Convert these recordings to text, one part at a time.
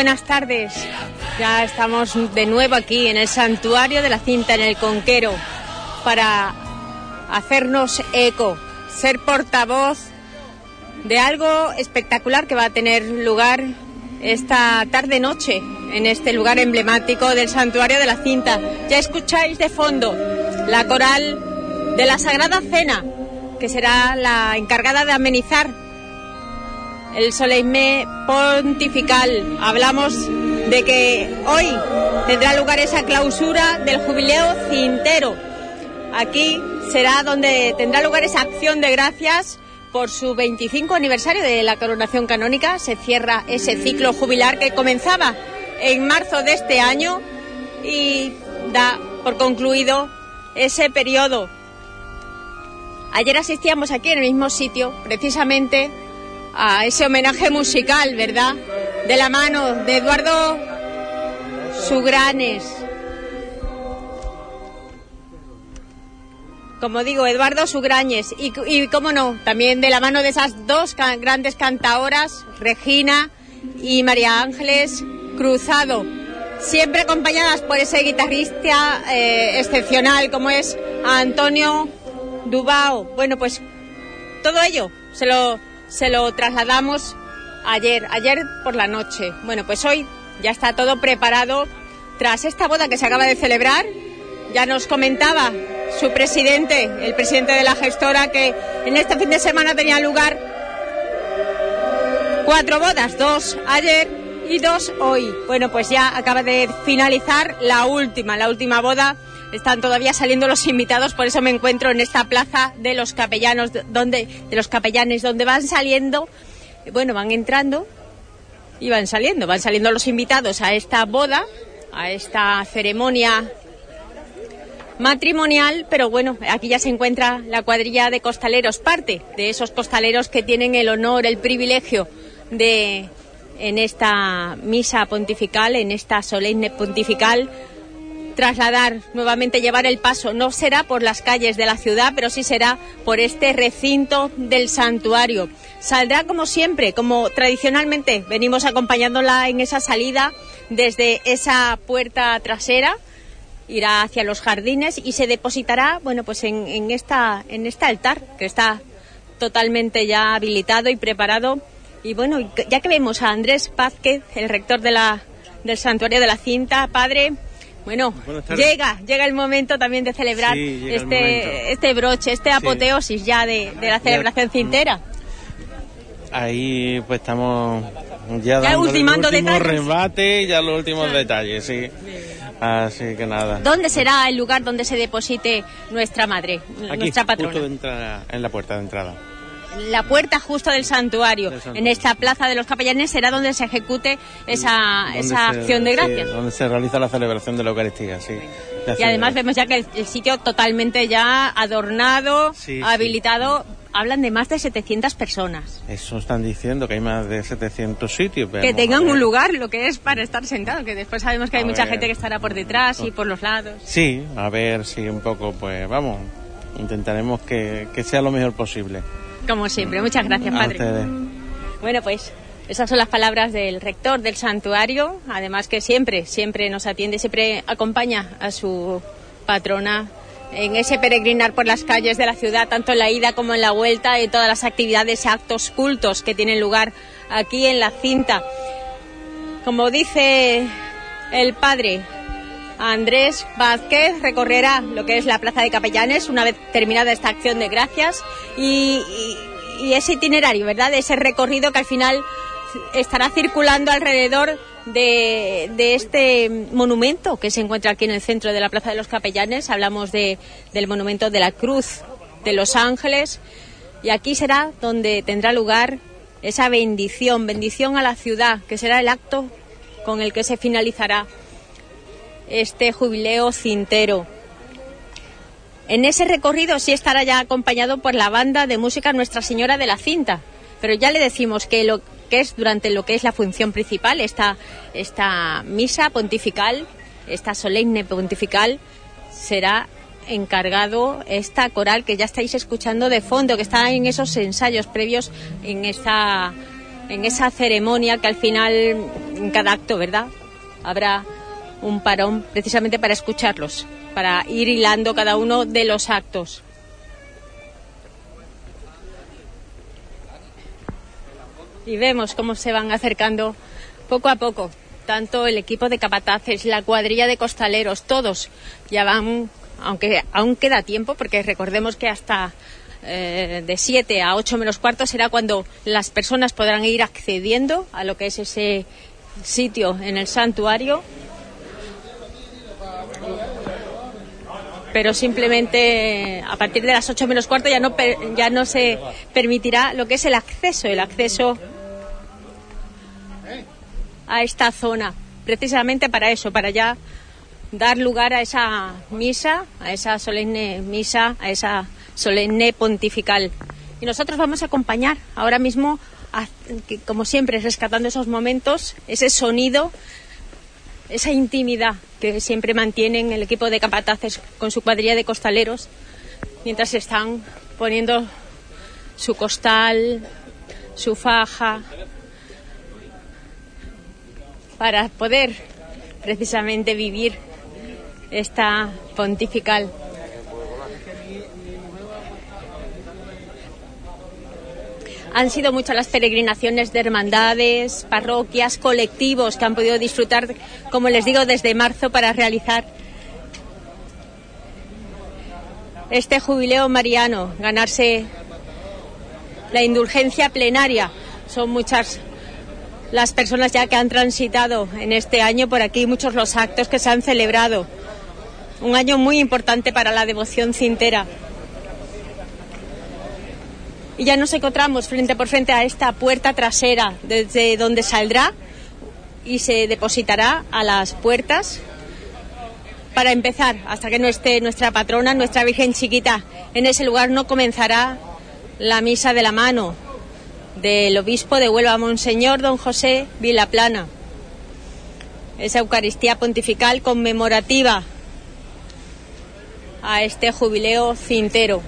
buenas tardes. Ya estamos de nuevo aquí en el santuario de la cinta en el Conquero para hacernos eco, ser portavoz de algo espectacular que va a tener lugar esta tarde-noche en este lugar emblemático del santuario de la cinta. Ya escucháis de fondo la coral de la Sagrada Cena, que será la encargada de amenizar el Soleimé Pontifical. Hablamos de que hoy tendrá lugar esa clausura del jubileo cintero. Aquí será donde tendrá lugar esa acción de gracias por su 25 aniversario de la coronación canónica. Se cierra ese ciclo jubilar que comenzaba en marzo de este año y da por concluido ese periodo. Ayer asistíamos aquí en el mismo sitio, precisamente a ese homenaje musical, ¿verdad? De la mano de Eduardo Sugranes. Como digo, Eduardo Sugrañes. Y, y cómo no, también de la mano de esas dos grandes cantaoras, Regina y María Ángeles Cruzado. Siempre acompañadas por ese guitarrista eh, excepcional como es Antonio Dubao. Bueno, pues todo ello se lo, se lo trasladamos ayer, ayer por la noche. Bueno, pues hoy ya está todo preparado tras esta boda que se acaba de celebrar. Ya nos comentaba su presidente, el presidente de la gestora, que en este fin de semana tenía lugar cuatro bodas, dos ayer y dos hoy. Bueno, pues ya acaba de finalizar la última, la última boda. Están todavía saliendo los invitados, por eso me encuentro en esta plaza de los capellanos, donde, de los capellanes, donde van saliendo, bueno, van entrando y van saliendo, van saliendo los invitados a esta boda, a esta ceremonia matrimonial, pero bueno, aquí ya se encuentra la cuadrilla de costaleros, parte de esos costaleros que tienen el honor, el privilegio de en esta misa pontifical, en esta solemne pontifical, trasladar, nuevamente llevar el paso. No será por las calles de la ciudad, pero sí será por este recinto del santuario. Saldrá como siempre, como tradicionalmente venimos acompañándola en esa salida desde esa puerta trasera irá hacia los jardines y se depositará, bueno, pues en, esta en este altar que está totalmente ya habilitado y preparado. Y bueno, ya que vemos a Andrés Vázquez, el rector de la del santuario de la cinta, padre, bueno, llega, llega el momento también de celebrar Sí, este este broche, este apoteosis ya de, de la celebración cintera. Ahí pues estamos ya, Ya dando ultimando el último detalles. rebate ya los últimos detalles, sí. Así que nada. ¿Dónde será el lugar donde se deposite nuestra madre, Aquí, nuestra patrona? justo de entrada, en la puerta de entrada. La puerta justo del santuario, Del santuario. en esta plaza de los capellanes, será donde se ejecute esa, esa se- acción de sí, gracias. donde se realiza la celebración de la Eucaristía, sí. La y además vemos ya que el, el sitio totalmente ya adornado, Sí, sí. habilitado. Hablan de más de 700 personas. Eso están diciendo que hay más de 700 sitios. que veamos, tengan un lugar, lo que es para estar sentado, que después sabemos que hay A mucha ver. gente que estará por detrás y por los lados. Sí, a ver si un poco, pues vamos, intentaremos que, que sea lo mejor posible. Como siempre. Muchas gracias, padre. Bueno, pues esas son las palabras del rector del santuario, además que siempre, siempre nos atiende, siempre acompaña a su patrona en ese peregrinar por las calles de la ciudad, tanto en la ida como en la vuelta, y todas las actividades, actos cultos que tienen lugar aquí en la cinta. Como dice el padre Andrés Vázquez, recorrerá lo que es la plaza de Capellanes una vez terminada esta acción de gracias y, ese itinerario, ¿verdad? Ese recorrido que al final estará circulando alrededor de, de, este monumento que se encuentra aquí en el centro de la Plaza de los Capellanes. Hablamos de, del monumento de la Cruz de Los Ángeles y aquí será donde tendrá lugar esa bendición, bendición a la ciudad, que será el acto con el que se finalizará este jubileo cintero. En ese recorrido sí estará ya acompañado por la banda de música Nuestra Señora de la Cinta, pero ya le decimos que lo que es durante lo que es la función principal, esta, esta misa pontifical, esta solemne pontifical, será encargado esta coral que ya estáis escuchando de fondo, que está en esos ensayos previos en esa, en esa ceremonia que al final, en cada acto, ¿verdad? Habrá un parón precisamente para escucharlos, para ir hilando cada uno de los actos. Y vemos cómo se van acercando poco a poco, tanto el equipo de capataces, la cuadrilla de costaleros, todos ya van, aunque aún queda tiempo, porque recordemos que hasta eh, de 7 a 8 menos cuarto será cuando las personas podrán ir accediendo a lo que es ese sitio en el santuario pero simplemente a partir de las 8 menos cuarto ya no, ya no se permitirá lo que es el acceso, el acceso a esta zona, precisamente para eso, para ya dar lugar a esa misa, a esa solemne misa, a esa solemne pontifical. Y nosotros vamos a acompañar ahora mismo, como siempre, rescatando esos momentos, ese sonido, esa intimidad que siempre mantienen el equipo de capataces con su cuadrilla de costaleros mientras están poniendo su costal, su faja, para poder precisamente vivir esta pontifical. Han sido muchas las peregrinaciones de hermandades, parroquias, colectivos que han podido disfrutar, como les digo, desde marzo para realizar este jubileo mariano, ganarse la indulgencia plenaria. Son muchas las personas ya que han transitado en este año por aquí, muchos los actos que se han celebrado. Un año muy importante para la devoción cintera y ya nos encontramos frente por frente a esta puerta trasera desde donde saldrá y se depositará a las puertas para empezar, hasta que no esté nuestra patrona, nuestra Virgen chiquita, en ese lugar no comenzará la misa de la mano del obispo de Huelva, Monseñor Don José Vilaplana. Esa Eucaristía pontifical conmemorativa a este jubileo cintero.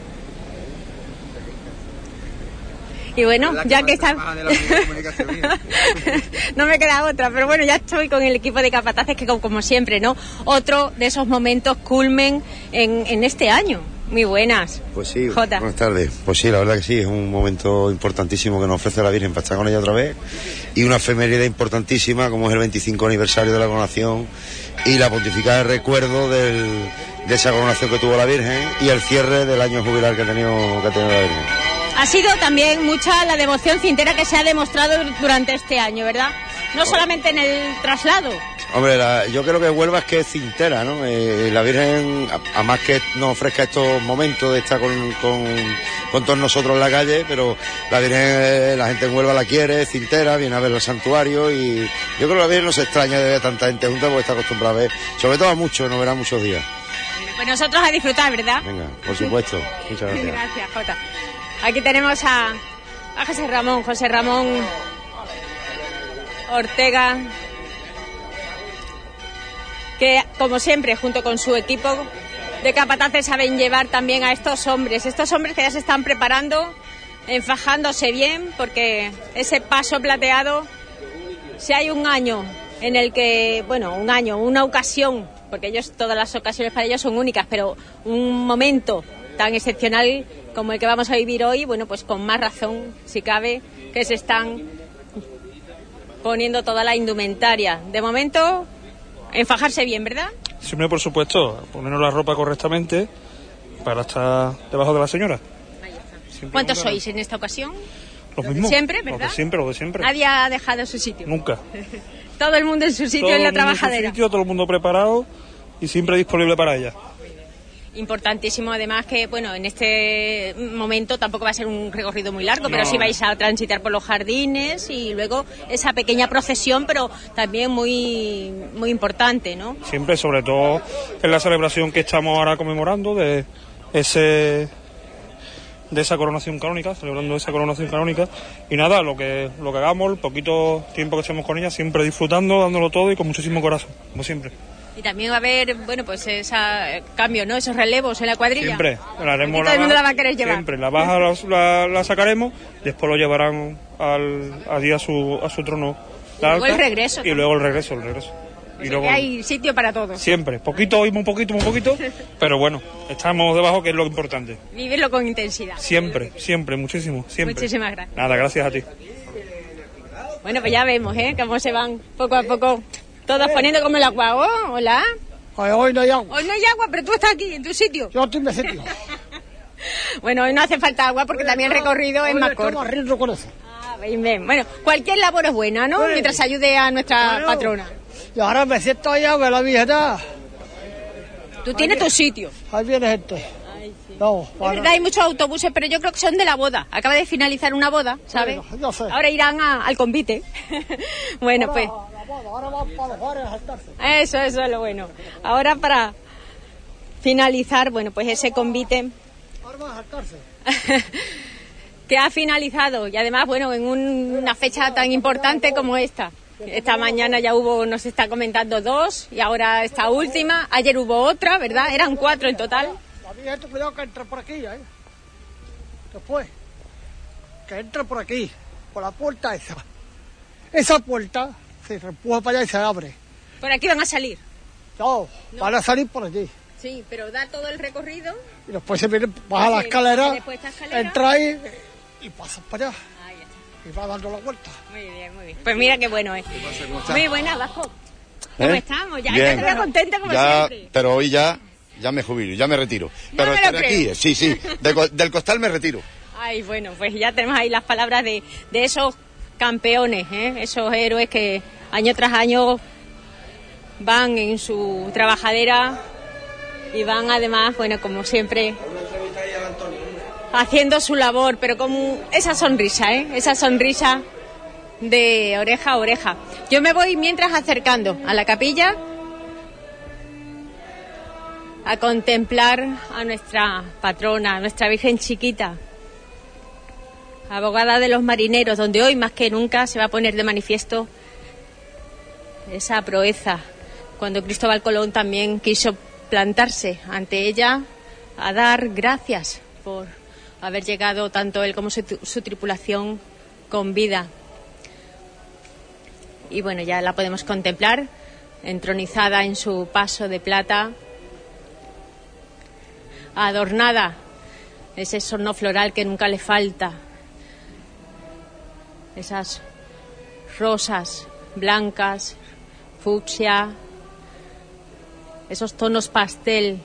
Y bueno, ya que está... no me queda otra, pero bueno, ya estoy con el equipo de capataces que como, siempre, ¿no? Otro de esos momentos culmen en, en este año. Muy buenas. Pues sí, buenas tardes. Pues sí, la verdad que sí, es un momento importantísimo que nos ofrece la Virgen para estar con ella otra vez. Y una efeméride importantísima como es el 25 aniversario de la coronación y la pontificada de recuerdo del, de esa coronación que tuvo la Virgen y el cierre del año jubilar que ha tenido, que ha tenido la Virgen. Ha sido también mucha la devoción cintera que se ha demostrado durante este año, ¿verdad? No solamente en el traslado. Hombre, yo creo que Huelva es que es cintera, ¿no? Eh, la Virgen, además que nos ofrezca estos momentos de estar con, con, todos nosotros en la calle, pero la Virgen, eh, la gente en Huelva la quiere, es cintera, viene a ver el santuario y yo creo que la Virgen no se extraña de ver tanta gente junta porque está acostumbrada a ver, sobre todo a mucho, no verá muchos días. Pues nosotros a disfrutar, ¿verdad? Venga, por supuesto. Muchas gracias. Gracias, Jota. Aquí tenemos a, José Ramón, José Ramón Ortega, que como siempre, junto con su equipo de capataces, saben llevar también a estos hombres, estos hombres que ya se están preparando, enfajándose bien, porque ese paso plateado, si hay un año en el que, bueno, un año, una ocasión, porque ellos, todas las ocasiones para ellos son únicas, pero un momento tan excepcional como el que vamos a vivir hoy, bueno, pues con más razón, si cabe, que se están poniendo toda la indumentaria. De momento, enfajarse bien, ¿verdad? Siempre, por supuesto, ponernos la ropa correctamente para estar debajo de la señora. ¿Cuántos sois en esta ocasión? Los mismos. siempre, Los ¿verdad? de siempre, los de siempre. Nadie ha dejado su sitio. Nunca. Todo el mundo en su sitio todo en la en su trabajadera. sitio, todo el mundo preparado y siempre disponible para ella. Importantísimo además que, bueno, en este momento tampoco va a ser un recorrido muy largo, pero sí vais a transitar por los jardines y luego esa pequeña procesión, pero también muy, muy importante, ¿no? Siempre, sobre todo en la celebración que estamos ahora conmemorando de ese de esa coronación canónica, celebrando esa coronación canónica. Y nada, lo que, lo que hagamos, el poquito tiempo que estemos con ella, siempre disfrutando, dándolo todo y con muchísimo corazón, como siempre. Y también va a haber, bueno, pues ese cambio, ¿no? Esos relevos en la cuadrilla. Siempre, la haremos Aquí todo el mundo la va a querer llevar. Siempre, la baja la, sacaremos, después lo llevarán al, allí a su, a su trono. Y luego el regreso Y también. luego el regreso, el regreso. Y luego, hay sitio para todos. siempre, poquito y muy poquito, muy poquito, pero bueno, estamos debajo, que es lo importante. Vivirlo con intensidad. Siempre, siempre, muchísimo, siempre. Muchísimas gracias. Nada, gracias a ti. Bueno, pues ya vemos, ¿eh? Cómo se van poco a poco todos poniendo como el agua. Oh, hola. Hoy no hay agua. Hoy no hay agua, pero tú estás aquí, en tu sitio. Yo estoy en mi sitio. Bueno, hoy no hace falta agua porque también el recorrido es más corto. con eso. Ah, bien, bien. Bueno, cualquier labor es buena, ¿no? Mientras ayude a nuestra patrona. Y ahora me siento allá con la viejita. Tú tienes tu sitio. Ahí viene gente. No, Es para- verdad, hay muchos autobuses, pero yo creo que son de la boda. Acaba de finalizar una boda, ¿sabes? Bueno, yo sé. Ahora irán a- al convite. bueno, ahora, pues la boda, ahora van para los bares a saltarse. eso, eso es lo bueno. Ahora para finalizar, bueno, pues ese convite Ahora van a saltarse. que ha finalizado y además, bueno, en un- una fecha tan importante como esta. Esta mañana ya hubo, nos está comentando dos y ahora esta última. Ayer hubo otra, ¿verdad? Eran cuatro en total. La viejita, cuidado que entra por aquí, ¿eh? Después. Que entra por aquí, por la puerta esa. Esa puerta se empuja para allá y se abre. Por aquí van a salir. No, van a salir por allí. Sí, pero da todo el recorrido. Y después se viene, baja la escalera, escalera. entra ahí y pasa para allá. Ahí está. Y va dando la vuelta. Muy bien, muy bien. Pues mira qué bueno es. Muy buena, Vasco. ¿Cómo ¿Eh? estamos? Ya, ya contenta como Ya, siempre. pero hoy ya, ya me jubilo, ya me retiro. pero me creo. aquí, sí, sí. de del costal me retiro. Ay, bueno, pues ya tenemos ahí las palabras de, de esos campeones, ¿eh? esos héroes que año tras año van en su trabajadera y van además, bueno, como siempre, haciendo su labor, pero con esa sonrisa, ¿eh? esa sonrisa de oreja a oreja. Yo me voy mientras acercando a la capilla a contemplar a nuestra patrona, a nuestra Virgen chiquita, abogada de los marineros, donde hoy más que nunca se va a poner de manifiesto esa proeza, cuando Cristóbal Colón también quiso plantarse ante ella a dar gracias por haber llegado tanto él como su, su tripulación con vida. Y bueno, ya la podemos contemplar entronizada en su paso de plata, adornada, ese sorno floral que nunca le falta, esas rosas blancas, fucsia, esos tonos pastel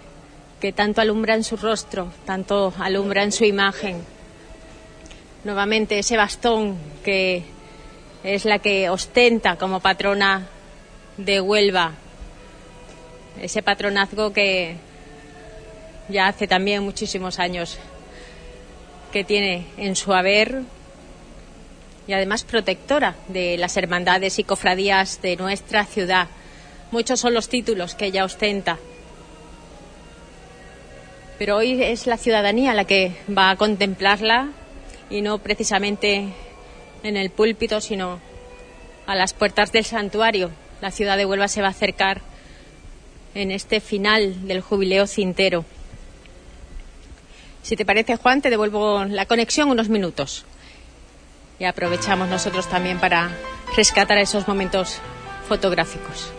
que tanto alumbran su rostro, tanto alumbran su imagen. Nuevamente ese bastón que es la que ostenta como patrona de Huelva, ese patronazgo que ya hace también muchísimos años que tiene en su haber y además protectora de las hermandades y cofradías de nuestra ciudad. Muchos son los títulos que ella ostenta. Pero hoy es la ciudadanía la que va a contemplarla y no precisamente en el púlpito, sino a las puertas del santuario. La ciudad de Huelva se va a acercar en este final del jubileo cintero. Si te parece, Juan, te devuelvo la conexión unos minutos. Y aprovechamos nosotros también para rescatar esos momentos fotográficos.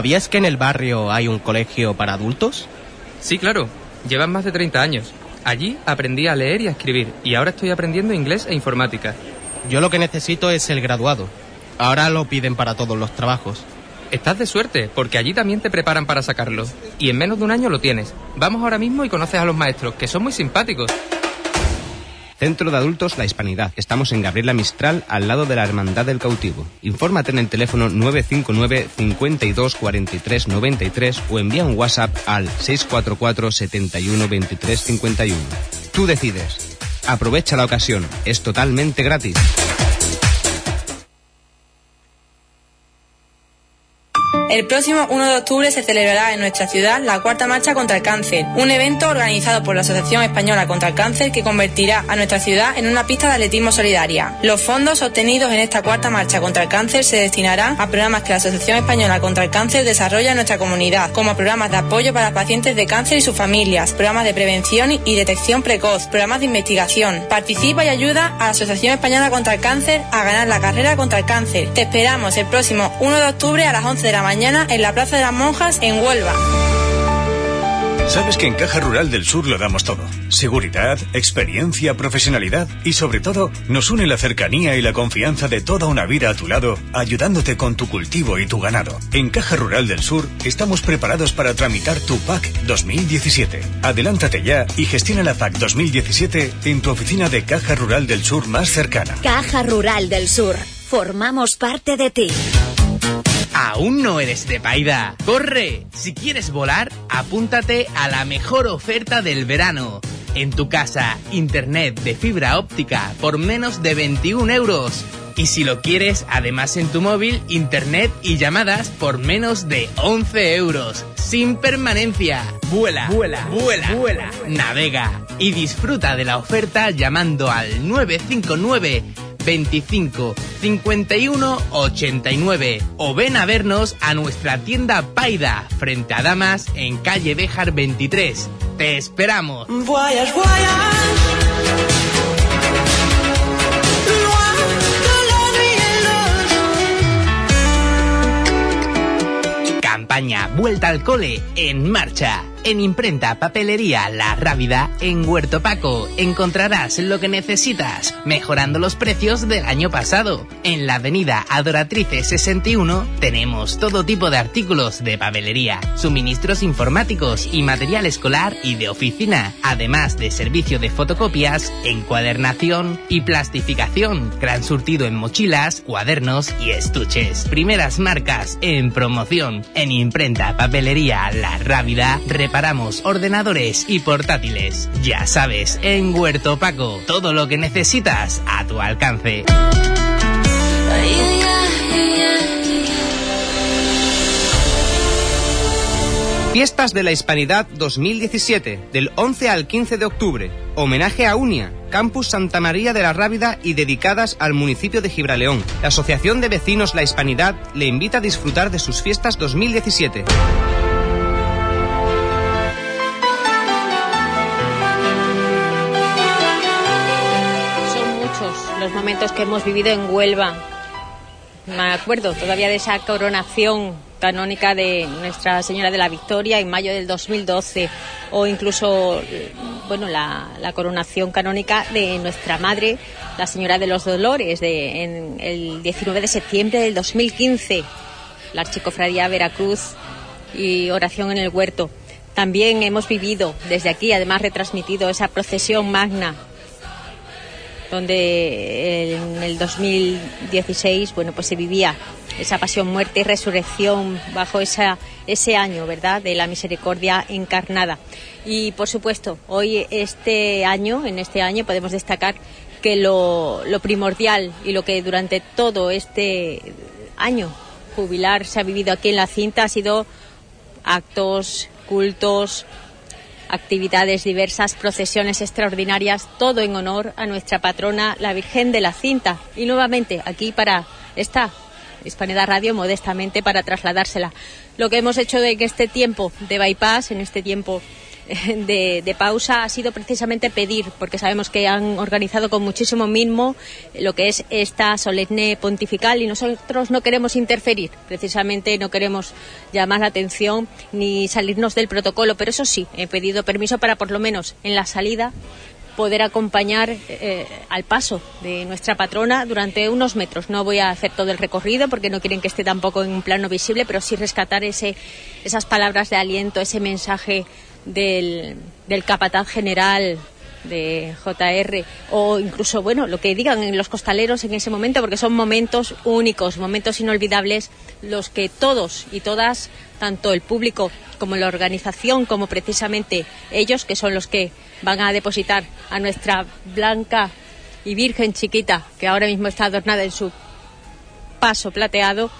¿Sabías que en el barrio hay un colegio para adultos? Sí, claro. Llevan más de 30 años. Allí aprendí a leer y a escribir y ahora estoy aprendiendo inglés e informática. Yo lo que necesito es el graduado. Ahora lo piden para todos los trabajos. Estás de suerte, porque allí también te preparan para sacarlo. Y en menos de un año lo tienes. Vamos ahora mismo y conoces a los maestros, que son muy simpáticos. Centro de Adultos La Hispanidad. Estamos en Gabriela Mistral, al lado de la Hermandad del Cautivo. Infórmate en el teléfono 959 52 43 93 o envía un WhatsApp al 644 71 23 51. Tú decides. Aprovecha la ocasión. Es totalmente gratis. El próximo 1 de octubre se celebrará en nuestra ciudad la Cuarta Marcha contra el Cáncer, un evento organizado por la Asociación Española contra el Cáncer que convertirá a nuestra ciudad en una pista de atletismo solidaria. Los fondos obtenidos en esta Cuarta Marcha contra el Cáncer se destinarán a programas que la Asociación Española contra el Cáncer desarrolla en nuestra comunidad, como programas de apoyo para pacientes de cáncer y sus familias, programas de prevención y detección precoz, programas de investigación. Participa y ayuda a la Asociación Española contra el Cáncer a ganar la carrera contra el cáncer. Te esperamos el próximo 1 de octubre a las 11 de la mañana en la Plaza de las Monjas en Huelva. Sabes que en Caja Rural del Sur lo damos todo. Seguridad, experiencia, profesionalidad y sobre todo nos une la cercanía y la confianza de toda una vida a tu lado, ayudándote con tu cultivo y tu ganado. En Caja Rural del Sur estamos preparados para tramitar tu PAC 2017. Adelántate ya y gestiona la PAC 2017 en tu oficina de Caja Rural del Sur más cercana. Caja Rural del Sur. Formamos parte de ti. ¿Aún no eres de Paida? ¡Corre! Si quieres volar, apúntate a la mejor oferta del verano. En tu casa, internet de fibra óptica por menos de 21 euros. Y si lo quieres, además en tu móvil, internet y llamadas por menos de 11 euros. Sin permanencia. Vuela, vuela, vuela, vuela. Navega y disfruta de la oferta llamando al 959 25 51 89 o ven a vernos a nuestra tienda Paida frente a Damas en calle Béjar 23. Te esperamos. Voyage, voyage. Campaña Vuelta al Cole en marcha. En Imprenta Papelería La Rábida, en Huerto Paco, encontrarás lo que necesitas, mejorando los precios del año pasado. En la avenida Adoratrice 61 tenemos todo tipo de artículos de papelería, suministros informáticos y material escolar y de oficina, además de servicio de fotocopias, encuadernación y plastificación, gran surtido en mochilas, cuadernos y estuches. Primeras marcas en promoción. En Imprenta Papelería La Rábida, reparamos ordenadores y portátiles. Ya sabes, en Huerto Paco, todo lo que necesitas a tu alcance. Fiestas de la Hispanidad 2017, del 11 al 15 de octubre. Homenaje a Unia, Campus Santa María de la Rábida y dedicadas al municipio de Gibraleón. La Asociación de Vecinos La Hispanidad le invita a disfrutar de sus fiestas 2017. Los momentos que hemos vivido en Huelva. Me acuerdo todavía de esa coronación canónica de Nuestra Señora de la Victoria en mayo del 2012 o incluso bueno la, coronación canónica de nuestra madre la Señora de los Dolores de, el 19 de septiembre del 2015 la Archicofradía Veracruz y oración en el huerto también hemos vivido desde aquí además retransmitido esa procesión magna donde en el 2016 bueno pues se vivía esa pasión, muerte y resurrección bajo esa, ese año, ¿verdad?, de la misericordia encarnada. Y por supuesto, hoy, este año, en este año, podemos destacar que lo, lo primordial y lo que durante todo este año jubilar se ha vivido aquí en la cinta ha sido actos, cultos, actividades diversas, procesiones extraordinarias, todo en honor a nuestra patrona, la Virgen de la Cinta. Y nuevamente aquí para esta Hispanidad Radio modestamente para trasladársela. Lo que hemos hecho de que este tiempo de bypass, en este tiempo de, pausa ha sido precisamente pedir, porque sabemos que han organizado con muchísimo mínimo lo que es esta solemne pontifical y nosotros no queremos interferir, precisamente no queremos llamar la atención ni salirnos del protocolo, pero eso sí, he pedido permiso para por lo menos en la salida poder acompañar eh, al paso de nuestra patrona durante unos metros. No voy a hacer todo el recorrido porque no quieren que esté tampoco en un plano visible, pero sí rescatar ese, esas palabras de aliento, ese mensaje del, del capataz general de JR o incluso bueno lo que digan en los costaleros en ese momento porque son momentos únicos momentos inolvidables los que todos y todas tanto el público como la organización como precisamente ellos que son los que van a depositar a nuestra blanca y virgen chiquita que ahora mismo está adornada en su paso plateado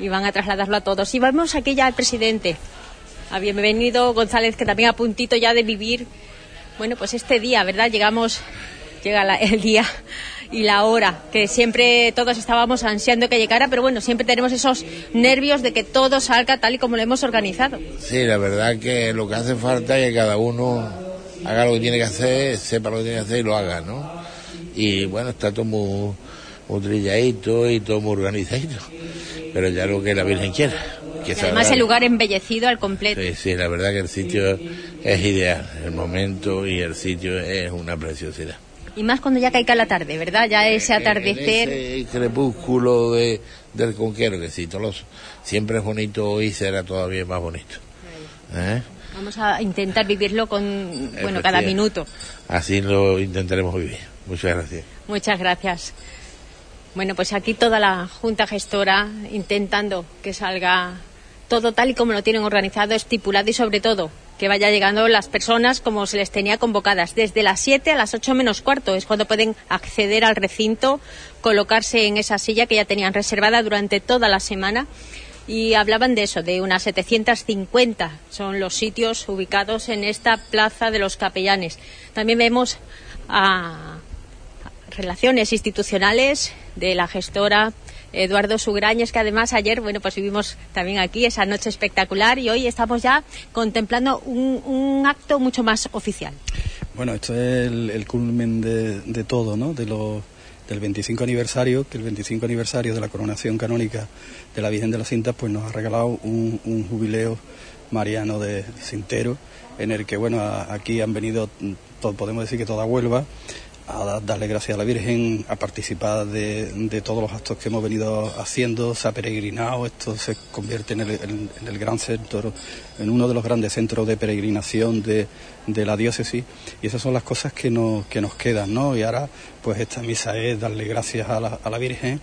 y van a trasladarlo a todos. Y vamos aquí ya al presidente, bienvenido González, que también a puntito ya de vivir, bueno, pues este día, ¿verdad? Llegamos, llega la- el día y la hora, que siempre todos estábamos ansiando que llegara, pero bueno, siempre tenemos esos nervios de que todo salga tal y como lo hemos organizado. Sí, la verdad que lo que hace falta es que cada uno haga lo que tiene que hacer, sepa lo que tiene que hacer y lo haga, ¿no? Y bueno, está todo muy, muy trilladito y todo muy organizadito, pero ya lo que la Virgen quiera. Que Y además el lugar embellecido al completo. Sí, sí, la verdad que el sitio es ideal, el momento y el sitio es una preciosidad. Y más cuando ya caiga la tarde, ¿verdad? Ya ese atardecer. Ese crepúsculo de, del conquero, que sí, todos los- siempre es bonito y será todavía más bonito. ¿Eh? Vamos a intentar vivirlo con, bueno, cada minuto. Así lo intentaremos vivir. Muchas gracias. Muchas gracias. Bueno, pues aquí toda la Junta Gestora intentando que salga todo tal y como lo tienen organizado, estipulado y sobre todo que vaya llegando las personas como se les tenía convocadas. Desde las 7 a las 8 menos cuarto es cuando pueden acceder al recinto, colocarse en esa silla que ya tenían reservada durante toda la semana. Y hablaban de eso, de unas 750 son los sitios ubicados en esta plaza de los capellanes. También vemos a relaciones institucionales de la gestora Eduardo Sugrañes, que además ayer, bueno, pues vivimos también aquí esa noche espectacular y hoy estamos ya contemplando un, acto mucho más oficial. Bueno, esto es el, culmen de, todo, ¿no? De lo, del 25 aniversario, que el 25 aniversario de la coronación canónica de la Virgen de las Cintas, pues nos ha regalado un, jubileo mariano de Cintero, en el que, bueno, aquí han venido, mm, to- podemos decir que toda Huelva, a da- darle gracias a la Virgen, a participar de, de todos los actos que hemos venido haciendo, se ha peregrinado, esto se convierte en el, en el gran centro, en uno de los grandes centros de peregrinación de, de la diócesis, y esas son las cosas que nos, que nos quedan, ¿no? Y ahora, pues esta misa es darle gracias a la, a la Virgen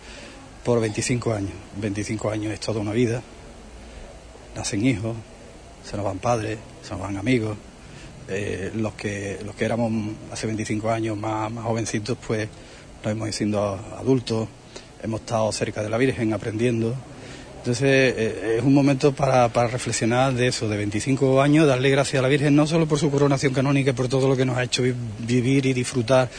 por 25 años. 25 años es toda una vida, nacen hijos, se nos van padres, se nos van amigos. Eh, los que los que éramos hace 25 años más, más jovencitos, pues nos hemos siendo adultos, hemos estado cerca de la Virgen aprendiendo. Entonces eh, es un momento para, para reflexionar de eso, de 25 años, darle gracias a la Virgen no solo por su coronación canónica, por todo lo que nos ha hecho vi- vivir y disfrutar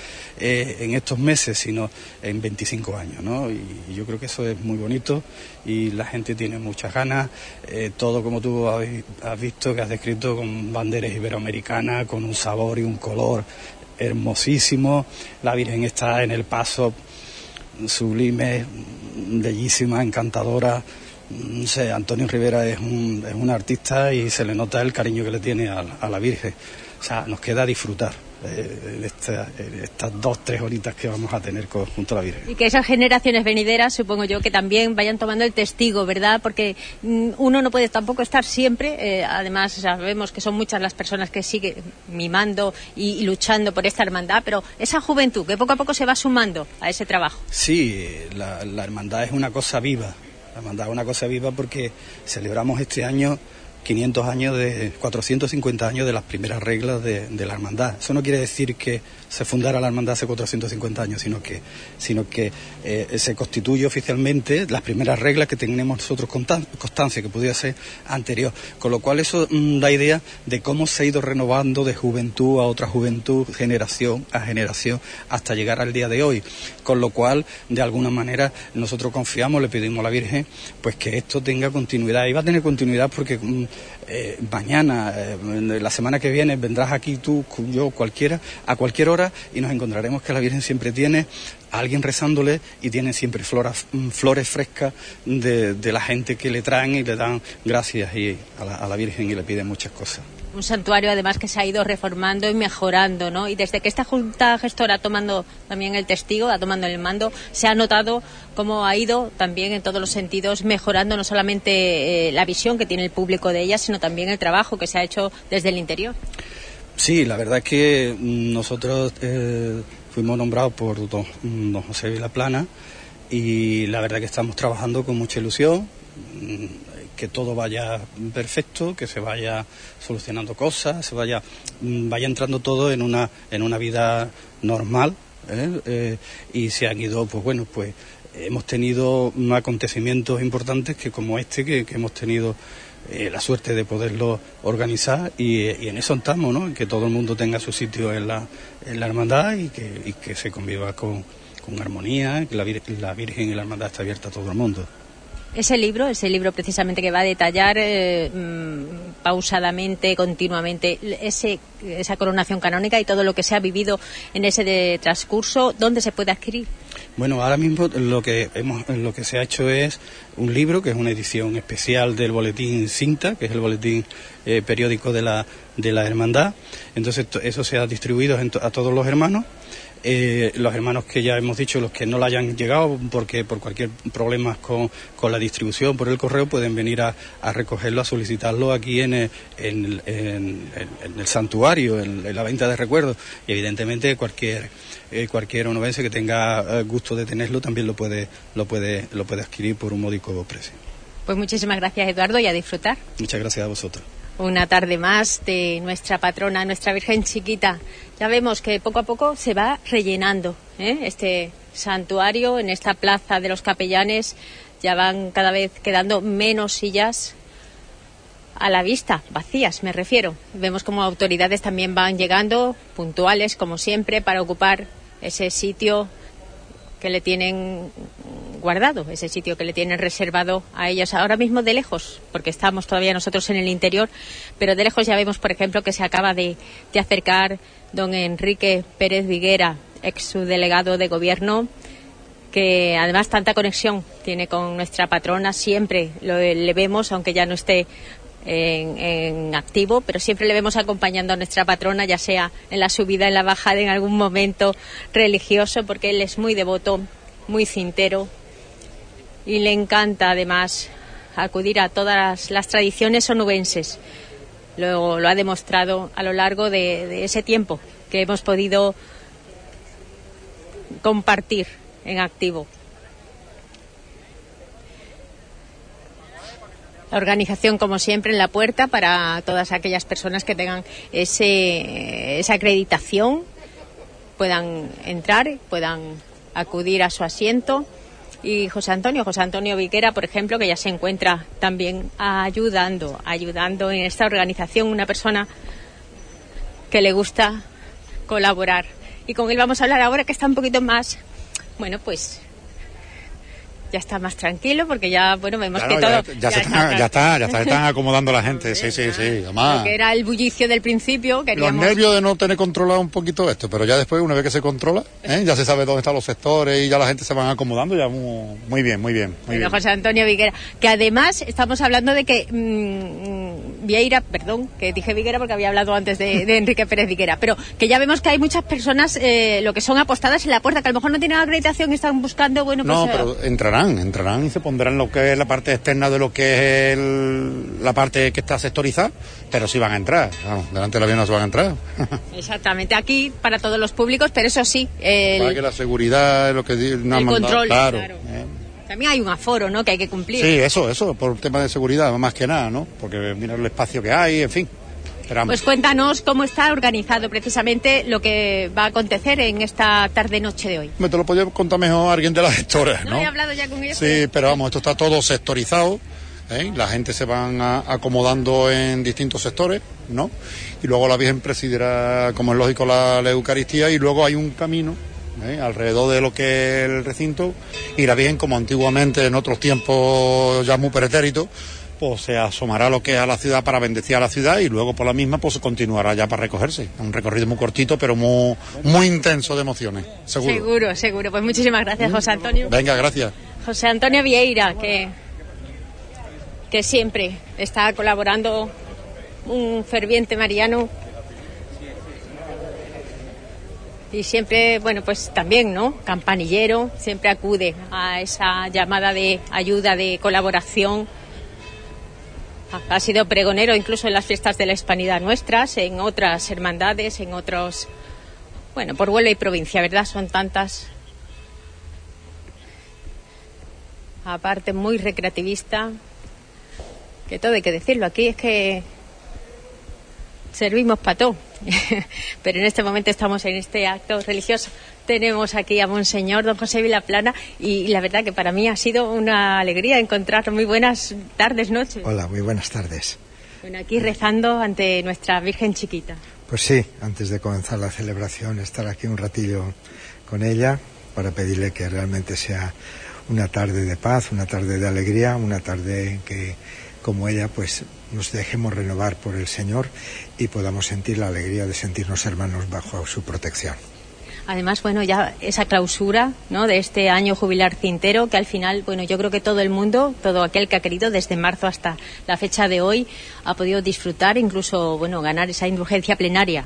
eh, en estos meses, sino en 25 años. ¿no? Y, y yo creo que eso es muy bonito y la gente tiene muchas ganas. eh, todo como tú has, has visto, que has descrito con banderas iberoamericanas, con un sabor y un color hermosísimo. La Virgen está en el paso sublime, bellísima, encantadora. No sé, Antonio Rivera es un, es un artista y se le nota el cariño que le tiene a, a la Virgen. O sea, nos queda disfrutar eh, esta- estas dos, tres horitas que vamos a tener con- junto a la Virgen. Y que esas generaciones venideras, supongo yo, que también vayan tomando el testigo, ¿verdad? Porque mm, uno no puede tampoco estar siempre, eh, además sabemos que son muchas las personas que siguen mimando y, y luchando por esta hermandad, pero esa juventud que poco a poco se va sumando a ese trabajo. Sí, la, la hermandad es una cosa viva. La hermandad es una cosa viva porque celebramos este año 500 años de 450 años de las primeras reglas de, de la hermandad. Eso no quiere decir que se fundara la hermandad hace 450 años, sino que, sino que eh, se constituye oficialmente las primeras reglas que tenemos nosotros constan- constancia, que podía ser anterior. Con lo cual eso mm, da idea de cómo se ha ido renovando de juventud a otra juventud, generación a generación, hasta llegar al día de hoy. Con lo cual, de alguna manera, nosotros confiamos, le pedimos a la Virgen, pues que esto tenga continuidad. Y va a tener continuidad porque mm, eh, mañana, eh, la semana que viene, vendrás aquí tú, yo, cualquiera, a cualquier hora y nos encontraremos que la Virgen siempre tiene a alguien rezándole y tiene siempre mm, flores frescas de, de la gente que le traen y le dan gracias y a, la, a la Virgen y le piden muchas cosas. Un santuario además que se ha ido reformando y mejorando, ¿no? Y desde que esta Junta Gestora ha tomando también el testigo, ha tomando el mando, se ha notado cómo ha ido también en todos los sentidos mejorando no solamente eh, la visión que tiene el público de ella, sino también el trabajo que se ha hecho desde el interior. Sí, la verdad es que nosotros eh, fuimos nombrados por don, don José Vilaplana y la verdad que estamos trabajando con mucha ilusión, que todo vaya perfecto, que se vaya solucionando cosas, se vaya, mm, vaya entrando todo en una, en una vida normal. ¿eh? Eh, y se han ido, pues bueno, pues hemos tenido acontecimientos importantes que como este que, hemos tenido eh, la suerte de poderlo organizar y, en eso estamos, ¿no? Que todo el mundo tenga su sitio en la, en la hermandad y que, y que se conviva con, con armonía, que la, vir la Virgen y la hermandad está abierta a todo el mundo. Ese libro, ese libro precisamente que va a detallar eh, mm, pausadamente, continuamente, ese, esa coronación canónica y todo lo que se ha vivido en ese de transcurso, ¿dónde se puede adquirir? Bueno, ahora mismo lo que hemos, lo que se ha hecho es un libro que es una edición especial del boletín Cinta, que es el boletín eh, periódico de la de la hermandad. Entonces eso se ha distribuido a todos los hermanos eh, los hermanos que ya hemos dicho, los que no la hayan llegado porque por cualquier problema con, con la distribución por el correo, pueden venir a, a recogerlo, a solicitarlo aquí en el, en, en, en el santuario, en, la venta de recuerdos. Y evidentemente cualquier eh, cualquier onubense que tenga eh, gusto de tenerlo también lo puede, lo puede, lo puede adquirir por un módico precio. Pues muchísimas gracias Eduardo y a disfrutar. Muchas gracias a vosotros una tarde más de nuestra patrona, nuestra Virgen chiquita. Ya vemos que poco a poco se va rellenando ¿eh? este santuario en esta plaza de los capellanes. Ya van cada vez quedando menos sillas a la vista, vacías me refiero. Vemos como autoridades también van llegando, puntuales como siempre, para ocupar ese sitio que le tienen guardado, ese sitio que le tienen reservado a ellos ahora mismo de lejos, porque estamos todavía nosotros en el interior, pero de lejos ya vemos, por ejemplo, que se acaba de, de acercar don Enrique Pérez Viguera, ex subdelegado de gobierno, que además tanta conexión tiene con nuestra patrona, siempre lo, le vemos, aunque ya no esté en, activo, pero siempre le vemos acompañando a nuestra patrona, ya sea en la subida, en la bajada, en algún momento religioso, porque él es muy devoto, muy cintero y le encanta además acudir a todas las tradiciones onubenses. Lo, lo ha demostrado a lo largo de ese tiempo que hemos podido compartir en activo. La organización, como siempre, en la puerta para todas aquellas personas que tengan ese, esa acreditación, puedan entrar, puedan acudir a su asiento. Y José Antonio, José Antonio Viquera, por ejemplo, que ya se encuentra también ayudando, ayudando en esta organización, una persona que le gusta colaborar. Y con él vamos a hablar ahora que está un poquito más, bueno, pues ya está más tranquilo porque ya, bueno, vemos claro, que todo... Ya, ya, se están, ya está, ya está, están acomodando la gente, sí, sí, sí, además... era el bullicio del principio, queríamos... Los nervios de no tener controlado un poquito esto, pero ya después, una vez que se controla, ¿eh? ya se sabe dónde están los sectores y ya la gente se van acomodando, ya muy, muy bien, muy bien. Muy bueno, bien. José Antonio Viguera, que además estamos hablando de que mmm, Vieira, perdón, que dije Viguera porque había hablado antes de, de Enrique Pérez Viguera, pero que ya vemos que hay muchas personas, eh, lo que son apostadas en la puerta, que a lo mejor no tienen acreditación y están buscando, bueno, pues... No, pero entrarán, entrarán y se pondrán lo que es la parte externa de lo que es el, la parte que está sectorizada, pero sí van a entrar. Vamos, delante del avión no se van a entrar. Exactamente, aquí para todos los públicos, pero eso sí. El, para que la seguridad lo que no el mandado, control, claro. claro. Eh. También hay un aforo, ¿no? Que hay que cumplir. Sí, eso, eso, por tema de seguridad, más que nada, ¿no? Porque mira el espacio que hay, en fin. Esperamos. Pues cuéntanos cómo está organizado precisamente lo que va a acontecer en esta tarde-noche de hoy. Me te lo podía contar mejor alguien de las gestoras, ¿no? No, he hablado ya con ellos. Sí, pero vamos, esto está todo sectorizado. ¿eh? La gente se van a, acomodando en distintos sectores, ¿no? Y luego la Virgen presidirá, como es lógico, la, la Eucaristía y luego hay un camino ¿eh? alrededor de lo que es el recinto y la Virgen, como antiguamente en otros tiempos ya muy pretéritos, pues se asomará lo que es a la ciudad para bendecir a la ciudad y luego por la misma pues continuará ya para recogerse. Un recorrido muy cortito pero muy, muy intenso de emociones, seguro. Seguro, seguro. Pues muchísimas gracias, José Antonio. Venga, gracias. José Antonio Vieira, que, que siempre está colaborando, un ferviente mariano. Y siempre, bueno, pues también, ¿no? Campanillero, siempre acude a esa llamada de ayuda, de colaboración ha sido pregonero incluso en las fiestas de la hispanidad nuestras, en otras hermandades, en otros. Bueno, por Huelva y provincia, ¿verdad? Son tantas. Aparte, muy recreativista. Que todo hay que decirlo. Aquí es que servimos para todo. Pero en este momento estamos en este acto religioso tenemos aquí a Monseñor Don José Vilaplana y la verdad que para mí ha sido una alegría encontrar muy buenas tardes, noches. Hola, muy buenas tardes. Bueno, aquí rezando ante nuestra Virgen Chiquita. Pues sí, antes de comenzar la celebración, estar aquí un ratillo con ella para pedirle que realmente sea una tarde de paz, una tarde de alegría, una tarde en que como ella pues nos dejemos renovar por el Señor y podamos sentir la alegría de sentirnos hermanos bajo su protección. Además, bueno, ya esa clausura ¿no? de este año jubilar cintero, que al final, bueno, yo creo que todo el mundo, todo aquel que ha querido desde marzo hasta la fecha de hoy, ha podido disfrutar, incluso, bueno, ganar esa indulgencia plenaria.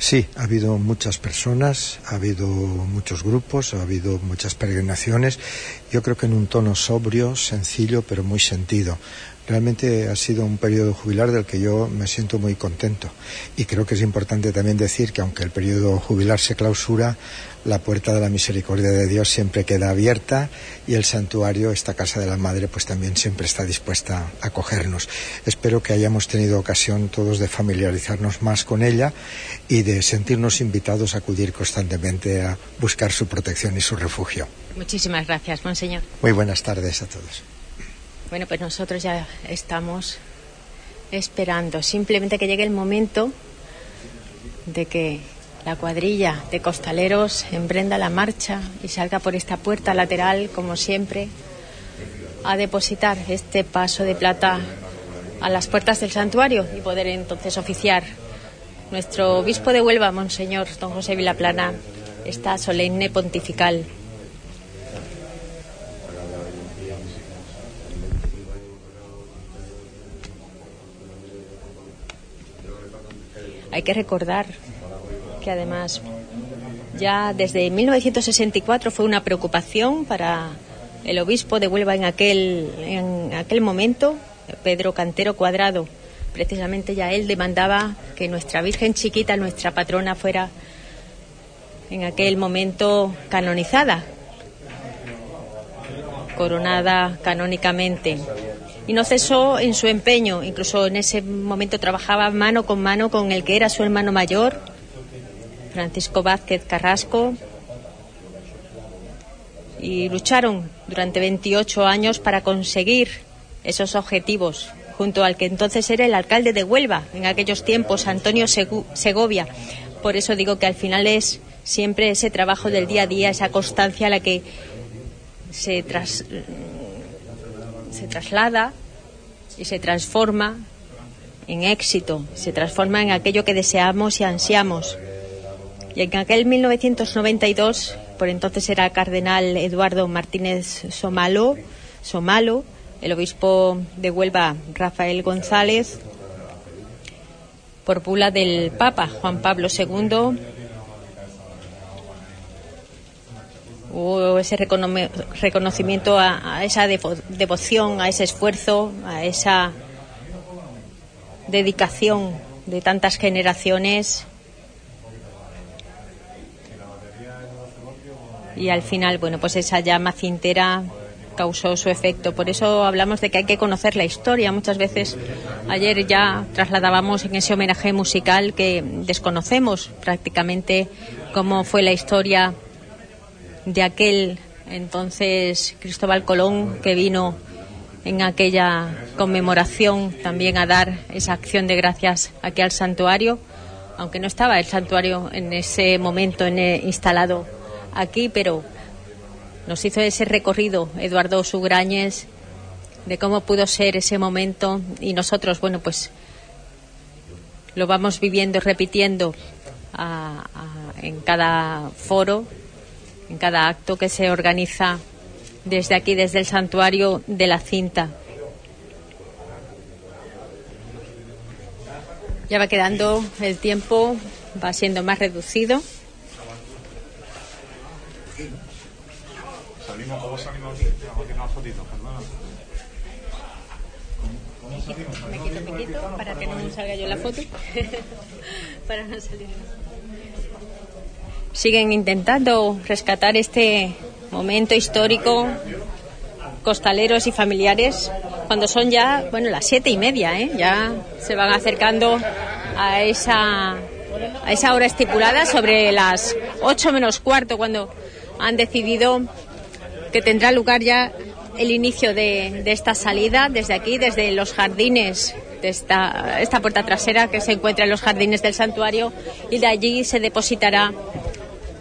Sí, ha habido muchas personas, ha habido muchos grupos, ha habido muchas peregrinaciones. Yo creo que en un tono sobrio, sencillo, pero muy sentido. Realmente ha sido un periodo jubilar del que yo me siento muy contento. Y creo que es importante también decir que aunque el periodo jubilar se clausura, la puerta de la misericordia de Dios siempre queda abierta y el santuario, esta casa de la Madre, pues también siempre está dispuesta a acogernos. Espero que hayamos tenido ocasión todos de familiarizarnos más con ella y de sentirnos invitados a acudir constantemente a buscar su protección y su refugio. Muchísimas gracias, Monseñor. Muy buenas tardes a todos. Bueno, pues nosotros ya estamos esperando simplemente que llegue el momento de que la cuadrilla de costaleros emprenda la marcha y salga por esta puerta lateral, como siempre, a depositar este paso de plata a las puertas del santuario y poder entonces oficiar. Nuestro obispo de Huelva, Monseñor Don José Vilaplana, está solemne pontifical. Hay que recordar que además ya desde 1964 fue una preocupación para el obispo de Huelva en aquel, en aquel momento, Pedro Cantero Cuadrado. Precisamente ya él demandaba que nuestra Virgen chiquita, nuestra patrona, fuera en aquel momento canonizada, coronada canónicamente y no cesó en su empeño. Incluso en ese momento trabajaba mano con mano con el que era su hermano mayor, Francisco Vázquez Carrasco, y lucharon durante 28 años para conseguir esos objetivos junto al que entonces era el alcalde de Huelva en aquellos tiempos, Antonio Segovia. Por eso digo que al final es siempre ese trabajo del día a día, esa constancia a la que se, tras, se traslada y se transforma en éxito, se transforma en aquello que deseamos y ansiamos. Y en aquel 1992, por entonces era cardenal Eduardo Martínez Somalo, Somalo, el obispo de Huelva Rafael González, por bula del Papa Juan Pablo II, hubo ese reconocimiento a, esa devoción, a ese esfuerzo, a esa dedicación de tantas generaciones. Y al final, bueno, pues esa llama cintera causó su efecto. Por eso hablamos de que hay que conocer la historia. Muchas veces ayer ya trasladábamos en ese homenaje musical que desconocemos prácticamente cómo fue la historia de aquel entonces Cristóbal Colón que vino en aquella conmemoración también a dar esa acción de gracias aquí al santuario, aunque no estaba el santuario en ese momento instalado aquí, pero nos hizo ese recorrido Eduardo Sugrañes de cómo pudo ser ese momento y nosotros, bueno, pues lo vamos viviendo y repitiendo en cada foro en cada acto que se organiza desde aquí, desde el santuario de la cinta. Ya va quedando el tiempo, va siendo más reducido. Me quito, me quito, para que no salga yo la foto. para no salir siguen intentando rescatar este momento histórico, costaleros y familiares, cuando son ya, bueno, las siete y media, ¿eh? ya se van acercando a esa, a esa hora estipulada sobre las 8 menos cuarto cuando han decidido que tendrá lugar ya el inicio de, de esta salida desde aquí, desde los jardines de esta, esta puerta trasera que se encuentra en los jardines del santuario y de allí se depositará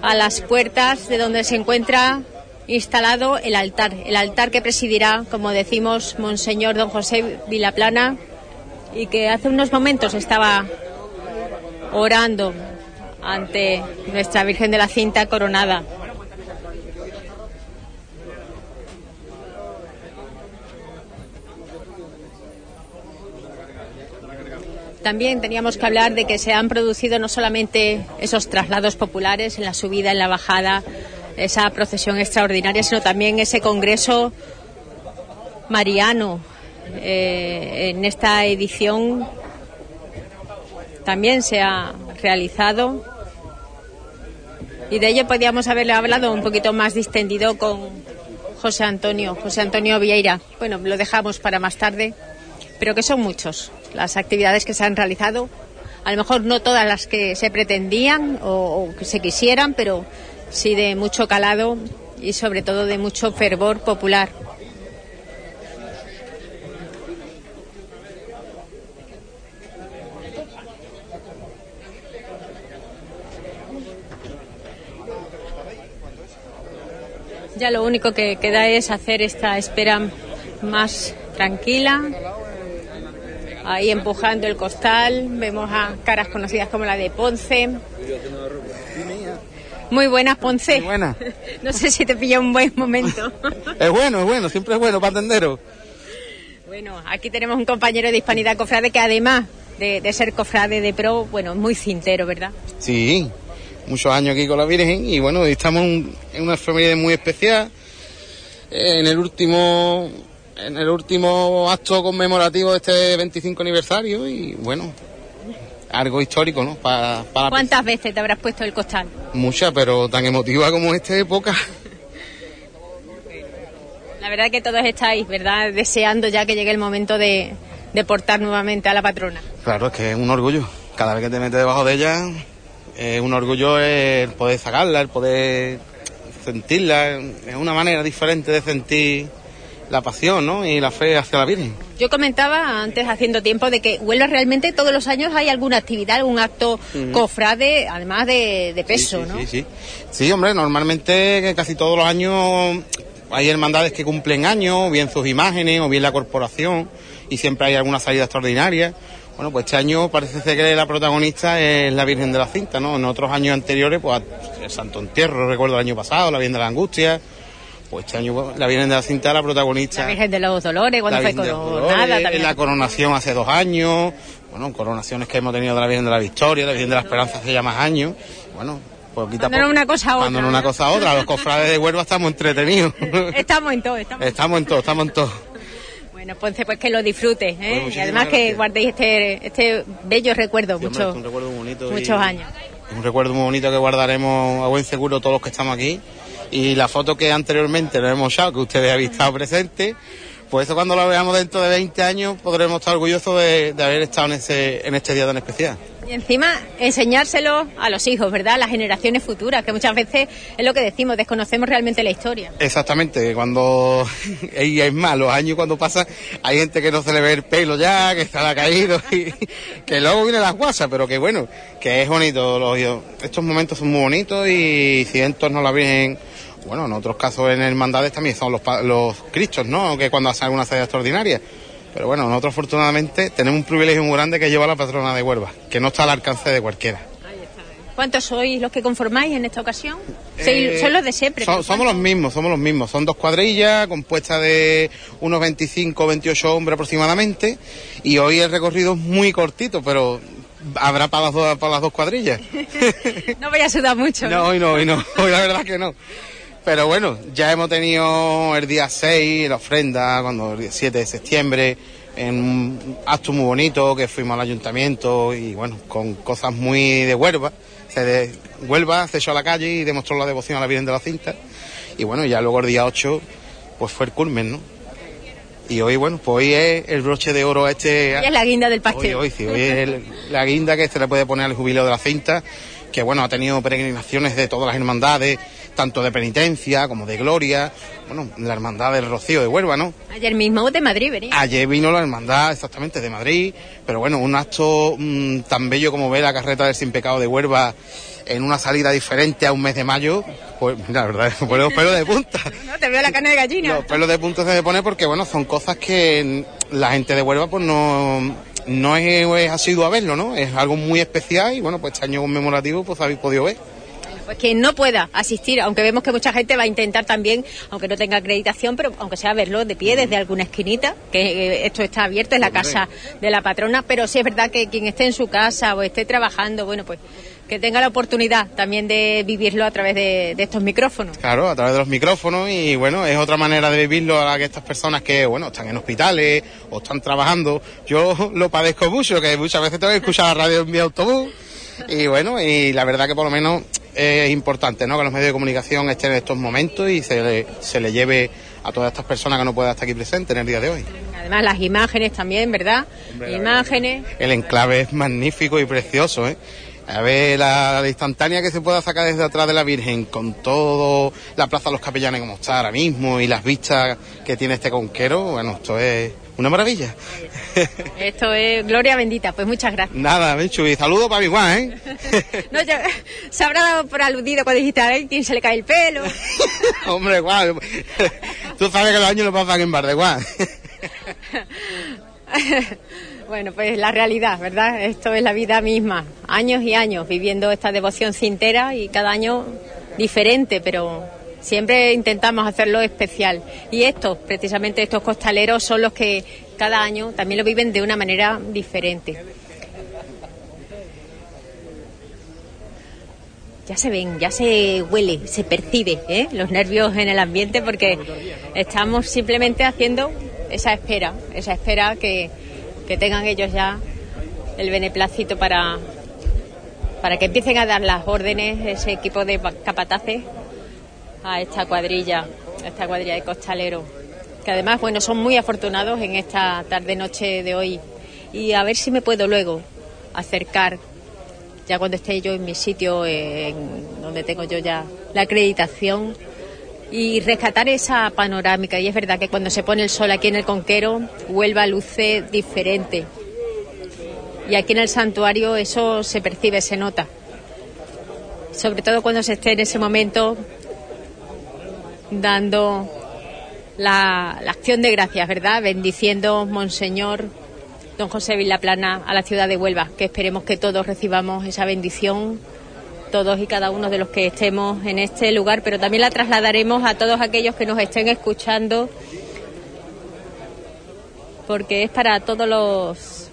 a las puertas de donde se encuentra instalado el altar, el altar que presidirá, como decimos, Monseñor Don José Vilaplana y que hace unos momentos estaba orando ante nuestra Virgen de la Cinta coronada. También teníamos que hablar de que se han producido no solamente esos traslados populares en la subida, en la bajada, esa procesión extraordinaria, sino también ese congreso mariano. Eh, en esta edición también se ha realizado y de ello podríamos haberle hablado un poquito más distendido con José Antonio, José Antonio Vieira. Bueno, lo dejamos para más tarde, pero que son muchos las actividades que se han realizado. A lo mejor no todas las que se pretendían o, que se quisieran, pero sí de mucho calado y sobre todo de mucho fervor popular. Ya lo único que queda es hacer esta espera más tranquila. Ahí empujando el costal, vemos a caras conocidas como la de Ponce. Muy buenas, Ponce. Muy buena. No sé si te pilla un buen momento. Es bueno, es bueno, siempre es bueno para tenderos. Bueno, aquí tenemos un compañero de Hispanidad Cofrade que además de, de ser cofrade de pro, bueno, muy cintero, ¿verdad? Sí, muchos años aquí con la Virgen y bueno, estamos en una familia muy especial. En el último en el último acto conmemorativo de este 25 aniversario y bueno, algo histórico, ¿no? Para, para ¿Cuántas veces te habrás puesto el costal? muchas, pero tan emotiva como esta época. La verdad que todos estáis, ¿verdad? Deseando ya que llegue el momento de, de portar nuevamente a la patrona. Claro, es que es un orgullo. Cada vez que te metes debajo de ella, es un orgullo el poder sacarla, el poder sentirla. Es una manera diferente de sentir la pasión, ¿no? Y la fe hacia la Virgen. Yo comentaba antes, haciendo tiempo, de que Huelva realmente todos los años hay alguna actividad, algún acto cofrade, además de, de peso, ¿no? Sí, sí. Sí, hombre, normalmente casi todos los años hay hermandades que cumplen años, bien sus imágenes, o bien la corporación, y siempre hay alguna salida extraordinaria. Bueno, pues este año parece ser que la protagonista es la Virgen de la Cinta, ¿no? En otros años anteriores, pues el Santo Entierro, recuerdo el año pasado, la Virgen de la Angustia. Pues este año pues, la Virgen de la Cinta la protagonista. La Virgen de los Dolores, cuando fue de coronada también. la coronación hace dos años, bueno, coronaciones que hemos tenido de la Virgen de la Victoria, la Virgen de la Esperanza hace ya más años, bueno, a Cuando no una cosa a otra. Cuando no una cosa a otra, los cofrades de Huelva estamos entretenidos. Estamos en todo, estamos. estamos en todo, estamos en todo. Bueno, Ponce, pues que lo disfrutes, ¿eh? Pues y además que guardéis este, este bello recuerdo, Sí, hombre, mucho, es un recuerdo muy bonito y- muchos años. Es un recuerdo muy bonito que guardaremos a buen seguro todos los que estamos aquí. Y la foto que anteriormente nos hemos echado, que ustedes habéis estado presentes, pues eso cuando lo veamos dentro de 20 años podremos estar orgullosos de, de haber estado en, ese, en este día tan especial. Y encima enseñárselo a los hijos, ¿verdad? A las generaciones futuras, que muchas veces es lo que decimos, desconocemos realmente la historia. Exactamente, cuando y es más, los años cuando pasan, hay gente que no se le ve el pelo ya, que está caído, y que luego vienen las guasas, pero que bueno, que es bonito, los- estos momentos son muy bonitos y si a la Virgen, bueno, en otros casos en hermandades también son los, los cristos, ¿no? Que cuando hacen alguna salida extraordinaria. Pero bueno, nosotros afortunadamente tenemos un privilegio muy grande que lleva la patrona de Huelva, que no está al alcance de cualquiera. ¿Cuántos sois los que conformáis en esta ocasión? Eh, son los de siempre. So- somos los mismos, somos los mismos. Son dos cuadrillas compuestas de unos 25 o 28 hombres aproximadamente. Y hoy el recorrido es muy cortito, pero habrá para las dos, para las dos cuadrillas. No voy a sudar mucho. No, hoy no, hoy no, hoy la verdad que no. Pero bueno, ya hemos tenido el día 6, la ofrenda, cuando el 7 de septiembre, en un acto muy bonito que fuimos al ayuntamiento y bueno, con cosas muy de Huelva. Se de, Huelva se echó a la calle y demostró la devoción a la Virgen de la Cinta. Y bueno, ya luego el día 8, pues fue el culmen, ¿no? Y hoy, bueno, pues hoy es el broche de oro a este... Es la guinda del pastel. Hoy, hoy, sí, hoy es el- la guinda que se le puede poner al jubileo de la cinta, que bueno, ha tenido peregrinaciones de todas las hermandades, tanto de penitencia como de gloria, bueno, la hermandad del Rocío de Huelva, ¿no? Ayer mismo de Madrid venía. Ayer vino la hermandad exactamente de Madrid, pero bueno, un acto mm, tan bello como ver la carreta del Sin Pecado de Huelva en una salida diferente a un mes de mayo, pues mira, la verdad, los pelos de punta. No, te veo la carne de gallina. Los pelos de punta se me pone porque, bueno, son cosas que la gente de Huelva pues no, no es, es asiduo a verlo, ¿no? Es algo muy especial y, bueno, pues este año conmemorativo pues habéis podido ver. Pues quien no pueda asistir, aunque vemos que mucha gente va a intentar también, aunque no tenga acreditación, pero aunque sea verlo de pie desde alguna esquinita, que eh, esto está abierto, es la casa de la patrona, pero sí es verdad que quien esté en su casa o esté trabajando, bueno, pues que tenga la oportunidad también de vivirlo a través de, de estos micrófonos. Claro, a través de los micrófonos y bueno, es otra manera de vivirlo a la que estas personas que, bueno, están en hospitales o están trabajando. Yo lo padezco mucho, que muchas veces tengo que escuchar la radio en mi autobús y bueno, y la verdad que por lo menos es importante, ¿no? Que los medios de comunicación estén en estos momentos y se le, se le lleve a todas estas personas que no puedan estar aquí presentes en el día de hoy. Además las imágenes también, ¿verdad? Hombre, imágenes. El enclave es magnífico y precioso, ¿eh? A ver la, la instantánea que se pueda sacar desde atrás de la Virgen con todo la Plaza de los Capellanes como está ahora mismo y las vistas que tiene este conquero, bueno, esto es una maravilla. Esto es gloria bendita, pues muchas gracias. Nada, Menchu, y saludos para mi Juan, ¿eh? No, ya- se habrá dado por aludido cuando dijiste a ver quién se le cae el pelo. Hombre, Juan, tú sabes que los años lo pasan en bar de Juan. Bueno, pues la realidad, ¿verdad? Esto es la vida misma. Años y años viviendo esta devoción cintera y cada año diferente, pero siempre intentamos hacerlo especial. Y estos, precisamente estos costaleros, son los que cada año también lo viven de una manera diferente. Ya se ven, ya se huele, se percibe ¿eh? los nervios en el ambiente porque estamos simplemente haciendo esa espera, esa espera que, que tengan ellos ya el beneplácito para, para que empiecen a dar las órdenes ese equipo de capataces a esta cuadrilla, a esta cuadrilla de costaleros, que además, bueno, son muy afortunados en esta tarde-noche de hoy. Y a ver si me puedo luego acercar, ya cuando esté yo en mi sitio, en donde tengo yo ya la acreditación, y rescatar esa panorámica. Y es verdad que cuando se pone el sol aquí en el Conquero, Huelva luce diferente. Y aquí en el santuario eso se percibe, se nota. Sobre todo cuando se esté en ese momento dando la, acción de gracias, ¿verdad? Bendiciendo, Monseñor Don José Vilaplana, a la ciudad de Huelva, que esperemos que todos recibamos esa bendición, todos y cada uno de los que estemos en este lugar, pero también la trasladaremos a todos aquellos que nos estén escuchando, porque es para todos los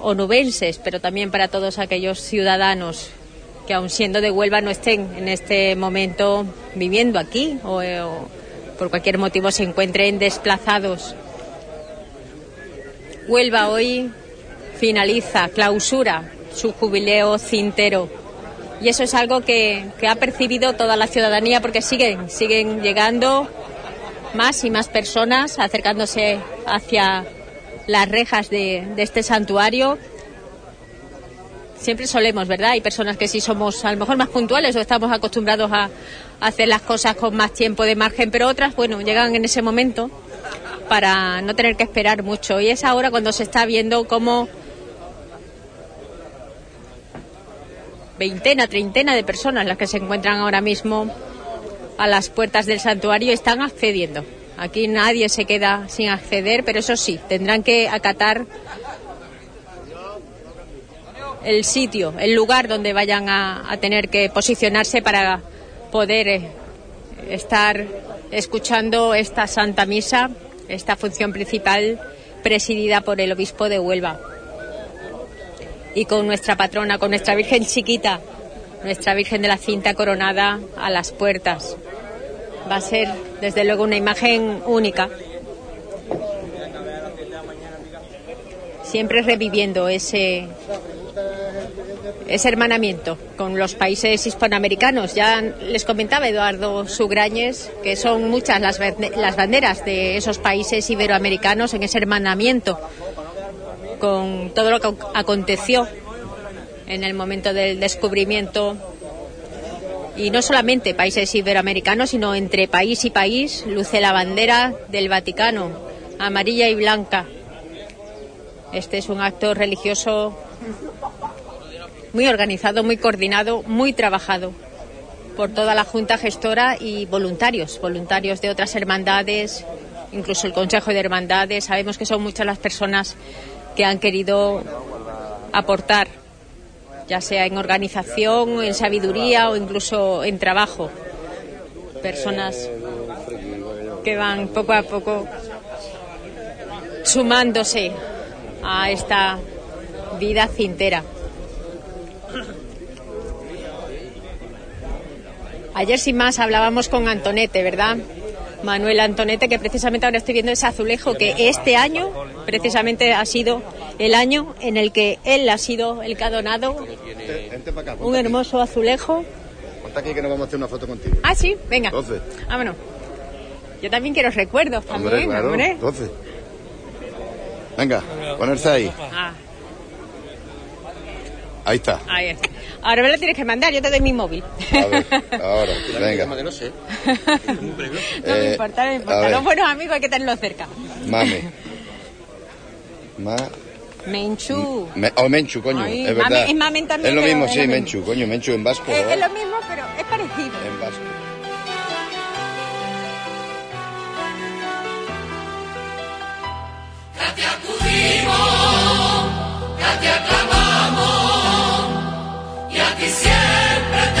onubenses, pero también para todos aquellos ciudadanos que aun siendo de Huelva no estén en este momento viviendo aquí o, eh, o por cualquier motivo se encuentren desplazados. Huelva hoy finaliza, clausura su jubileo cintero. Y eso es algo que, que ha percibido toda la ciudadanía porque siguen, siguen llegando más y más personas acercándose hacia las rejas de este santuario. Siempre solemos, ¿verdad? Hay personas que sí somos a lo mejor más puntuales o estamos acostumbrados a, hacer las cosas con más tiempo de margen, pero otras, bueno, llegan en ese momento para no tener que esperar mucho. Y es ahora cuando se está viendo cómo veintena, treintena de personas las que se encuentran ahora mismo a las puertas del santuario están accediendo. Aquí nadie se queda sin acceder, pero eso sí, tendrán que acatar el sitio, el lugar donde vayan a, tener que posicionarse para poder eh, estar escuchando esta Santa Misa, esta función principal presidida por el obispo de Huelva. Y con nuestra patrona, con nuestra Virgen chiquita, nuestra Virgen de la Cinta coronada a las puertas. Va a ser, desde luego, una imagen única. Siempre reviviendo ese, ese hermanamiento con los países hispanoamericanos. Ya les comentaba Eduardo Sugrañes que son muchas las, bande- las banderas de esos países iberoamericanos en ese hermanamiento con todo lo que aconteció en el momento del descubrimiento y no solamente países iberoamericanos, sino entre país y país, luce la bandera del Vaticano, amarilla y blanca. Este es un acto religioso muy organizado, muy coordinado, muy trabajado por toda la Junta Gestora y voluntarios, voluntarios de otras hermandades, incluso el Consejo de Hermandades. Sabemos que son muchas las personas que han querido aportar, ya sea en organización, en sabiduría o incluso en trabajo. Personas que van poco a poco sumándose a esta vida cintera. Ayer sin más hablábamos con Antonete, ¿verdad? Manuel Antonete, que precisamente ahora estoy viendo ese azulejo que este año precisamente ha sido el año en el que él ha sido el que ha donado un hermoso azulejo. Ponte aquí que nos vamos a hacer una foto contigo. Ah, sí, venga. 12. Vámonos. Yo también quiero recuerdos Hombre, también, claro, hombre. 12. Venga, ponerse ahí. Ah, Ahí está. ahí está. Ahora me lo tienes que mandar, yo te doy mi móvil. A ver, ahora, venga. no Eh, me importa, no me a importa. Los buenos amigos hay que tenerlos cerca. Mame. Ma, Menchu. me, oh, Menchu, coño, Ay, es verdad. mame- es mamen también, Es lo mismo, es sí, lo mismo. Menchu, coño, Menchu en vasco. Es, ¿no? es lo mismo, pero es parecido. En vasco. Ya te acudimos, ya te aclamamos, y a ti siempre te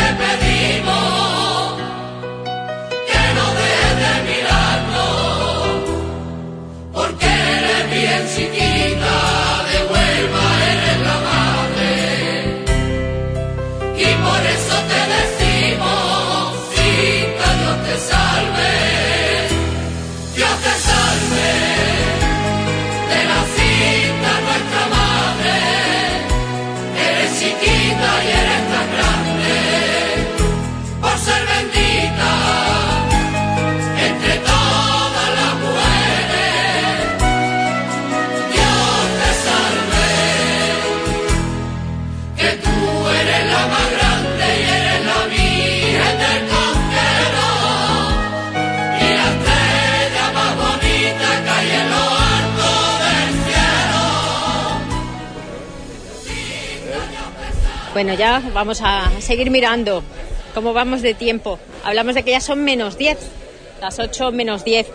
Bueno, ya vamos a seguir mirando cómo vamos de tiempo. Hablamos de que ya son menos 10, las 8 menos 10.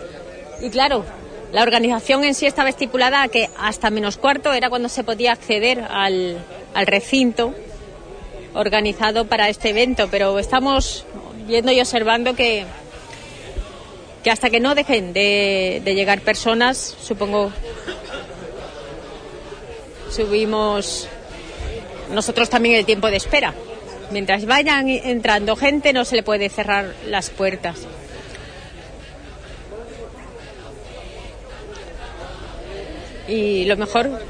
Y claro, la organización en sí estaba estipulada a que hasta menos cuarto era cuando se podía acceder al, al recinto organizado para este evento, pero estamos viendo y observando que, que hasta que no dejen de, de llegar personas, supongo, subimos nosotros también el tiempo de espera. Mientras vayan entrando gente no se le puede cerrar las puertas. Y lo mejor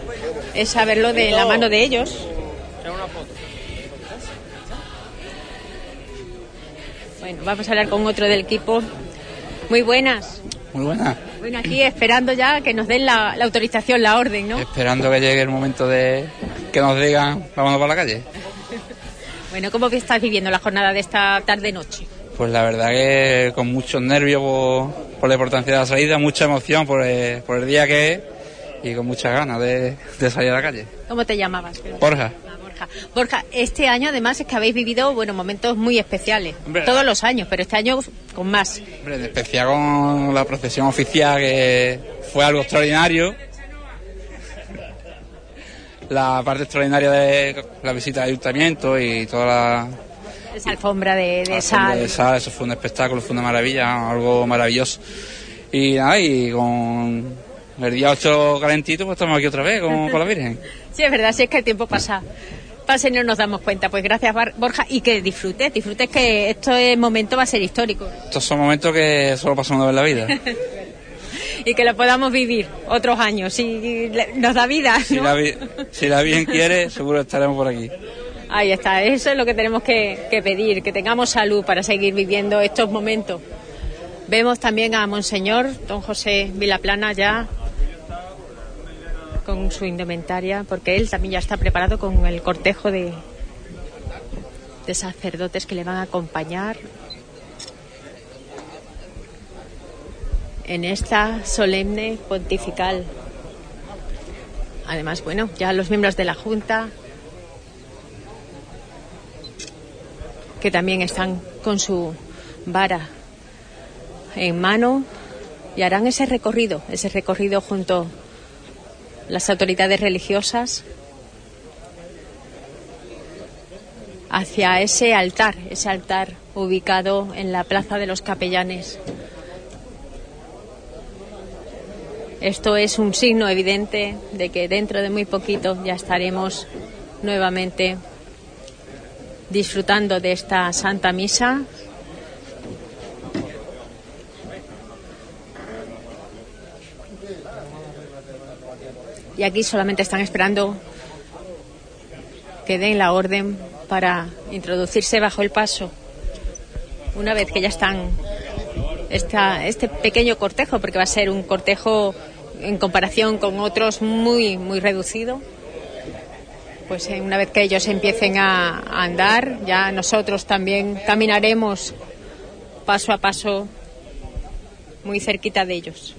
es saberlo de la mano de ellos. Bueno, vamos a hablar con otro del equipo. Muy buenas. Muy buena. Bueno, aquí esperando ya que nos den la, la autorización, la orden, ¿no? Esperando que llegue el momento de que nos digan, vámonos para la calle. Bueno, ¿cómo estás viviendo la jornada de esta tarde-noche? Pues la verdad que con muchos nervios por, por la importancia de la salida, mucha emoción por el, por el día que es y con muchas ganas de, de salir a la calle. ¿Cómo te llamabas? Borja. Borja. Borja, este año además es que habéis vivido bueno momentos muy especiales. Hombre. Todos los años, pero este año con más. Hombre, en especial con la procesión oficial que fue algo extraordinario. La parte extraordinaria de la visita al ayuntamiento y toda la, Esa alfombra de, de sal. de sal, eso fue un espectáculo, fue una maravilla, algo maravilloso. Y nada, y con el día 8 calentito, pues estamos aquí otra vez con, con la Virgen. Sí, es verdad, sí es que el tiempo pasa. Pasa y no nos damos cuenta. Pues gracias, Bar- Borja, y que disfrutes, disfrutes que este momento va a ser histórico Estos son momentos que solo pasan una vez en la vida. y que lo podamos vivir otros años, si nos da vida. Si la, vi- si la Virgen quiere, seguro estaremos por aquí. Ahí está, eso es lo que tenemos que, que pedir, que tengamos salud para seguir viviendo estos momentos. Vemos también a Monseñor Don José Vilaplana ya con su indumentaria, porque él también ya está preparado con el cortejo de, sacerdotes que le van a acompañar en esta solemne pontifical. Además, bueno, ya los miembros de la Junta que también están con su vara en mano y harán ese recorrido, ese recorrido junto las autoridades religiosas hacia ese altar, ese altar ubicado en la Plaza de los Capellanes. Esto es un signo evidente de que dentro de muy poquito ya estaremos nuevamente disfrutando de esta Santa Misa. Y aquí solamente están esperando que den la orden para introducirse bajo el paso. Una vez que ya están esta, este pequeño cortejo, porque va a ser un cortejo en comparación con otros muy, muy reducido, pues eh, una vez que ellos empiecen a, a andar, ya nosotros también caminaremos paso a paso muy cerquita de ellos.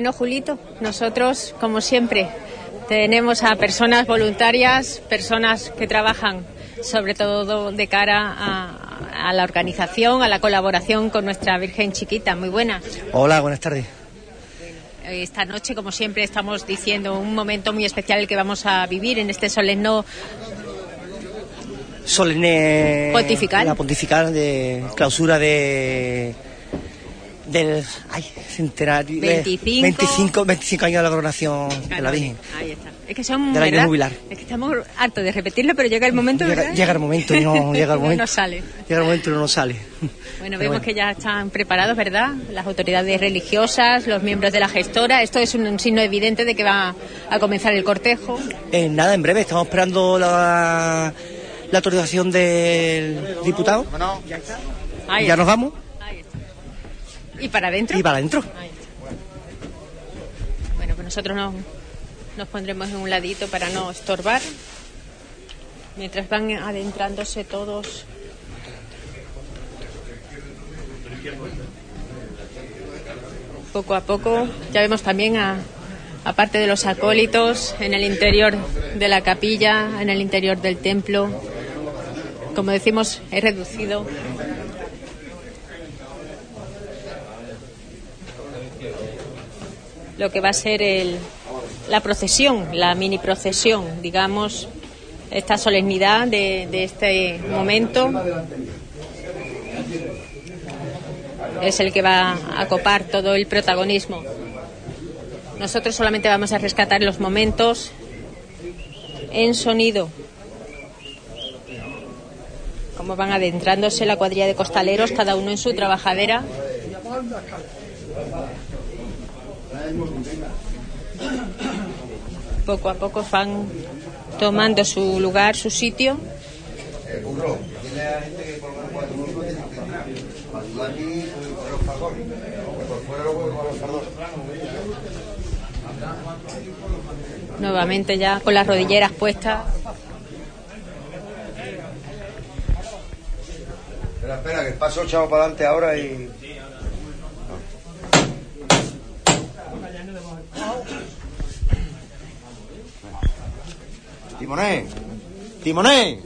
Bueno, Julito, nosotros, como siempre, tenemos a personas voluntarias, personas que trabajan sobre todo de cara a, a la organización, a la colaboración con nuestra Virgen Chiquita. Muy buenas. Hola, buenas tardes. Esta noche, como siempre, estamos diciendo un momento muy especial que vamos a vivir en este solemno Solemne. Pontifical. La pontifical de clausura de. Del. Ay, centenario. de 25. 25, 25 años de la coronación de la Virgen. Ahí está. Es que son. Del año jubilar. Es que estamos hartos de repetirlo, pero llega el momento, Llega, ¿verdad? llega el momento y no llega el No momento. nos sale. Llega el momento y no nos sale. Bueno, Pero vemos bueno. que ya están preparados, ¿verdad? Las autoridades religiosas, los miembros de la gestora. Esto es un, un signo evidente de que va a comenzar el cortejo. Eh, nada, en breve, estamos esperando la, la autorización del diputado. Ahí ya está. nos vamos ¿Y para adentro? y para adentro. Bueno, pues nosotros nos, nos pondremos en un ladito para no estorbar. Mientras van adentrándose todos. Poco a poco. Ya vemos también a, aparte de los acólitos, en el interior de la capilla, en el interior del templo. Como decimos, es reducido. Lo que va a ser el, la procesión, la mini procesión, digamos, esta solemnidad de, este momento es el que va a copar todo el protagonismo. Nosotros solamente vamos a rescatar los momentos en sonido. Como van adentrándose la cuadrilla de costaleros, cada uno en su trabajadera. Poco a poco van tomando su lugar, su sitio. Nuevamente ya con las rodilleras puestas. Espera, espera, que el paso echamos para adelante ahora y. Timoné, Timoné.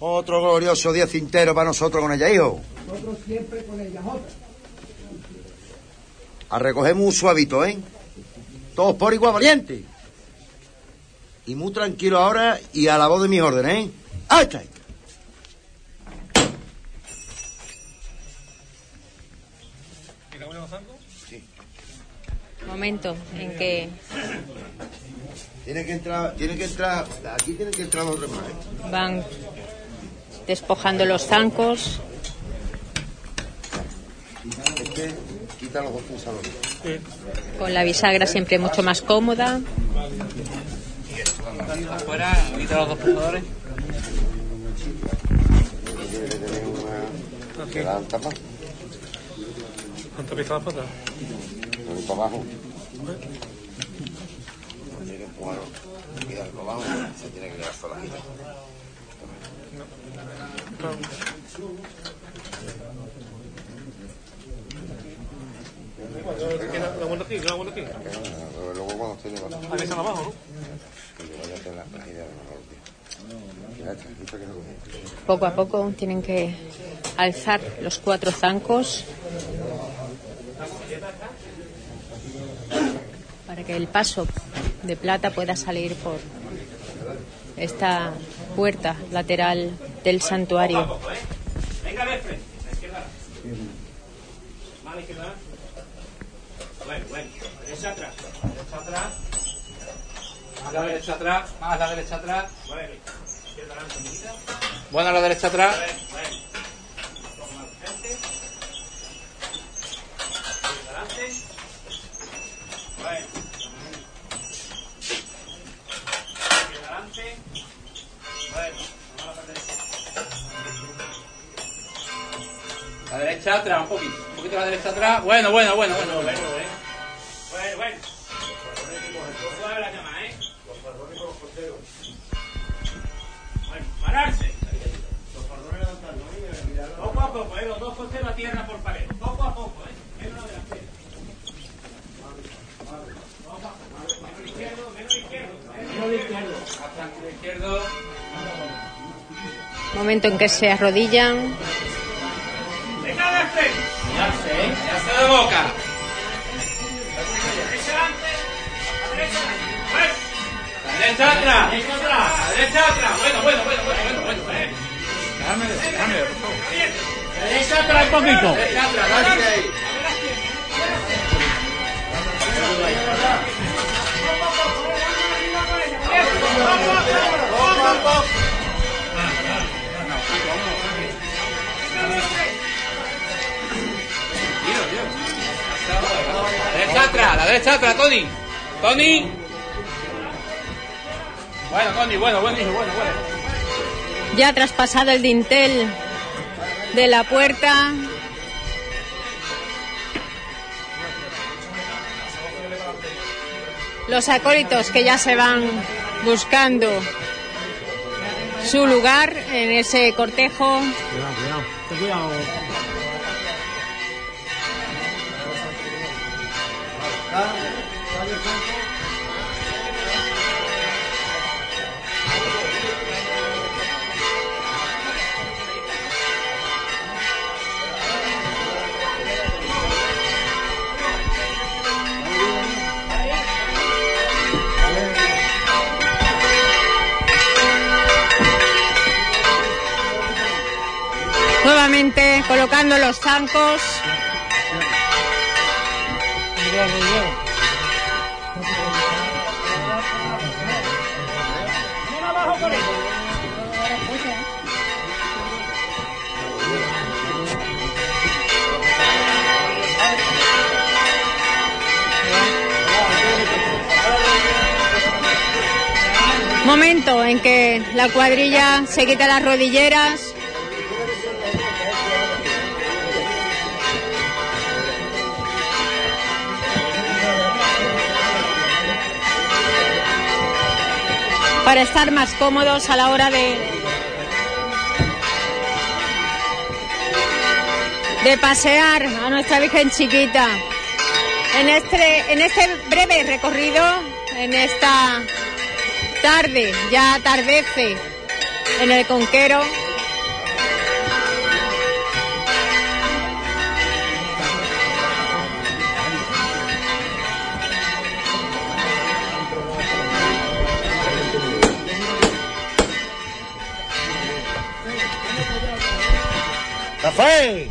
Otro glorioso día cintero para nosotros con ella, hijo. Nosotros siempre con ella. A recoger muy suavito, ¿eh? Todos por igual valiente. Y muy tranquilo ahora y a la voz de mis órdenes, ¿eh? ¡Ahí Sí. Momento en que Tiene que entrar, tiene que entrar, aquí tiene que entrar los demás. van despojando los zancos. Este, quita los dos salones. Con la bisagra siempre mucho más cómoda. Afuera, quita los dos pesadores. Que la tapa, ¿Cuánto pesa la pata? Abajo. Tiene que. Queda para abajo, se tiene que quedar sola. La vuelta aquí, la vuelta aquí. Luego abajo, ¿no? Poco a poco tienen que alzar los cuatro zancos para que el paso de plata pueda salir por esta puerta lateral del santuario. Venga de frente, la izquierda. Mala izquierda. Bueno, bueno. Derecha atrás. Derecha atrás. Más la derecha atrás, más la derecha atrás. Bueno. Izquierda adelante, unida. Buena la derecha atrás. Bueno. Bueno. Vamos a la parte derecha. La derecha atrás, un poquito. Un poquito la derecha atrás. Bueno, bueno, bueno, bueno. Bueno, bueno. Bueno, bueno. Suave la ¿eh? Bueno, pararse. Poco a poco, ¿eh? Los dos costeros a tierra por pared. Poco a poco, ¿eh? Menos delantero. Menos izquierdo, menos izquierdo. Menos izquierdo. Bastante izquierdo. Momento en que se arrodillan. Venga de frente. Ya sé, de boca. Derecha atrás. Derecha atrás. Derecha atrás. Bueno, bueno, bueno, bueno, bueno, bueno. un poquito. Derecha atrás, atrás, la derecha atrás, Tony. Tony. Bueno, Tony, bueno, bueno, bueno, bueno. Ya traspasado el dintel de la puerta. Los acólitos que ya se van buscando su lugar en ese cortejo. Cuidado, cuidado. Nuevamente colocando los zancos. Momento en que la cuadrilla se quita las rodilleras. Para estar más cómodos a la hora de de pasear a nuestra Virgen chiquita. En este en este breve recorrido en esta tarde ya atardece en el Conquero ¡Café!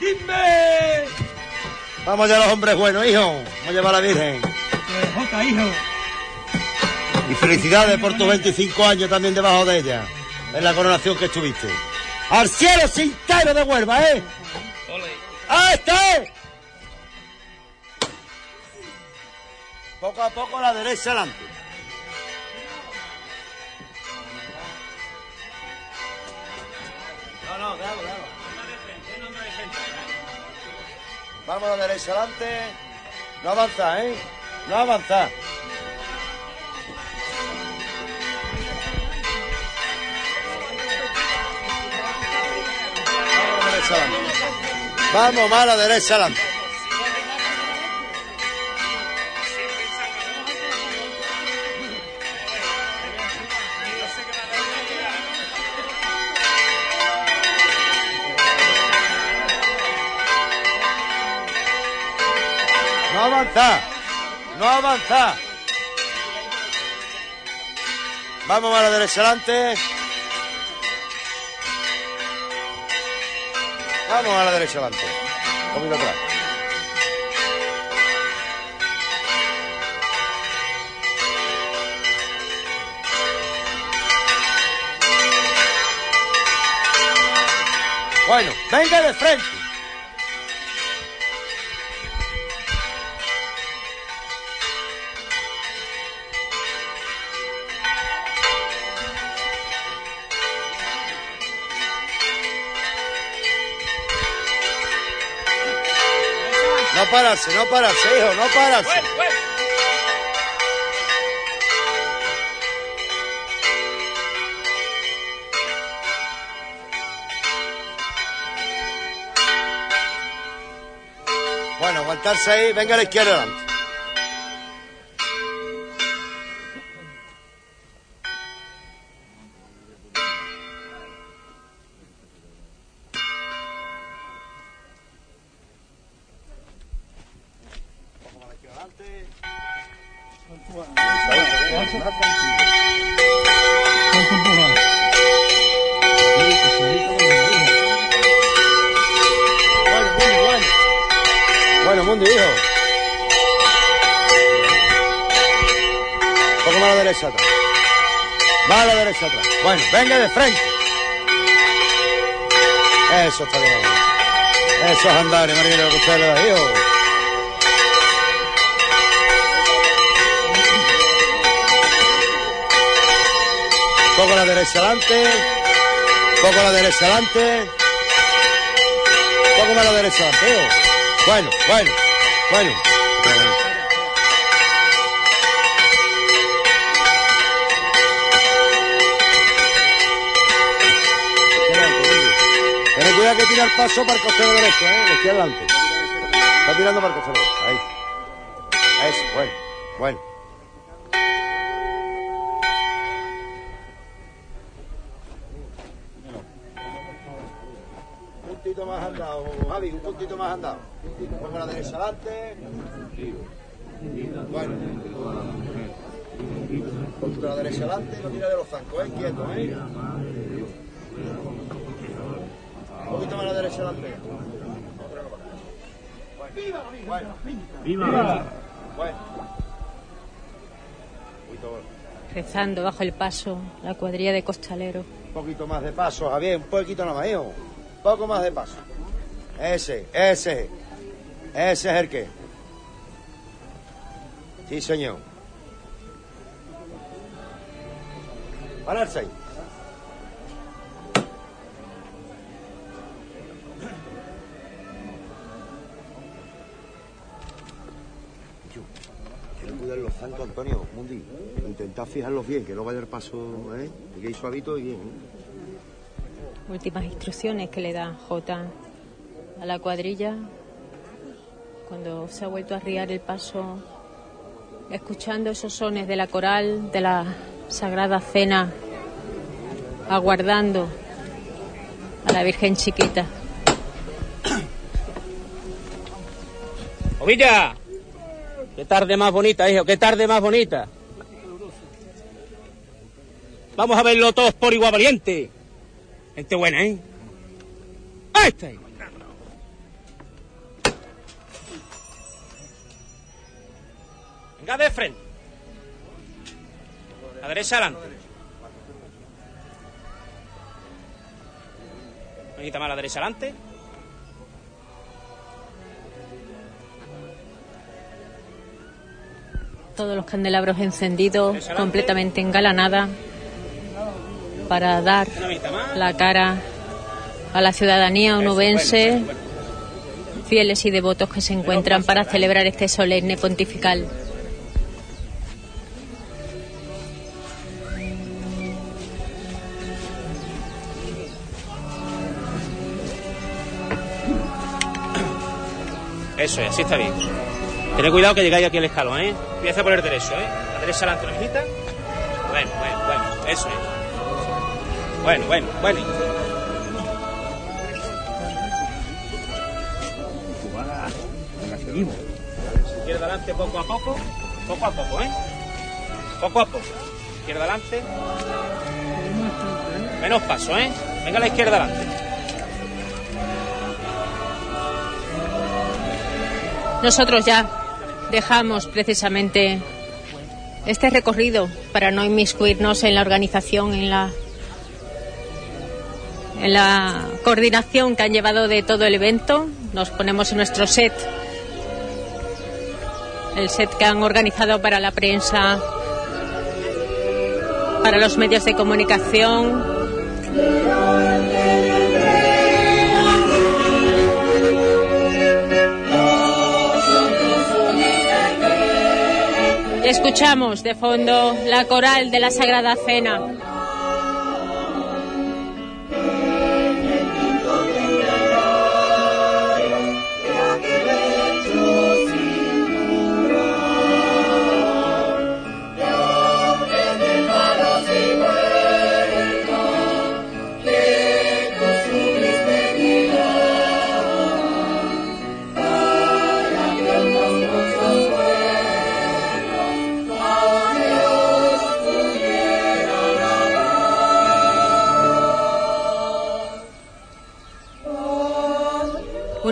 ¡Dime! Vamos ya los hombres buenos, hijo. Vamos a llevar a la Virgen. Jota, hijo. Y felicidades por tus 25 años también debajo de ella. En la coronación que estuviste. ¡Al cielo cintero de Huelva, eh! ¡Ah, está! Poco a poco la derecha adelante. No, no, bravo, bravo. Vamos a la derecha adelante. No avanza, ¿eh? No avanza. Vamos a la derecha adelante. Vamos a la derecha adelante. No avanza. No avanza. Vamos a la derecha adelante. Vamos a la derecha adelante. Un atrás. Bueno, venga de frente. Pararse, no pararse, hijo, no pararse. Bueno, aguantarse ahí, venga a la izquierda adelante. Frente. Eso está. Eso es andar, María, lo que usted hijo. Poco la derecha adelante. Poco la derecha adelante. Poco más la derecha adelante. Bueno, bueno, bueno. Que tira el paso para el costero derecho, ¿eh? Le estoy adelante. Está tirando para el costero derecho. Ahí. Eso, bueno, bueno. Un puntito más andado, Javi, un puntito más andado. A la derecha adelante. Bueno. Un poquito a la derecha adelante, no tira de los zancos, eh, quieto, eh. Un poquito más a la derecha adelante. Bueno, bueno. ¡Viva! Bueno. Un poquito, Rezando bajo el paso la cuadrilla de costaleros. un poquito más de paso, Javier, un poquito nomás, hijo. Un poco más de paso. Ese, ese. Ese es el que. Sí, señor. Pararse ahí. Cuidar los zancos, Antonio, Mundi. Intentad fijarlos bien, que no vaya el paso, ¿eh? Y que suavito y bien. ¿eh? Últimas instrucciones que le da J a la cuadrilla cuando se ha vuelto a arriar el paso, escuchando esos sones de la coral, de la Sagrada Cena, aguardando a la Virgen Chiquita. Ovilla, Qué tarde más bonita, hijo, qué tarde más bonita. Vamos a verlo todos por igual valiente. Gente buena, ¿eh? Ahí está. Venga de frente. A derecha adelante. Bonita más la derecha adelante. Todos los candelabros encendidos, completamente engalanada, para dar la cara a la ciudadanía onubense, fieles y devotos que se encuentran para celebrar este solemne pontifical. Eso es, así está bien. Tened cuidado que llegáis aquí al escalón, ¿eh? Empieza por el derecho, ¿eh? La derecha adelante, ¿la mijita? Bueno, bueno, bueno, eso es. Bueno, bueno, bueno. Izquierda adelante poco a poco, poco a poco, ¿eh? Poco a poco. Izquierda adelante. Menos paso, ¿eh? Venga a la izquierda adelante. Nosotros ya dejamos precisamente este recorrido para no inmiscuirnos en la organización, en la en la coordinación que han llevado de todo el evento. Nos ponemos en nuestro set, el set que han organizado para la prensa, para los medios de comunicación. Escuchamos de fondo la coral de la Sagrada Cena.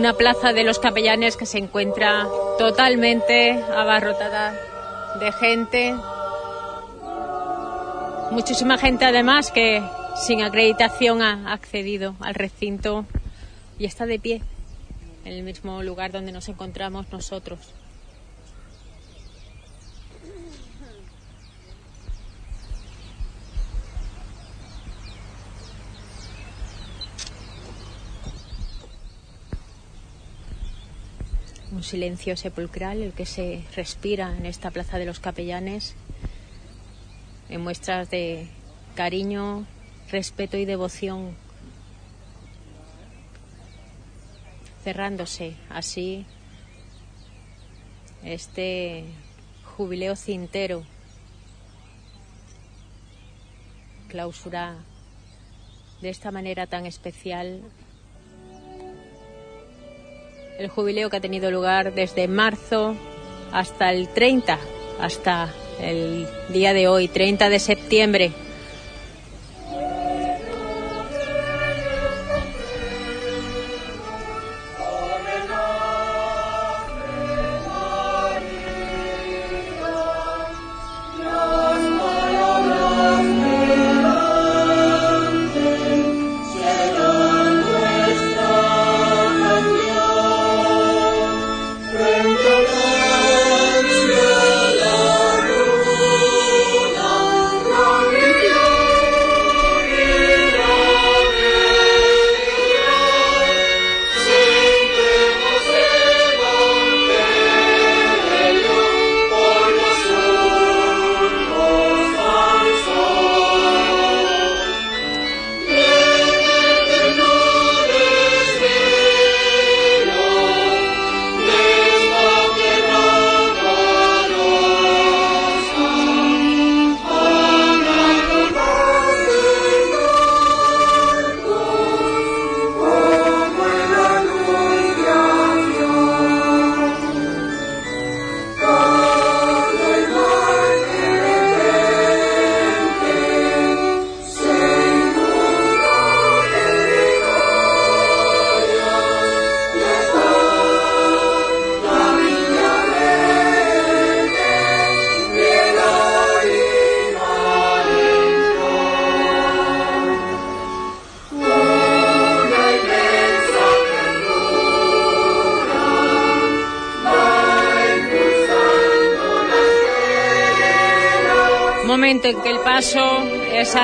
Una plaza de los capellanes que se encuentra totalmente abarrotada de gente. Muchísima gente además que sin acreditación ha accedido al recinto y está de pie en el mismo lugar donde nos encontramos nosotros. Un silencio sepulcral el que se respira en esta plaza de los capellanes en muestras de cariño, respeto y devoción, cerrándose así este jubileo cintero, clausura de esta manera tan especial el jubileo que ha tenido lugar desde marzo hasta el 30, hasta el día de hoy, 30 de septiembre.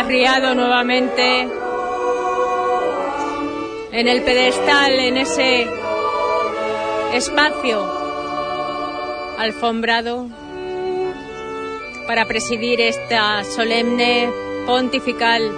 Arriado nuevamente en el pedestal, en ese espacio alfombrado para presidir esta solemne pontifical.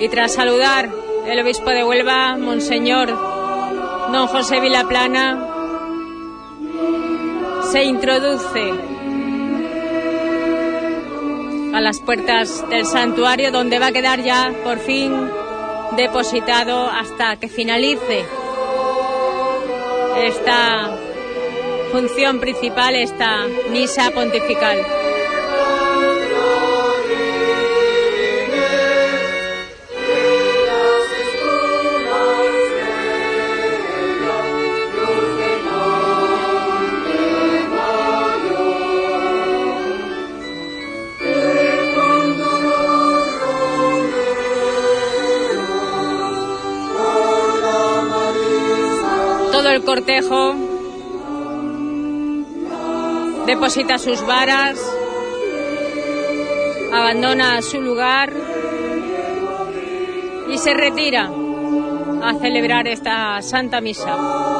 Y tras saludar el obispo de Huelva, Monseñor Don José Vilaplana, se introduce a las puertas del santuario donde va a quedar ya por fin depositado hasta que finalice esta función principal, esta misa pontifical. Deposita sus varas, abandona su lugar. Y se retira a celebrar esta Santa Misa.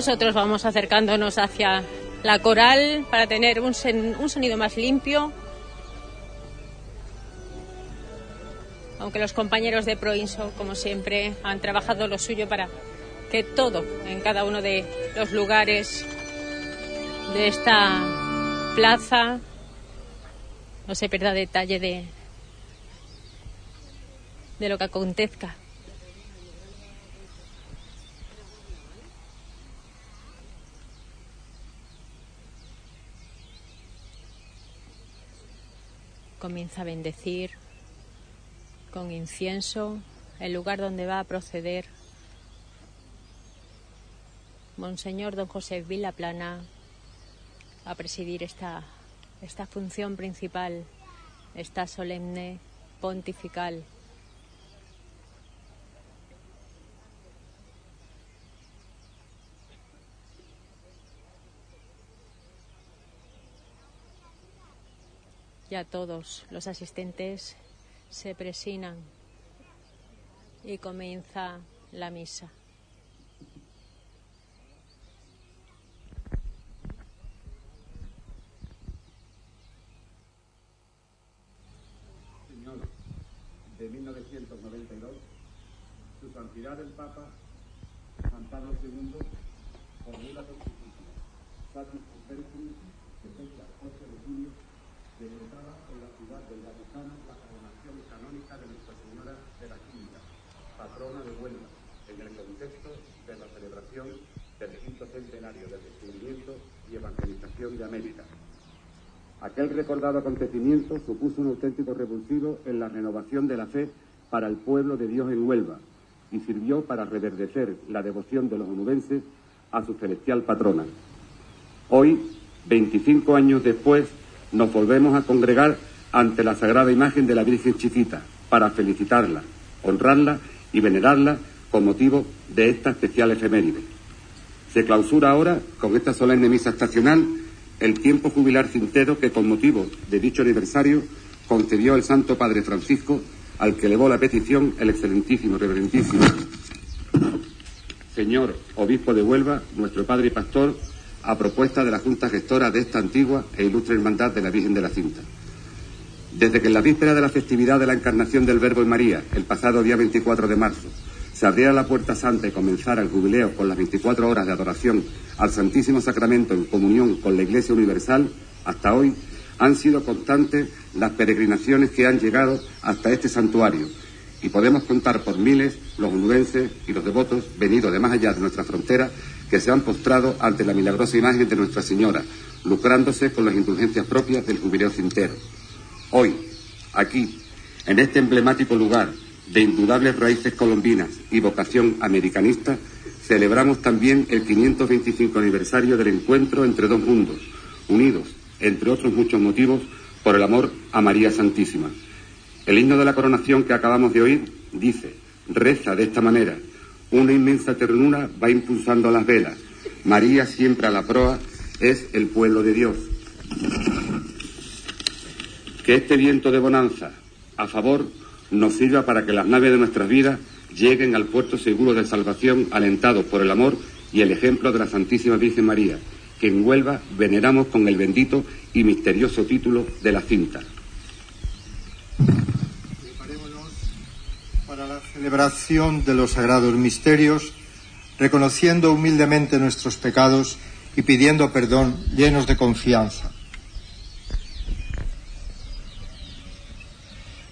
Nosotros vamos acercándonos hacia la coral para tener un, sonido más limpio. Aunque los compañeros de Proinso, como siempre, han trabajado lo suyo para que todo en cada uno de los lugares de esta plaza no se pierda detalle de, de lo que acontezca. Comienza a bendecir con incienso el lugar donde va a proceder Monseñor Don José Vilaplana a presidir esta, esta función principal, esta solemne pontifical. Ya todos los asistentes se presinan y comienza la misa. Señor, de 1992, su santidad el Papa Juan Pablo II formula constitución Satis Perpetuum, que fecha 8 de junio, decretada en la ciudad del Vaticano la coronación canónica de Nuestra Señora de la Quinta, patrona de Huelva, en el contexto de la celebración del quinto centenario del descubrimiento y evangelización de América. Aquel recordado acontecimiento supuso un auténtico revulsivo en la renovación de la fe para el pueblo de Dios en Huelva y sirvió para reverdecer la devoción de los onubenses a su celestial patrona. Hoy, 25 años después, nos volvemos a congregar ante la sagrada imagen de la Virgen Chiquita para felicitarla, honrarla y venerarla con motivo de esta especial efeméride. Se clausura ahora, con esta solemne misa estacional, el tiempo jubilar cintero que con motivo de dicho aniversario concedió el Santo Padre Francisco al que elevó la petición el excelentísimo, reverentísimo señor obispo de Huelva, nuestro padre y pastor, a propuesta de la Junta Gestora de esta antigua e ilustre hermandad de la Virgen de la Cinta. Desde que en la víspera de la festividad de la Encarnación del Verbo en María, el pasado día 24 de marzo, se abriera la puerta santa y comenzara el jubileo con las 24 horas de adoración al Santísimo Sacramento en comunión con la Iglesia Universal, Hasta hoy han sido constantes las peregrinaciones que han llegado hasta este santuario y podemos contar por miles los onubenses y los devotos venidos de más allá de nuestra frontera que se han postrado ante la milagrosa imagen de Nuestra Señora, lucrándose con las indulgencias propias del jubileo cintero. Hoy, aquí, en este emblemático lugar de indudables raíces colombinas y vocación americanista, celebramos también el 525 aniversario del encuentro entre dos mundos, unidos, entre otros muchos motivos, por el amor a María Santísima. El himno de la coronación que acabamos de oír dice, reza de esta manera, una inmensa ternura va impulsando las velas, María siempre a la proa es el pueblo de Dios. Que este viento de bonanza a favor nos sirva para que las naves de nuestras vidas lleguen al puerto seguro de salvación alentados por el amor y el ejemplo de la Santísima Virgen María, que en Huelva veneramos con el bendito y misterioso título de la cinta. para la celebración de los sagrados misterios, reconociendo humildemente nuestros pecados y pidiendo perdón llenos de confianza.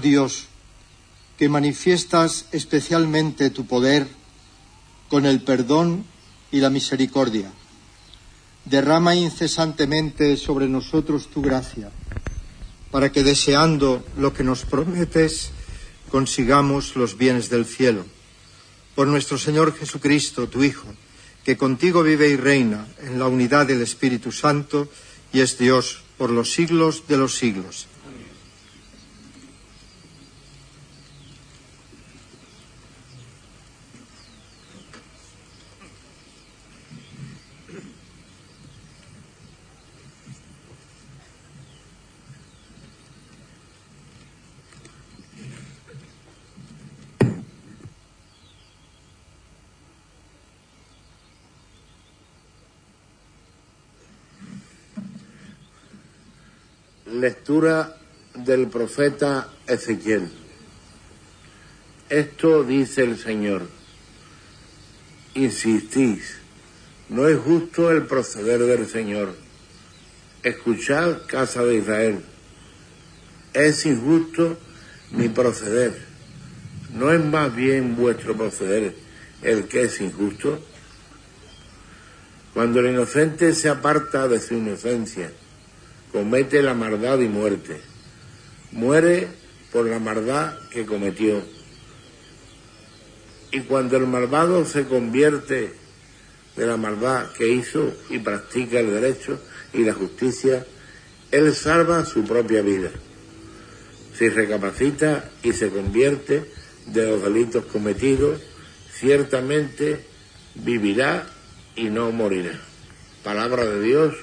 Dios, que manifiestas especialmente tu poder con el perdón y la misericordia. Derrama incesantemente sobre nosotros tu gracia, para que deseando lo que nos prometes, consigamos los bienes del cielo. Por nuestro Señor Jesucristo, tu Hijo, que contigo vive y reina en la unidad del Espíritu Santo y es Dios por los siglos de los siglos. Lectura del profeta Ezequiel. Esto dice el Señor. Insistís, no es justo el proceder del Señor. Escuchad, casa de Israel. Es injusto mi proceder. ¿No es más bien vuestro proceder el que es injusto? Cuando el inocente se aparta de su inocencia, comete la maldad y muerte. Muere por la maldad que cometió. Y cuando el malvado se convierte de la maldad que hizo y practica el derecho y la justicia, él salva su propia vida. Si recapacita y se convierte de los delitos cometidos, ciertamente vivirá y no morirá. Palabra de Dios.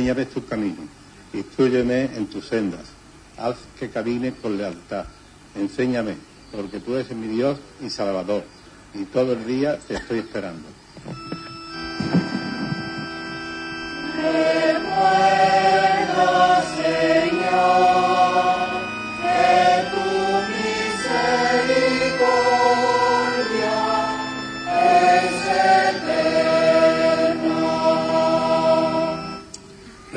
Enséñame tus caminos, instruyeme en tus sendas, haz que camine con lealtad. Enséñame, porque tú eres mi Dios y Salvador, y todo el día te estoy esperando.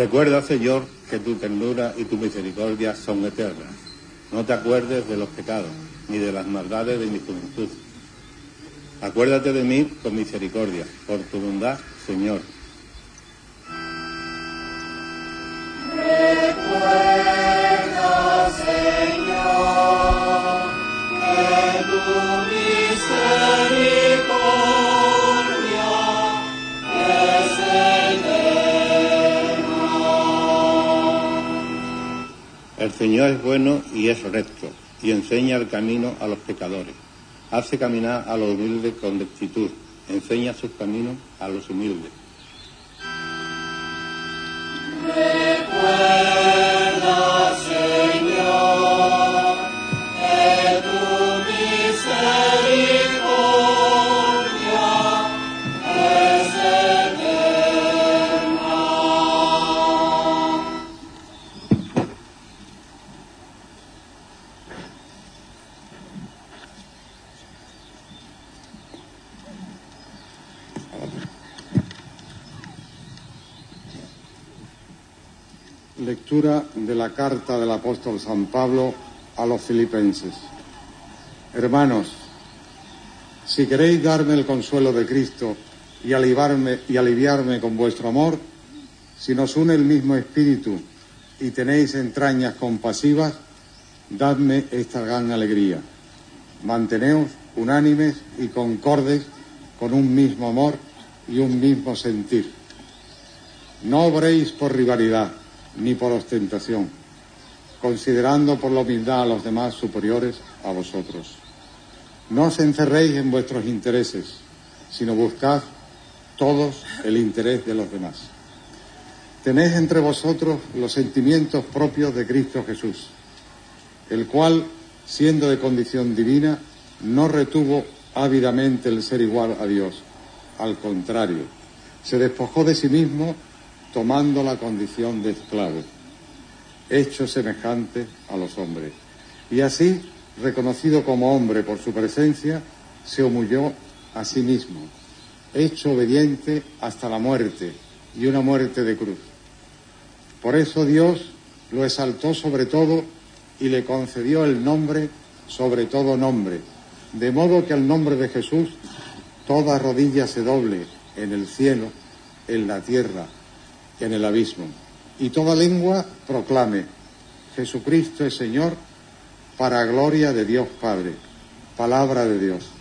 Recuerda, Señor, que tu ternura y tu misericordia son eternas. No te acuerdes de los pecados, ni de las maldades de mi juventud. Acuérdate de mí con misericordia, por tu bondad, Señor. Es bueno y es recto, y enseña el camino a los pecadores. Hace caminar a los humildes con rectitud, enseña sus caminos a los humildes. Recuerda, carta del apóstol San Pablo a los filipenses. Hermanos, si queréis darme el consuelo de Cristo y aliviarme, y aliviarme con vuestro amor, si nos une el mismo espíritu y tenéis entrañas compasivas, dadme esta gran alegría. Manteneos unánimes y concordes con un mismo amor y un mismo sentir. No obréis por rivalidad ni por ostentación. Considerando por la humildad a los demás superiores a vosotros. No os encerréis en vuestros intereses, sino buscad todos el interés de los demás. Tenéis entre vosotros los sentimientos propios de Cristo Jesús, el cual, siendo de condición divina, no retuvo ávidamente el ser igual a Dios. Al contrario, se despojó de sí mismo tomando la condición de esclavo, hecho semejante a los hombres. Y así, reconocido como hombre por su presencia, se humilló a sí mismo, hecho obediente hasta la muerte y una muerte de cruz. Por eso Dios lo exaltó sobre todo y le concedió el nombre sobre todo nombre, de modo que al nombre de Jesús toda rodilla se doble en el cielo, en la tierra, en el abismo, y toda lengua proclame, Jesucristo es Señor, para gloria de Dios Padre. Palabra de Dios.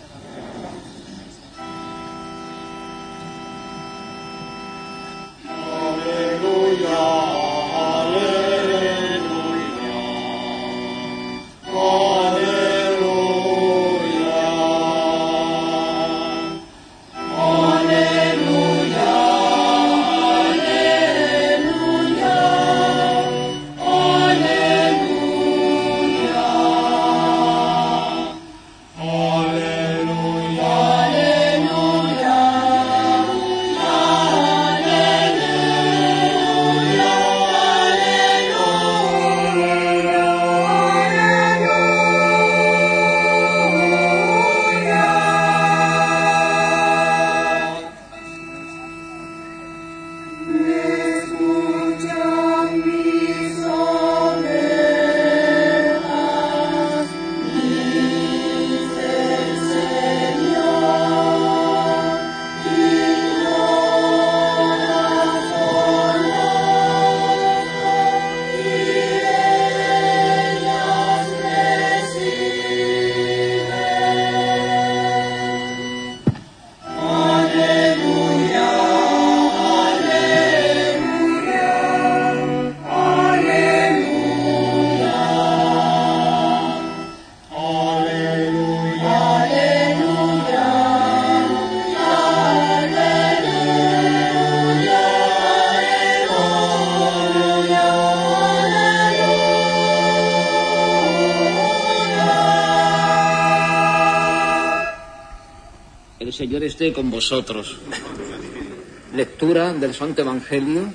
Con vosotros. Lectura del Santo Evangelio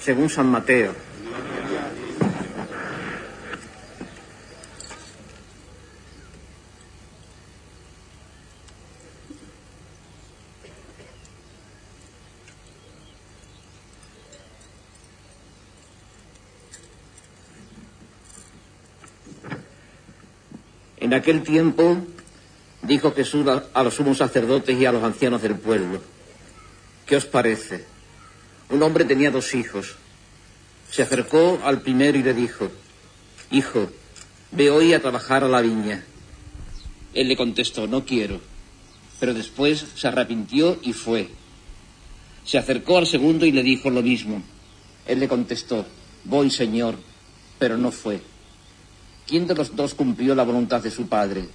según San Mateo. En aquel tiempo dijo Jesús a- los sumos sacerdotes y a los ancianos del pueblo, ¿qué os parece? Un hombre tenía dos hijos. Se acercó al primero y le dijo, Hijo, ve hoy a trabajar a la viña. Él le contestó, no quiero. Pero después se arrepintió y fue. Se acercó al segundo y le dijo lo mismo. Él le contestó, voy, Señor, pero no fue. ¿Quién de los dos cumplió la voluntad de su padre?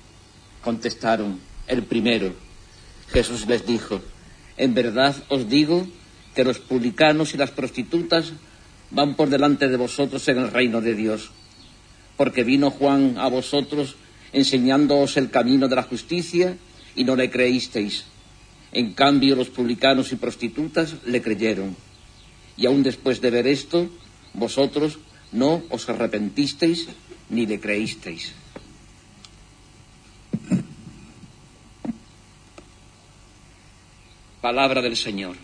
Contestaron, el primero. Jesús les dijo, en verdad os digo que los publicanos y las prostitutas van por delante de vosotros en el reino de Dios. Porque vino Juan a vosotros enseñándoos el camino de la justicia y no le creísteis. En cambio, los publicanos y prostitutas le creyeron. Y aún después de ver esto, vosotros no os arrepentisteis ni le creísteis. Palabra del Señor.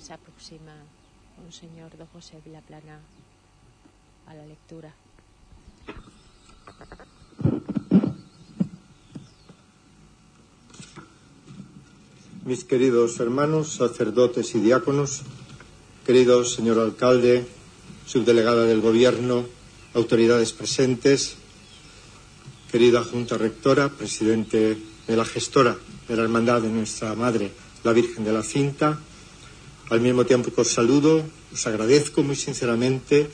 Se aproxima un señor don José Vilaplana a la lectura. Mis queridos hermanos, sacerdotes y diáconos, querido señor alcalde, subdelegada del Gobierno, autoridades presentes, querida Junta Rectora, presidente de la gestora de la Hermandad de Nuestra Madre, la Virgen de la Cinta, al mismo tiempo que os saludo, os agradezco muy sinceramente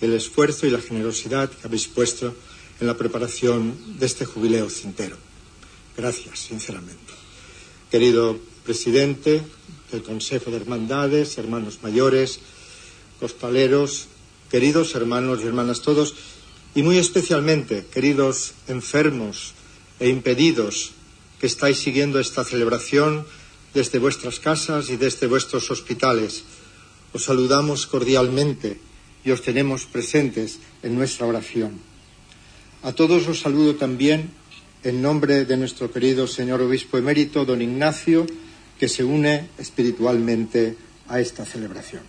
el esfuerzo y la generosidad que habéis puesto en la preparación de este jubileo cintero. Gracias, sinceramente. Querido presidente del Consejo de Hermandades, hermanos mayores, costaleros, queridos hermanos y hermanas todos, y muy especialmente, queridos enfermos e impedidos que estáis siguiendo esta celebración desde vuestras casas y desde vuestros hospitales. Os saludamos cordialmente y os tenemos presentes en nuestra oración. A todos os saludo también en nombre de nuestro querido señor obispo emérito, don Ignacio, que se une espiritualmente a esta celebración.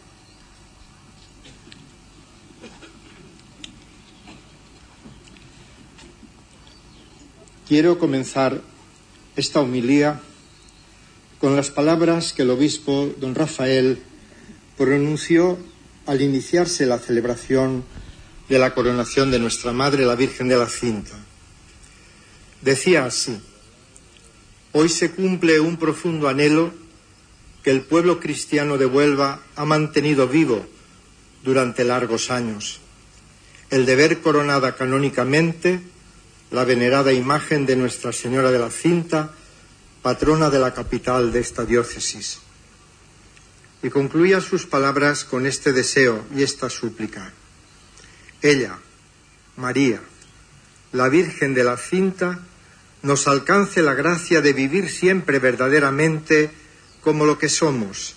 Quiero comenzar esta homilía con las palabras que el obispo don Rafael pronunció al iniciarse la celebración de la coronación de nuestra Madre, la Virgen de la Cinta. Decía así, hoy se cumple un profundo anhelo que el pueblo cristiano de Huelva ha mantenido vivo durante largos años, el de ver coronada canónicamente la venerada imagen de Nuestra Señora de la Cinta, patrona de la capital de esta diócesis. Y concluía sus palabras con este deseo y esta súplica. Ella, María, la Virgen de la Cinta, nos alcance la gracia de vivir siempre verdaderamente como lo que somos,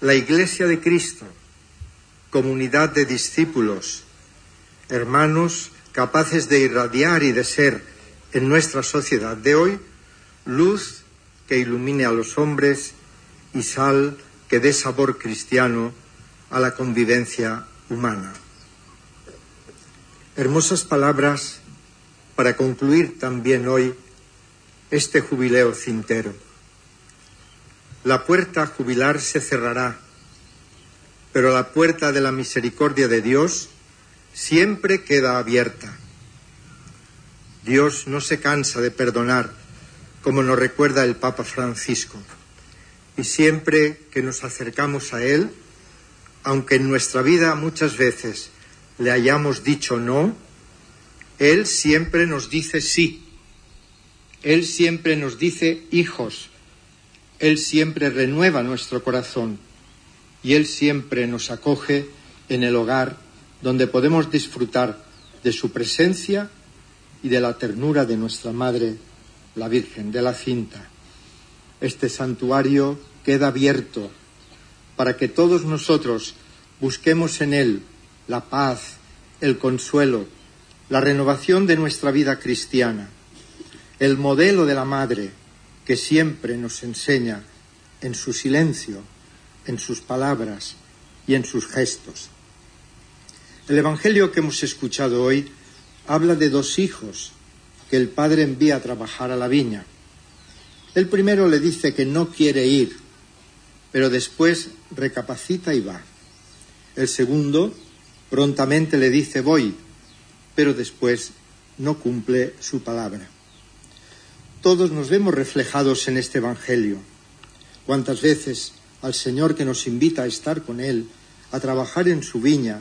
la Iglesia de Cristo, comunidad de discípulos, hermanos capaces de irradiar y de ser en nuestra sociedad de hoy luz que ilumine a los hombres y sal que dé sabor cristiano a la convivencia humana. Hermosas palabras para concluir también hoy este jubileo cintero. La puerta jubilar se cerrará, pero la puerta de la misericordia de Dios siempre queda abierta. Dios no se cansa de perdonar, como nos recuerda el Papa Francisco. Y siempre que nos acercamos a Él, aunque en nuestra vida muchas veces le hayamos dicho no, Él siempre nos dice sí. Él siempre nos dice hijos. Él siempre renueva nuestro corazón. Y Él siempre nos acoge en el hogar donde podemos disfrutar de su presencia y de la ternura de nuestra Madre, la Virgen de la Cinta. Este santuario queda abierto para que todos nosotros busquemos en él la paz, el consuelo, la renovación de nuestra vida cristiana, el modelo de la Madre que siempre nos enseña en su silencio, en sus palabras y en sus gestos. El Evangelio que hemos escuchado hoy habla de dos hijos que el padre envía a trabajar a la viña. El primero le dice que no quiere ir, pero después recapacita y va. El segundo prontamente le dice voy, pero después no cumple su palabra. Todos nos vemos reflejados en este Evangelio. ¿Cuántas veces al Señor que nos invita a estar con Él, a trabajar en su viña,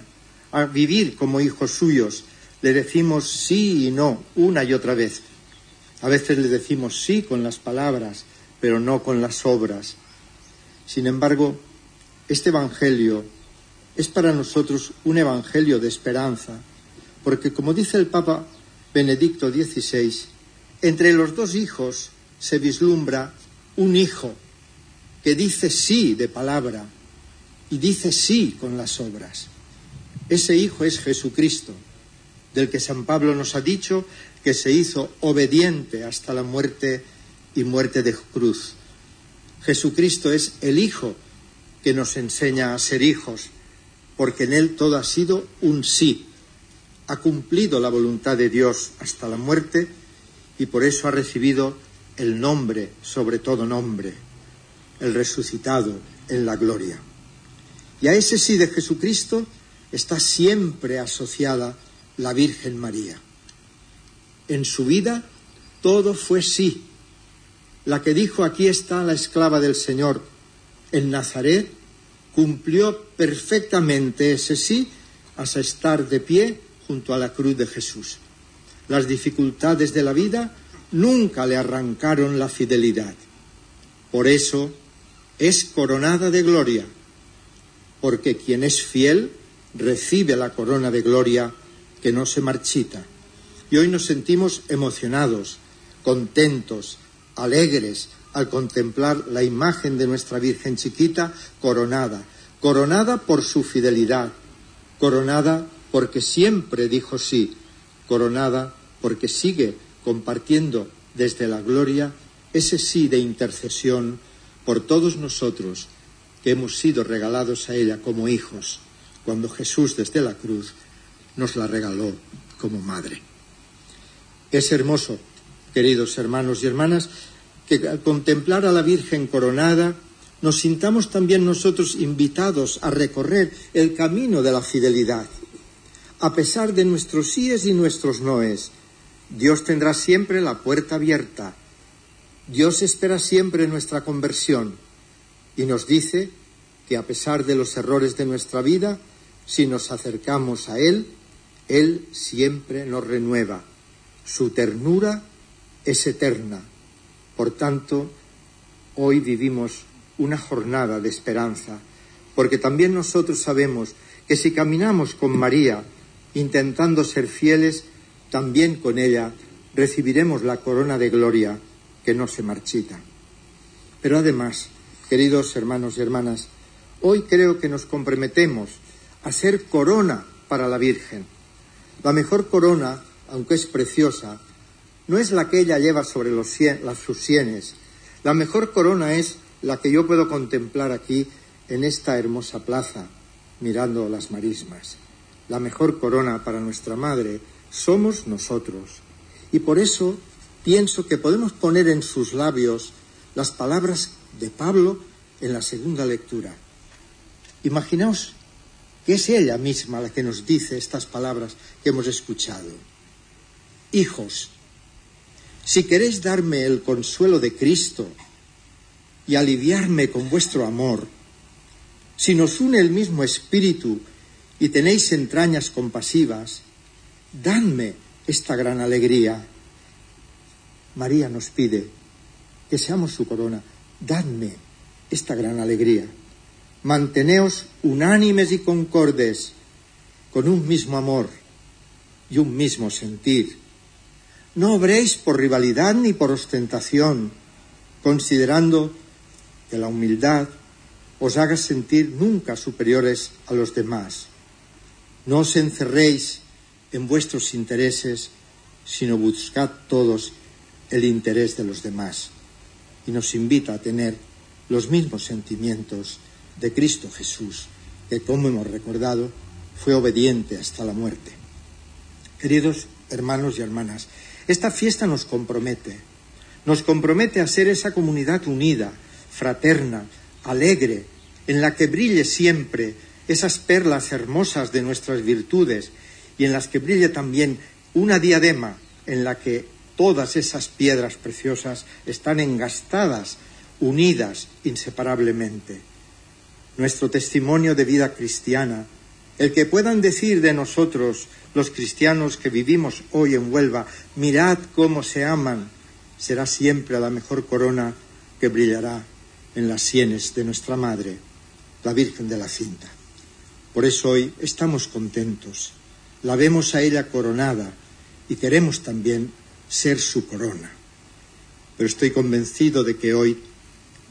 a vivir como hijos suyos, le decimos sí y no una y otra vez. A veces le decimos sí con las palabras, pero no con las obras. Sin embargo, este Evangelio es para nosotros un Evangelio de esperanza, porque como dice el Papa Benedicto XVI, entre los dos hijos se vislumbra un hijo que dice sí de palabra y dice sí con las obras. Ese Hijo es Jesucristo, del que San Pablo nos ha dicho que se hizo obediente hasta la muerte y muerte de cruz. Jesucristo es el Hijo que nos enseña a ser hijos, porque en Él todo ha sido un sí. Ha cumplido la voluntad de Dios hasta la muerte y por eso ha recibido el nombre sobre todo nombre, el resucitado en la gloria. Y a ese sí de Jesucristo está siempre asociada la Virgen María. En su vida todo fue sí. La que dijo aquí está la esclava del Señor en Nazaret cumplió perfectamente ese sí hasta estar de pie junto a la cruz de Jesús. Las dificultades de la vida nunca le arrancaron la fidelidad. Por eso es coronada de gloria, porque quien es fiel recibe la corona de gloria que no se marchita. Y hoy nos sentimos emocionados, contentos, alegres al contemplar la imagen de nuestra Virgen chiquita coronada, coronada por su fidelidad, coronada porque siempre dijo sí, coronada porque sigue compartiendo desde la gloria ese sí de intercesión por todos nosotros que hemos sido regalados a ella como hijos, cuando Jesús desde la cruz nos la regaló como madre. Es hermoso, queridos hermanos y hermanas, que al contemplar a la Virgen coronada nos sintamos también nosotros invitados a recorrer el camino de la fidelidad. A pesar de nuestros síes y nuestros noes, Dios tendrá siempre la puerta abierta. Dios espera siempre nuestra conversión y nos dice que a pesar de los errores de nuestra vida, si nos acercamos a Él, Él siempre nos renueva. Su ternura es eterna. Por tanto, hoy vivimos una jornada de esperanza, porque también nosotros sabemos que si caminamos con María intentando ser fieles, también con ella recibiremos la corona de gloria que no se marchita. Pero además, queridos hermanos y hermanas, hoy creo que nos comprometemos a ser corona para la Virgen. La mejor corona, aunque es preciosa, no es la que ella lleva sobre las, sus sienes. La mejor corona es la que yo puedo contemplar aquí en esta hermosa plaza, mirando las marismas. La mejor corona para nuestra madre somos nosotros. Y por eso pienso que podemos poner en sus labios las palabras de Pablo en la segunda lectura. Imaginaos que es ella misma la que nos dice estas palabras que hemos escuchado. Hijos, si queréis darme el consuelo de Cristo y aliviarme con vuestro amor, si nos une el mismo espíritu y tenéis entrañas compasivas, dadme esta gran alegría. María nos pide que seamos su corona, dadme esta gran alegría. Manteneos unánimes y concordes, con un mismo amor y un mismo sentir. No obréis por rivalidad ni por ostentación, considerando que la humildad os haga sentir nunca superiores a los demás. No os encerréis en vuestros intereses, sino buscad todos el interés de los demás. Y nos invita a tener los mismos sentimientos de Cristo Jesús, que como hemos recordado, fue obediente hasta la muerte. Queridos hermanos y hermanas, esta fiesta nos compromete, nos compromete a ser esa comunidad unida, fraterna, alegre, en la que brille siempre esas perlas hermosas de nuestras virtudes y en las que brille también una diadema en la que todas esas piedras preciosas están engastadas, unidas inseparablemente. Nuestro testimonio de vida cristiana, el que puedan decir de nosotros los cristianos que vivimos hoy en Huelva, mirad cómo se aman, será siempre la mejor corona que brillará en las sienes de nuestra Madre, la Virgen de la Cinta. Por eso hoy estamos contentos, la vemos a ella coronada y queremos también ser su corona. Pero estoy convencido de que hoy,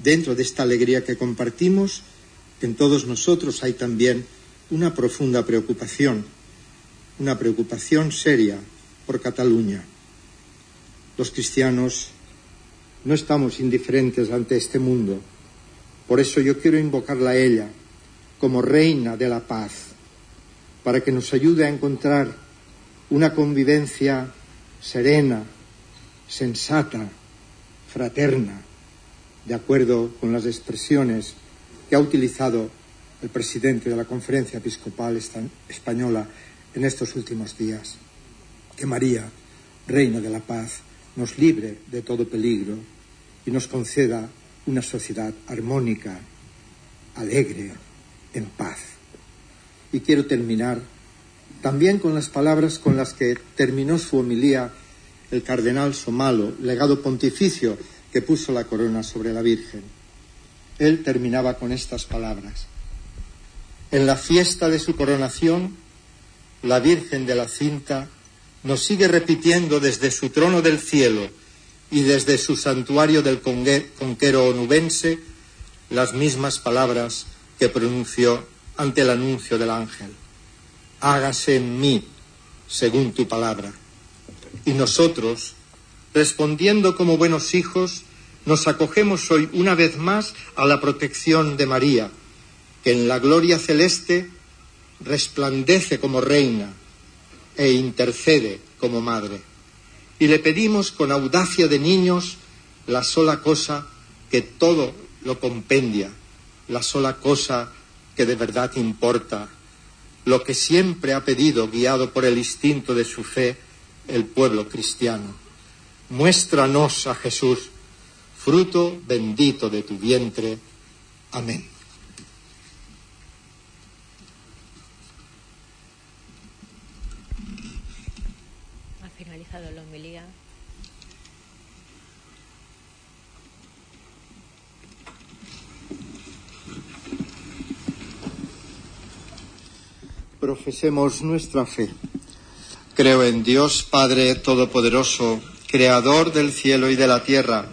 dentro de esta alegría que compartimos, en todos nosotros hay también una profunda preocupación, una preocupación seria por Cataluña. Los cristianos no estamos indiferentes ante este mundo. Por eso yo quiero invocarla a ella como reina de la paz, para que nos ayude a encontrar una convivencia serena, sensata, fraterna, de acuerdo con las expresiones ha utilizado el presidente de la Conferencia Episcopal Española en estos últimos días. Que María, Reina de la Paz, nos libre de todo peligro y nos conceda una sociedad armónica, alegre, en paz. Y quiero terminar también con las palabras con las que terminó su homilía el cardenal Somalo, legado pontificio que puso la corona sobre la Virgen. Él terminaba con estas palabras. En la fiesta de su coronación, la Virgen de la Cinta nos sigue repitiendo desde su trono del cielo y desde su santuario del conquero onubense las mismas palabras que pronunció ante el anuncio del ángel. Hágase en mí según tu palabra. Y nosotros, respondiendo como buenos hijos, nos acogemos hoy una vez más a la protección de María, que en la gloria celeste resplandece como reina e intercede como madre. Y le pedimos con audacia de niños la sola cosa que todo lo compendia, la sola cosa que de verdad importa, lo que siempre ha pedido, guiado por el instinto de su fe, el pueblo cristiano. Muéstranos a Jesús, fruto bendito de tu vientre. Amén. Ha finalizado la homilía. Profesemos nuestra fe. Creo en Dios Padre Todopoderoso, Creador del cielo y de la tierra.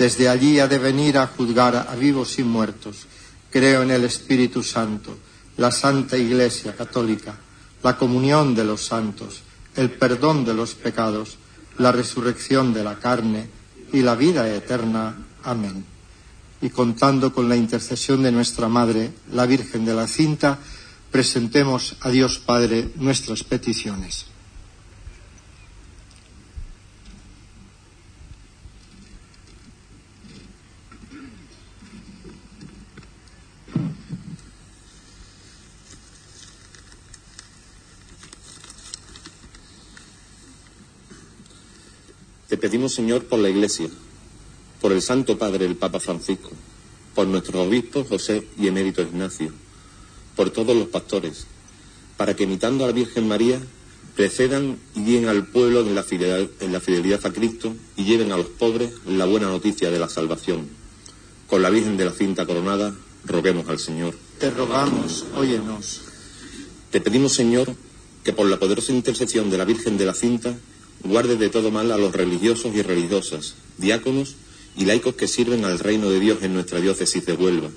Desde allí ha de venir a juzgar a vivos y muertos. Creo en el Espíritu Santo, la Santa Iglesia Católica, la comunión de los santos, el perdón de los pecados, la resurrección de la carne y la vida eterna. Amén. Y contando con la intercesión de nuestra Madre, la Virgen de la Cinta, presentemos a Dios Padre nuestras peticiones. Te pedimos, Señor, por la Iglesia, por el Santo Padre, el Papa Francisco, por nuestros obispos José y Emérito Ignacio, por todos los pastores, para que imitando a la Virgen María precedan y guíen al pueblo en la, fidelidad, en la fidelidad a Cristo y lleven a los pobres la buena noticia de la salvación. Con la Virgen de la cinta coronada, roguemos al Señor. Te rogamos, óyenos. Te pedimos, Señor, que por la poderosa intercesión de la Virgen de la cinta guarde de todo mal a los religiosos y religiosas, diáconos y laicos que sirven al reino de Dios en nuestra diócesis de Huelva,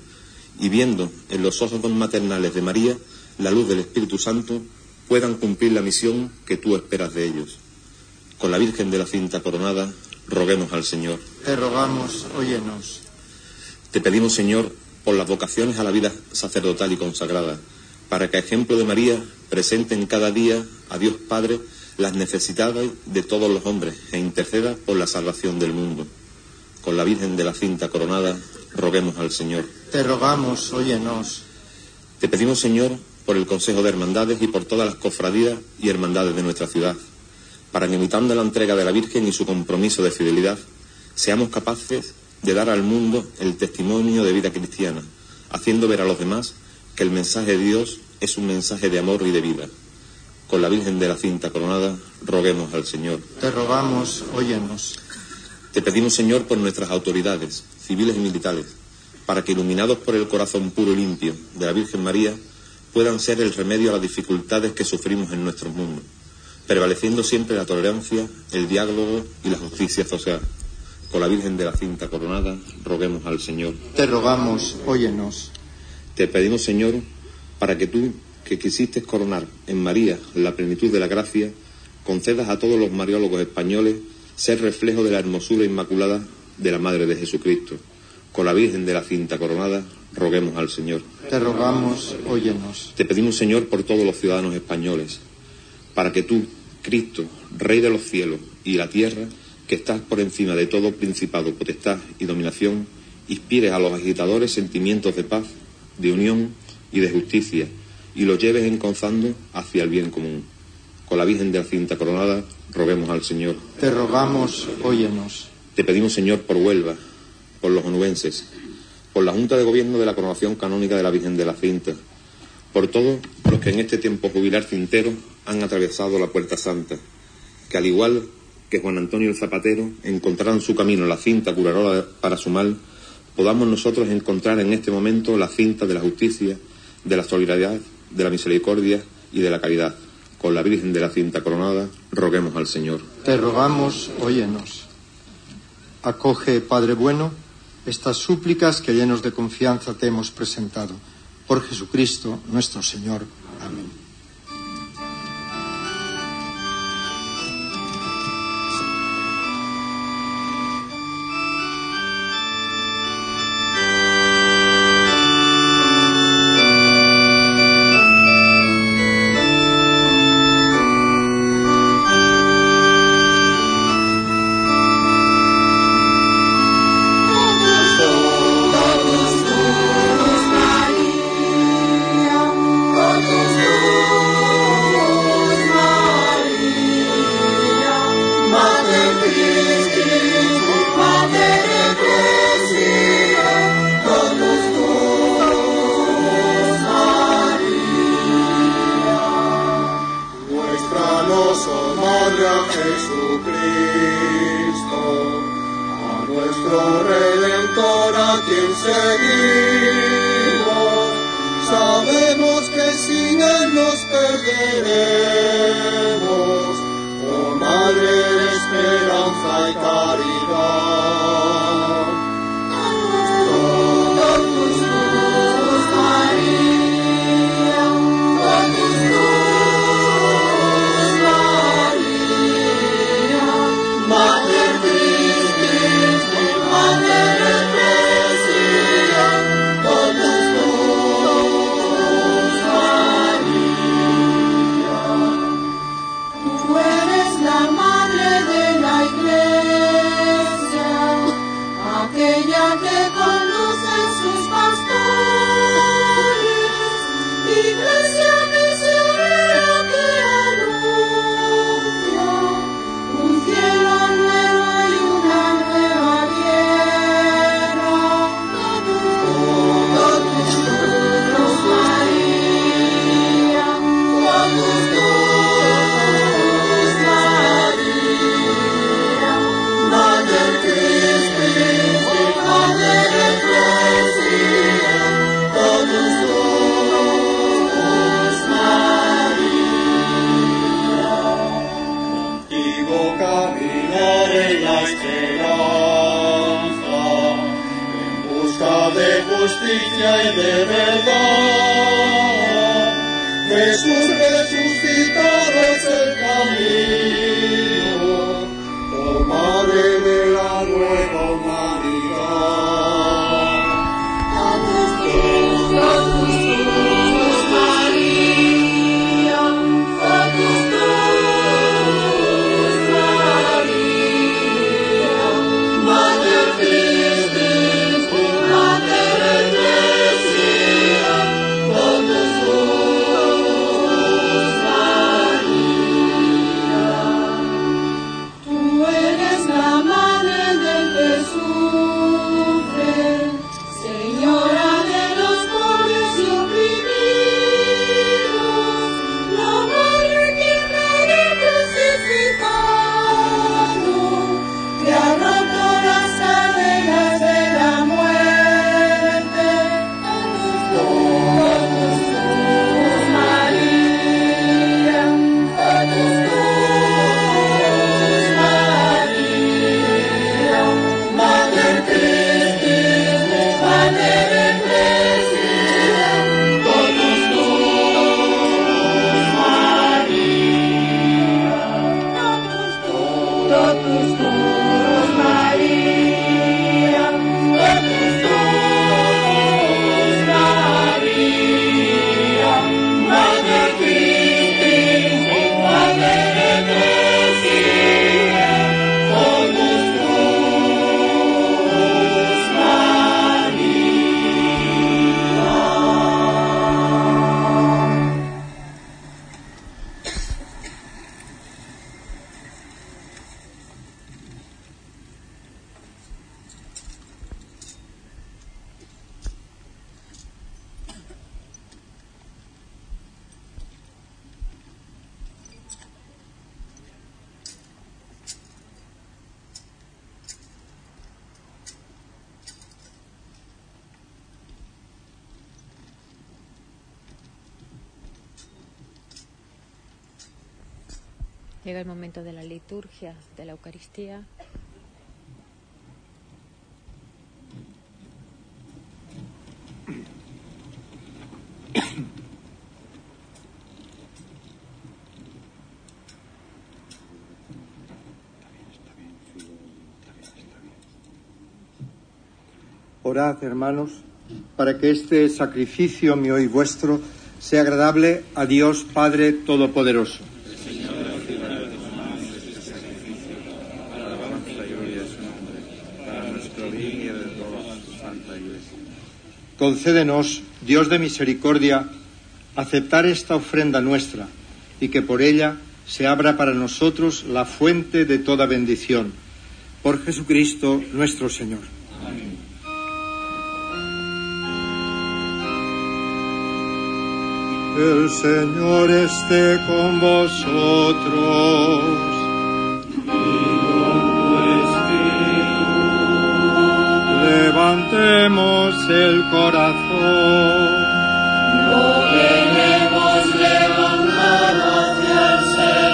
y viendo en los ojos maternales de María la luz del Espíritu Santo, puedan cumplir la misión que tú esperas de ellos. Con la Virgen de la Cinta Coronada, roguemos al Señor. Te rogamos, óyenos. Te pedimos, Señor, por las vocaciones a la vida sacerdotal y consagrada, para que, a ejemplo de María, presenten cada día a Dios Padre las necesidades de todos los hombres e interceda por la salvación del mundo. Con la Virgen de la Cinta Coronada, roguemos al Señor. Te rogamos, óyenos. Te pedimos, Señor, por el Consejo de Hermandades y por todas las cofradías y hermandades de nuestra ciudad, para que imitando la entrega de la Virgen y su compromiso de fidelidad, seamos capaces de dar al mundo el testimonio de vida cristiana, haciendo ver a los demás que el mensaje de Dios es un mensaje de amor y de vida. Con la Virgen de la Cinta Coronada, roguemos al Señor. Te rogamos, óyenos. Te pedimos, Señor, por nuestras autoridades, civiles y militares, para que, iluminados por el corazón puro y limpio de la Virgen María, puedan ser el remedio a las dificultades que sufrimos en nuestro mundo, prevaleciendo siempre la tolerancia, el diálogo y la justicia social. Con la Virgen de la Cinta Coronada, roguemos al Señor. Te rogamos, óyenos. Te pedimos, Señor, para que tú, que quisiste coronar en María la plenitud de la gracia, concedas a todos los mariólogos españoles ser reflejo de la hermosura inmaculada de la Madre de Jesucristo. Con la Virgen de la Cinta Coronada, roguemos al Señor. Te rogamos, óyenos. Te pedimos, Señor, por todos los ciudadanos españoles, para que tú, Cristo, Rey de los cielos y la tierra, que estás por encima de todo principado, potestad y dominación, inspires a los agitadores sentimientos de paz, de unión y de justicia, y los lleves enconzando hacia el bien común. Con la Virgen de la Cinta Coronada, roguemos al Señor. Te rogamos, óyenos. Te pedimos, Señor, por Huelva, por los onubenses, por la Junta de Gobierno de la Coronación Canónica de la Virgen de la Cinta, por todos los que en este tiempo jubilar cintero han atravesado la Puerta Santa, que al igual que Juan Antonio el Zapatero encontraran su camino la cinta curarola para su mal, podamos nosotros encontrar en este momento la cinta de la justicia, de la solidaridad, de la misericordia y de la caridad. Con la Virgen de la Cinta Coronada, roguemos al Señor. Te rogamos, óyenos. Acoge, Padre bueno, estas súplicas que llenos de confianza te hemos presentado. Por Jesucristo nuestro Señor. Amén. Orad, hermanos, para que este sacrificio mío y vuestro sea agradable a Dios Padre Todopoderoso. Concédenos, Dios de misericordia, aceptar esta ofrenda nuestra y que por ella se abra para nosotros la fuente de toda bendición. Por Jesucristo nuestro Señor. El Señor esté con vosotros. Levantemos el corazón. Lo tenemos levantado hacia el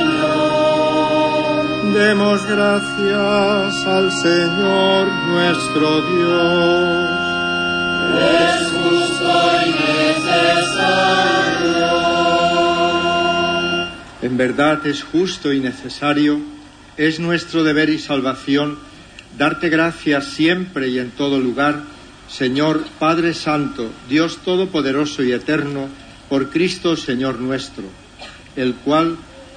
Señor. Demos gracias al Señor nuestro Dios. En verdad es justo y necesario, es nuestro deber y salvación darte gracias siempre y en todo lugar, Señor Padre Santo, Dios Todopoderoso y Eterno, por Cristo Señor nuestro, el cual,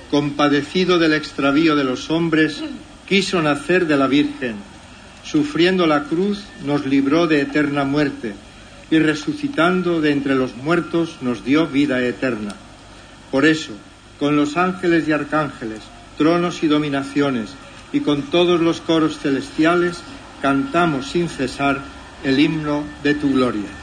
compadecido del extravío de los hombres, quiso nacer de la Virgen, sufriendo la cruz, nos libró de eterna muerte, y resucitando de entre los muertos, nos dio vida eterna. Por eso, con los ángeles y arcángeles, tronos y dominaciones, y con todos los coros celestiales, cantamos sin cesar el himno de tu gloria.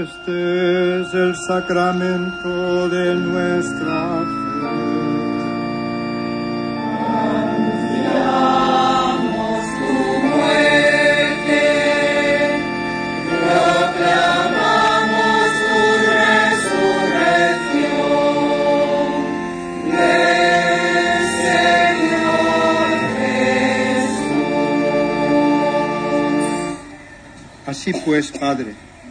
Este es el sacramento de nuestra Jesús. Así pues, Padre,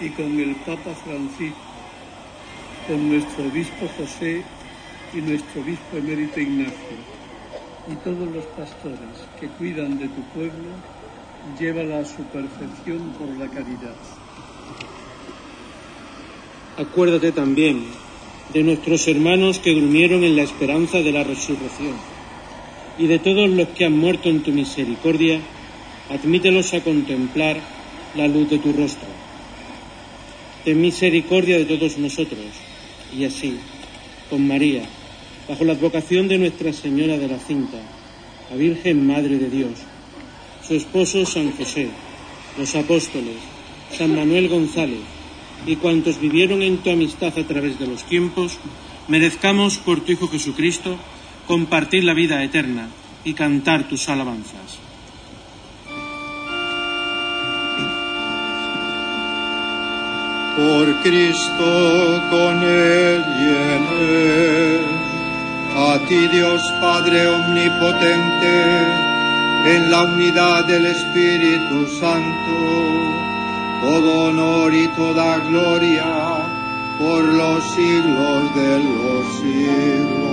y con el Papa Francisco, con nuestro obispo José y nuestro obispo emérito Ignacio, y todos los pastores que cuidan de tu pueblo, llévala a su perfección por la caridad. Acuérdate también de nuestros hermanos que durmieron en la esperanza de la resurrección, y de todos los que han muerto en tu misericordia, admítelos a contemplar la luz de tu rostro. Ten misericordia de todos nosotros, y así, con María, bajo la advocación de Nuestra Señora de la Cinta, la Virgen Madre de Dios, su esposo San José, los apóstoles, San Manuel González y cuantos vivieron en tu amistad a través de los tiempos, merezcamos por tu Hijo Jesucristo compartir la vida eterna y cantar tus alabanzas. Por Cristo con Él y en Él, a ti Dios Padre Omnipotente, en la unidad del Espíritu Santo, todo honor y toda gloria por los siglos de los siglos.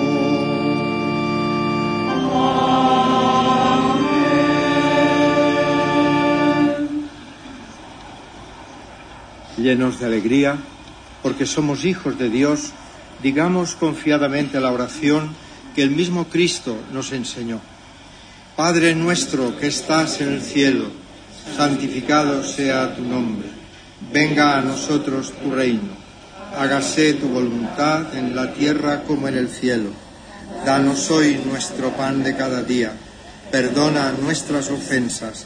Llenos de alegría, porque somos hijos de Dios, digamos confiadamente la oración que el mismo Cristo nos enseñó. Padre nuestro que estás en el cielo, santificado sea tu nombre. Venga a nosotros tu reino. Hágase tu voluntad en la tierra como en el cielo. Danos hoy nuestro pan de cada día. Perdona nuestras ofensas,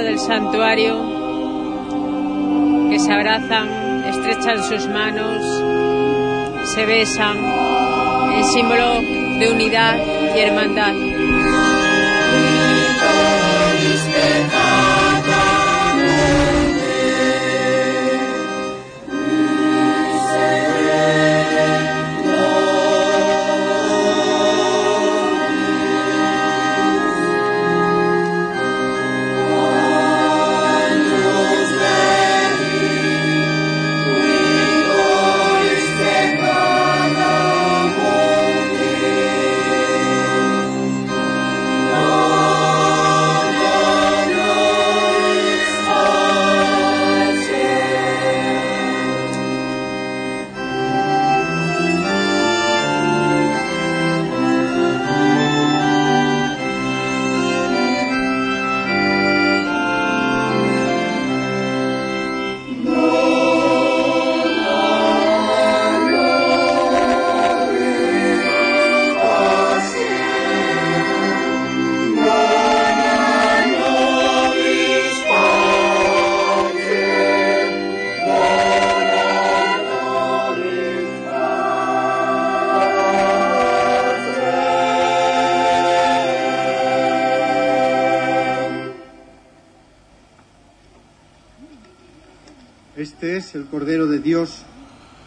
Del santuario que se abrazan, estrechan sus manos, se besan en símbolo de unidad y hermandad.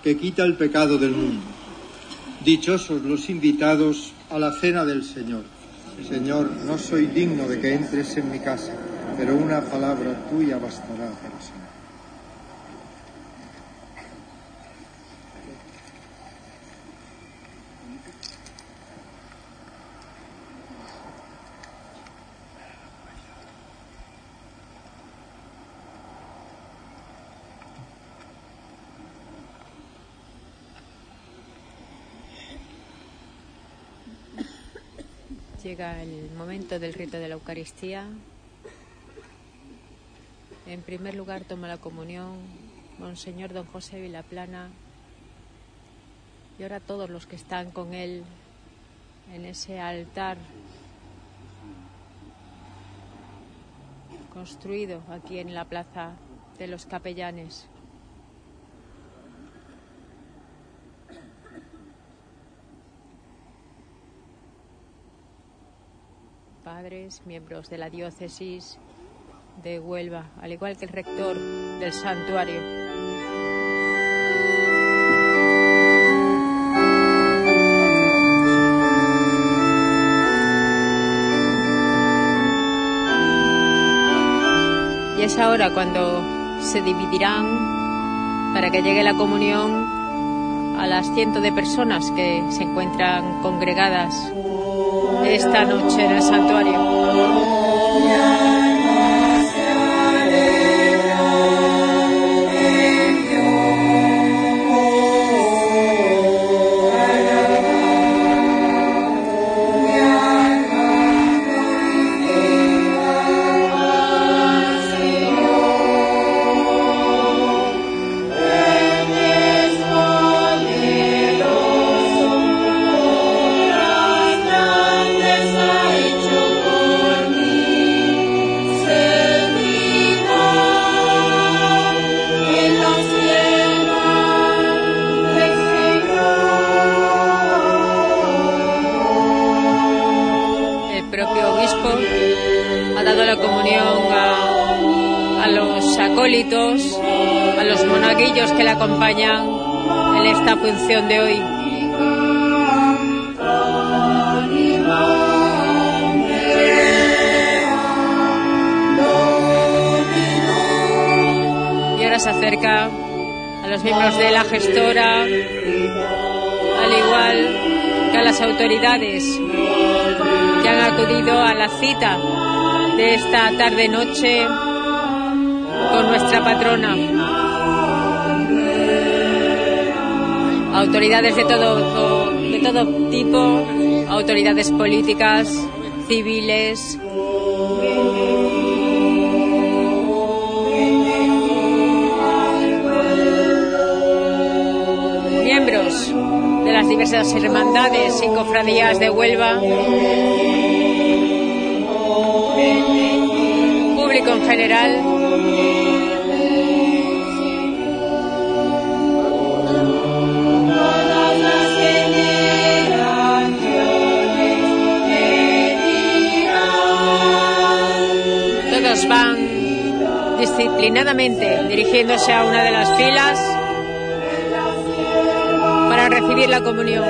Que quita el pecado del mundo. Dichosos los invitados a la cena del Señor. Señor, no soy digno de que entres en mi casa, pero una palabra tuya bastará para sanar. Llega el momento del rito de la Eucaristía. En primer lugar toma la comunión Monseñor Don José Vilaplana y ahora todos los que están con él en ese altar construido aquí en la plaza de los capellanes. Padres, miembros de la diócesis de Huelva, al igual que el rector del santuario. Y es ahora cuando se dividirán para que llegue la comunión a las cientos de personas que se encuentran congregadas esta noche en el santuario. A los monaguillos que le acompañan en esta función de hoy. Y ahora se acerca a los miembros de la gestora, al igual que a las autoridades que han acudido a la cita de esta tarde-noche nuestra patrona. Autoridades de todo, de todo tipo, autoridades políticas, civiles. Miembros de las diversas hermandades y cofradías de Huelva. Público en general. Van disciplinadamente dirigiéndose a una de las filas para recibir la comunión.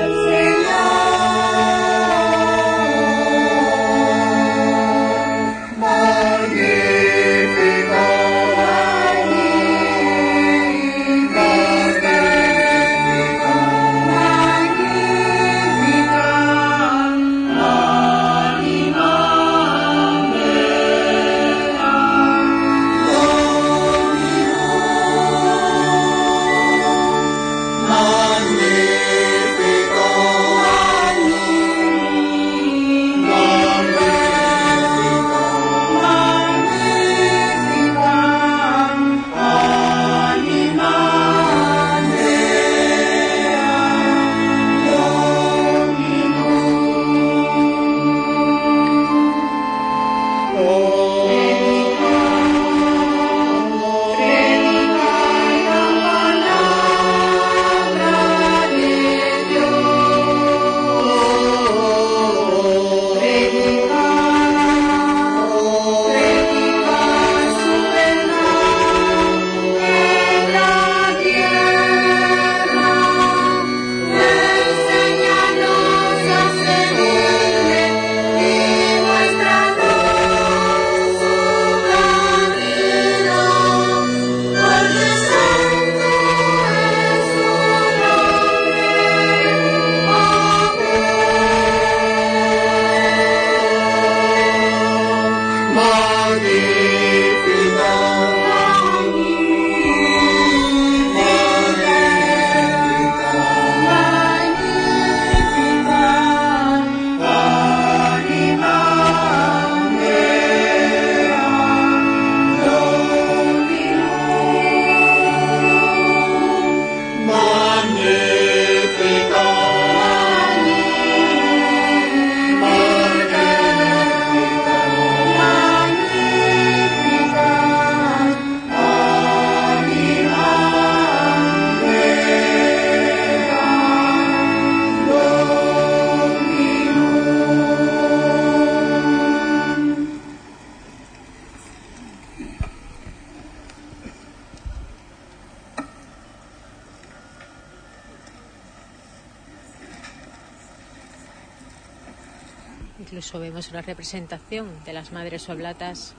Representación de las madres oblatas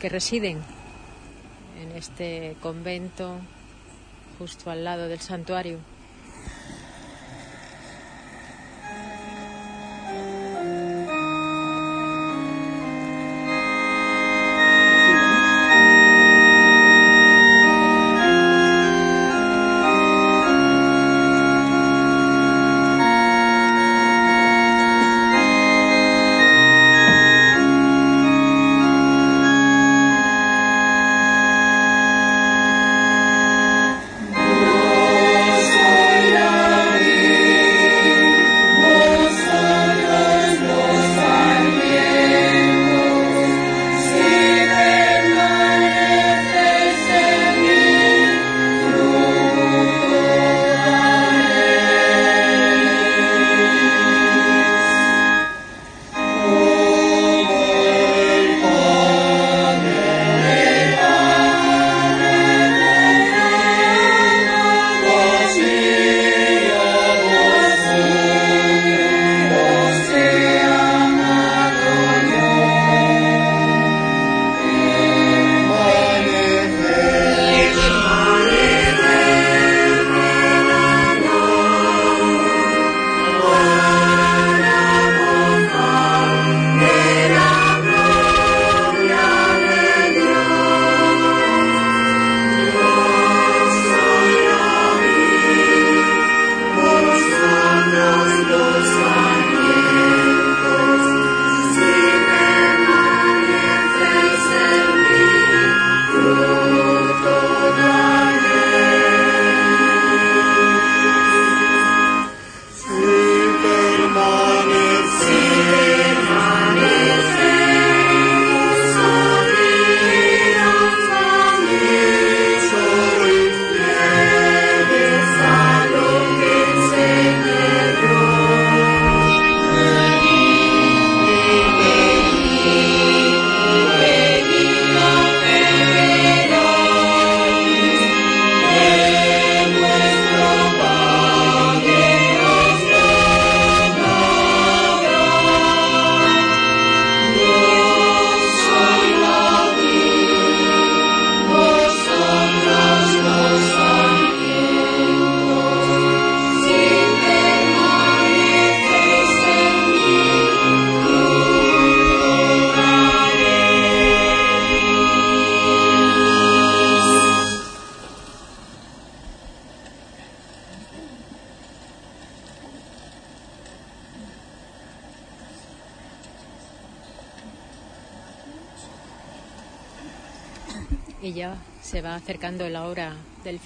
que residen en este convento justo al lado del santuario.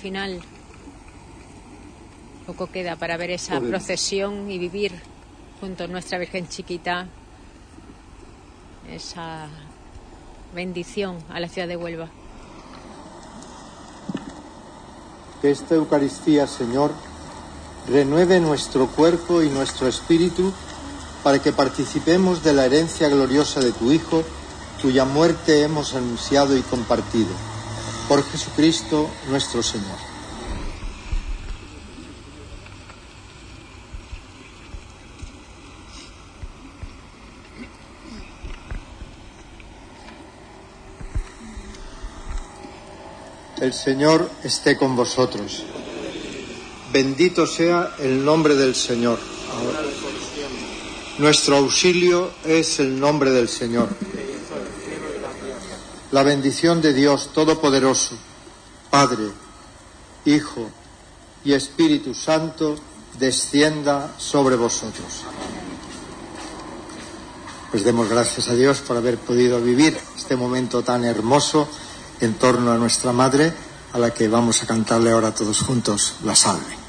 Final. Poco queda para ver esa procesión y vivir junto a nuestra Virgen Chiquita esa bendición a la ciudad de Huelva. Que esta Eucaristía, Señor, renueve nuestro cuerpo y nuestro espíritu para que participemos de la herencia gloriosa de tu Hijo, cuya muerte hemos anunciado y compartido. Por Jesucristo nuestro Señor. El Señor esté con vosotros. Bendito sea el nombre del Señor. Nuestro auxilio es el nombre del Señor. La bendición de Dios Todopoderoso, Padre, Hijo y Espíritu Santo, descienda sobre vosotros. Pues demos gracias a Dios por haber podido vivir este momento tan hermoso en torno a nuestra Madre, a la que vamos a cantarle ahora todos juntos la salve.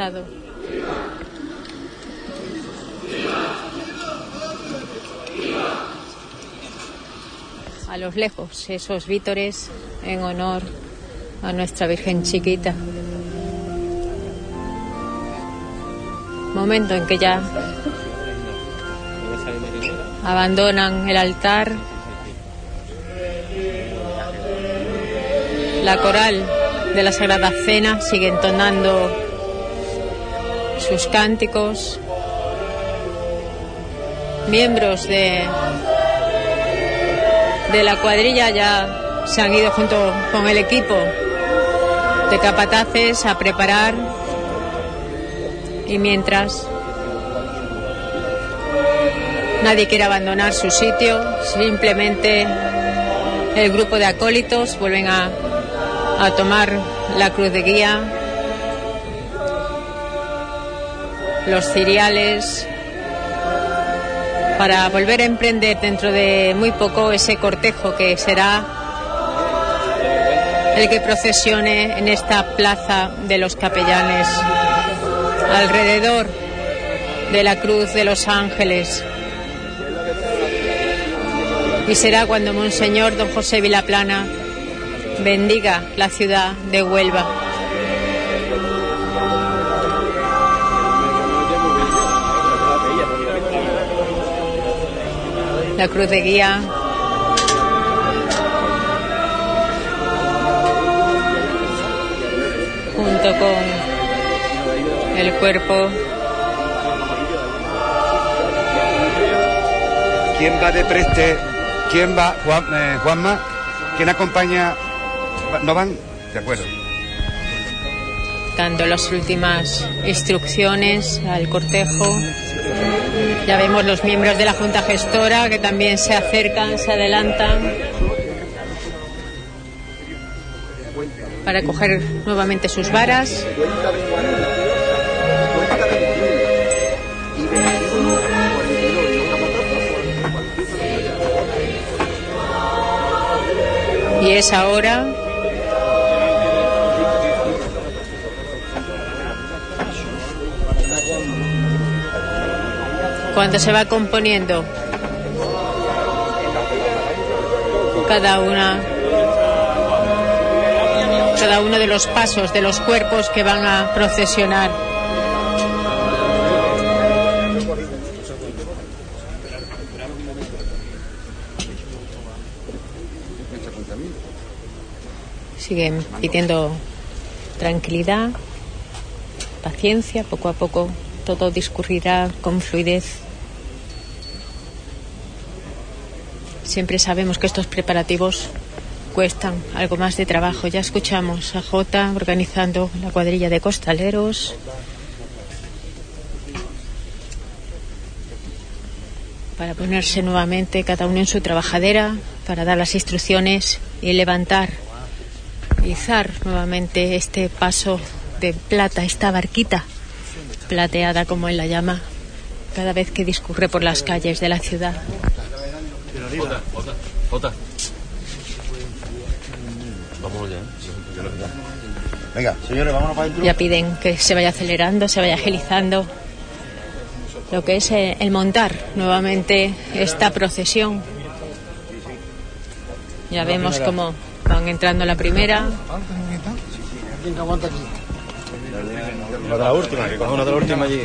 A los lejos, esos vítores en honor a nuestra Virgen chiquita. Momento en que ya abandonan el altar. La coral de la Sagrada Cena sigue entonando sus cánticos. Miembros de, de la cuadrilla ya se han ido junto con el equipo de capataces a preparar y mientras nadie quiere abandonar su sitio, simplemente el grupo de acólitos vuelven a, a tomar la cruz de guía, los ciriales, para volver a emprender dentro de muy poco ese cortejo que será el que procesione en esta plaza de los capellanes alrededor de la cruz de los ángeles. Y será cuando Monseñor Don José Vilaplana bendiga la ciudad de Huelva. La cruz de guía junto con el cuerpo ¿Quién va de preste? ¿Quién va? Juan, eh, Juanma. ¿Quién acompaña? ¿No van? De acuerdo. dando las últimas instrucciones al cortejo. Ya vemos los miembros de la Junta Gestora que también se acercan, se adelantan para coger nuevamente sus varas. Y es ahora cuando se va componiendo cada una cada uno de los pasos de los cuerpos que van a procesionar. Siguen pidiendo tranquilidad, paciencia, poco a poco todo discurrirá con fluidez. Siempre sabemos que estos preparativos cuestan algo más de trabajo. Ya escuchamos a Jota organizando la cuadrilla de costaleros. Para ponerse nuevamente cada uno en su trabajadera, para dar las instrucciones y levantar, izar nuevamente este paso de plata, esta barquita plateada como él la llama, cada vez que discurre por las calles de la ciudad. Jota, Jota, Jota. Vámonos ya. ¿eh? Venga, señores, vámonos para adentro. Ya piden que se vaya acelerando, se vaya agilizando lo que es eh, el montar nuevamente esta procesión. Ya vemos cómo van entrando la primera, ¿Quién aguanta aquí? La de la última, que coja una de la última allí.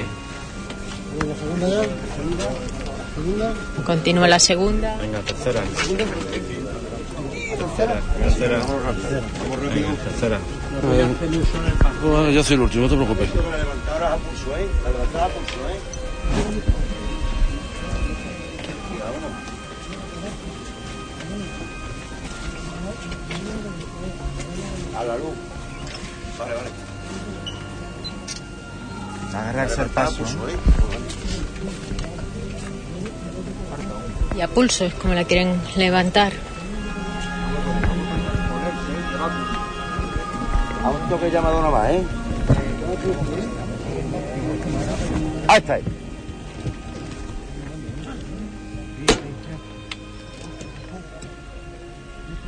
La segunda ya. Segunda. continúa la segunda. Venga, tercera. Tercera. Tercera. Venga, tercera. Yo soy el último, no te preocupes. La levantada a pulso, ¿eh? La levantada a pulso, ¿eh? A la luz. Vale, vale. Agarrarse el paso. Y a pulso es como la quieren levantar. A un toque llamado nomás, ¿eh? Ahí está.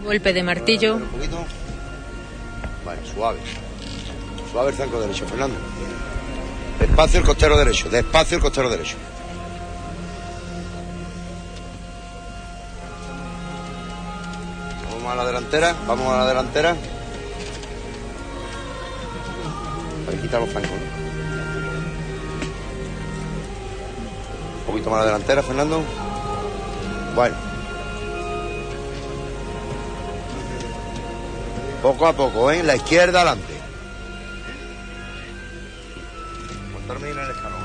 Golpe de martillo. Un poquito. Vale, suave. Suave el zanco derecho, Fernando. Despacio el costero derecho, despacio el costero derecho. Vamos a la delantera, vamos a la delantera. Para quitar los zancos, ¿no? Un poquito más a la delantera, Fernando. Bueno. Poco a poco, ¿eh? La izquierda adelante. Escalón,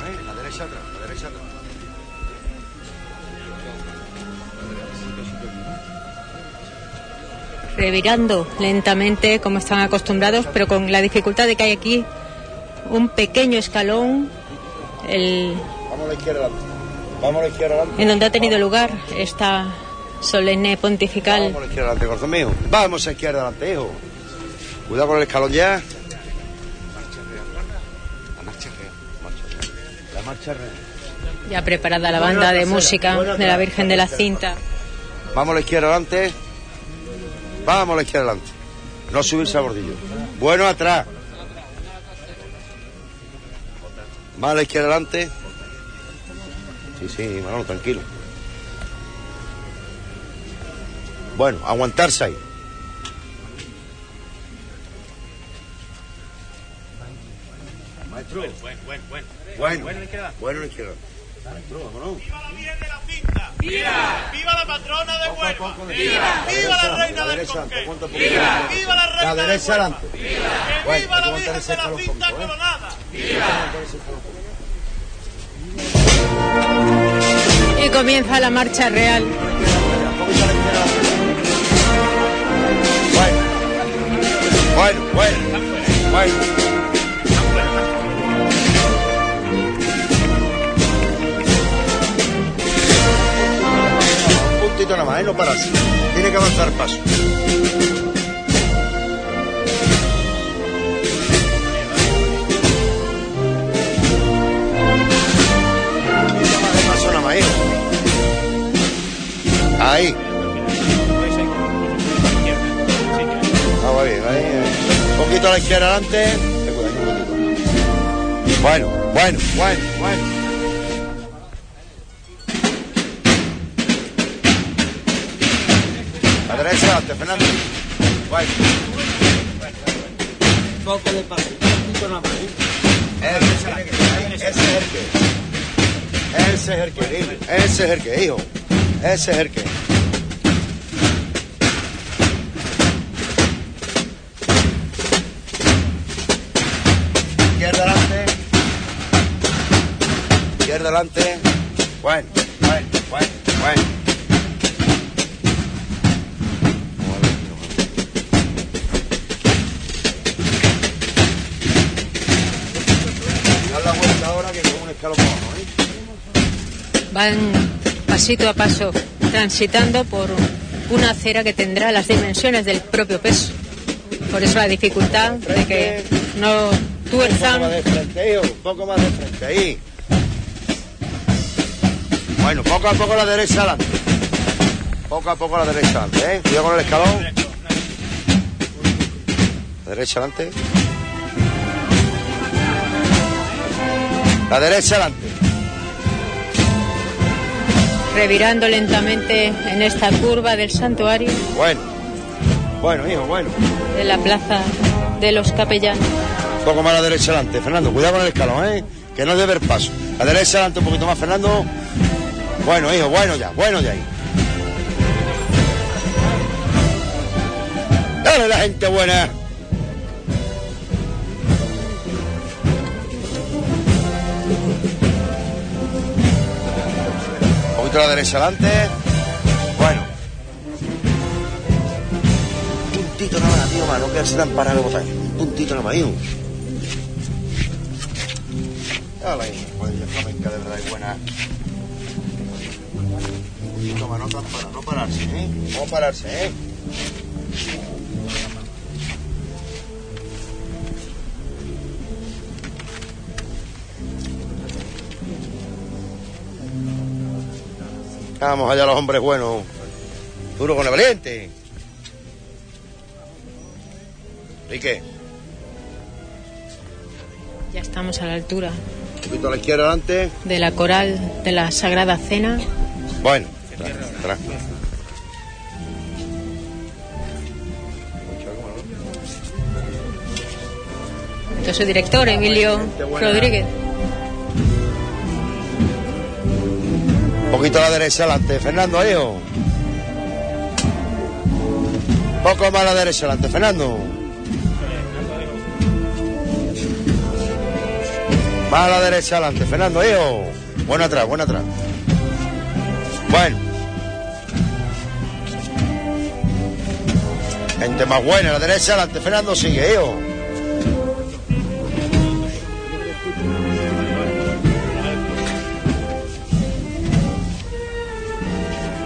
revirando lentamente como están acostumbrados, pero con la dificultad de que hay aquí un pequeño escalón el, Vamos a la izquierda. Vamos a la izquierda adelante. en donde ha tenido lugar esta solemne pontifical. Vamos a la izquierda adelante, corazón mío. Vamos a la izquierda adelante, hijo. Cuidado con el escalón ya. La marcha real. La marcha real. Ya preparada la banda de música de la Virgen de la Cinta. Vamos a la izquierda adelante. Vamos a la izquierda adelante. No subirse al bordillo. Bueno atrás. Más a la izquierda adelante. Sí, sí, Manolo, tranquilo. Bueno, aguantarse ahí. Maestro. Bueno, bueno, bueno. Bueno, Bueno, bueno, izquierda. bueno a la izquierda. Maestro, vámonos. ¡Viva! ¡Viva la patrona de Huelva! de- ¡Viva! ¡Viva la derecha, reina la del derecha, Conqué! apunta un ¡Viva! poquito. ¡Viva la reina La del derecha Huelva! adelante. ¡Que Bueno, viva hay la que aguantar Virgen ese de la escalón un Cinta poquito, ¿eh? coronada! Y comienza la marcha real. Bueno, bueno, bueno. Un puntito nada más, ¿eh? No pararse. Tiene que avanzar paso. Ahí. Ah, va bien, bien. Un poquito a la izquierda adelante. Bueno, bueno, bueno, bueno. Adelante, Fernando. Bueno. Poco de un poquito nada más. Ese es el que. Ese es el que, hijo. Ese es el que, hijo. Ese es el que. Izquierda adelante. Izquierda adelante. Bueno, bueno, bueno, bueno. Dar la vuelta ahora que con un escalón para abajo, ¿eh? Van pasito a paso transitando por una acera que tendrá las dimensiones del propio peso. Por eso la dificultad de que no Un poco tuerzan más de frente, hijo, un poco más de frente, ahí. Bueno, poco a poco la derecha adelante. Poco a poco la derecha adelante, ¿eh? Cuidado con el escalón. La derecha adelante. La derecha adelante. Revirando lentamente en esta curva del santuario Bueno. Bueno, hijo, bueno. de la plaza de los capellanos. Un poco más a la derecha adelante, Fernando. Cuidado con el escalón, ¿eh? Que no debe ver paso. La derecha adelante un poquito más, Fernando. Bueno, hijo, bueno ya, bueno ya ahí. Dale la gente buena. La derecha adelante. Bueno. Un puntito nada más, tío, mano. No quedarse tan parado de botar. Un puntito nada más, hijo. Dale ahí, pues la flamenca de verdad es buena. Un poquito más, no para, no pararse, ¿eh? No pararse, ¿eh? Vamos allá los hombres buenos. Duro con el valiente. ¿Y qué? Ya estamos a la altura Un poquito a la izquierda adelante. de la coral de la Sagrada Cena. Bueno, atrás, su director, Emilio Rodríguez. Poquito a la derecha adelante, Fernando, ahí. oh. Poco más a la derecha adelante, Fernando. Más a la derecha adelante, Fernando, ahí. oh. Bueno atrás, bueno atrás. Bueno. Gente más buena, a la derecha adelante, Fernando, sigue, ahí.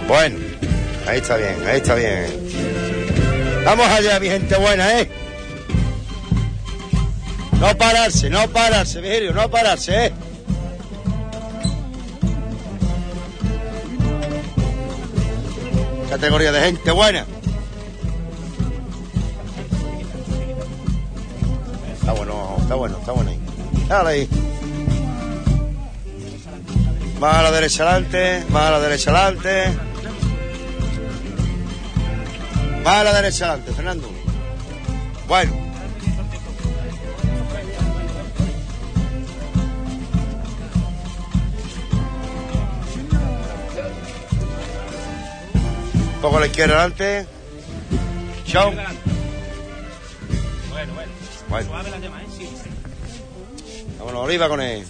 Bueno, ahí está bien, ahí está bien. Vamos allá, mi gente buena, ¿eh? No pararse, no pararse, Virgilio, no pararse, ¿eh? Categoría de gente buena. Está bueno, está bueno, está bueno ahí. Dale ahí. Más a la derecha adelante, más a la derecha adelante. Más a la derecha adelante, Fernando. Bueno. Un poco a la izquierda adelante. Chao. Bueno, bueno. Bueno. Suave ¿eh? Sí. Vámonos arriba con él.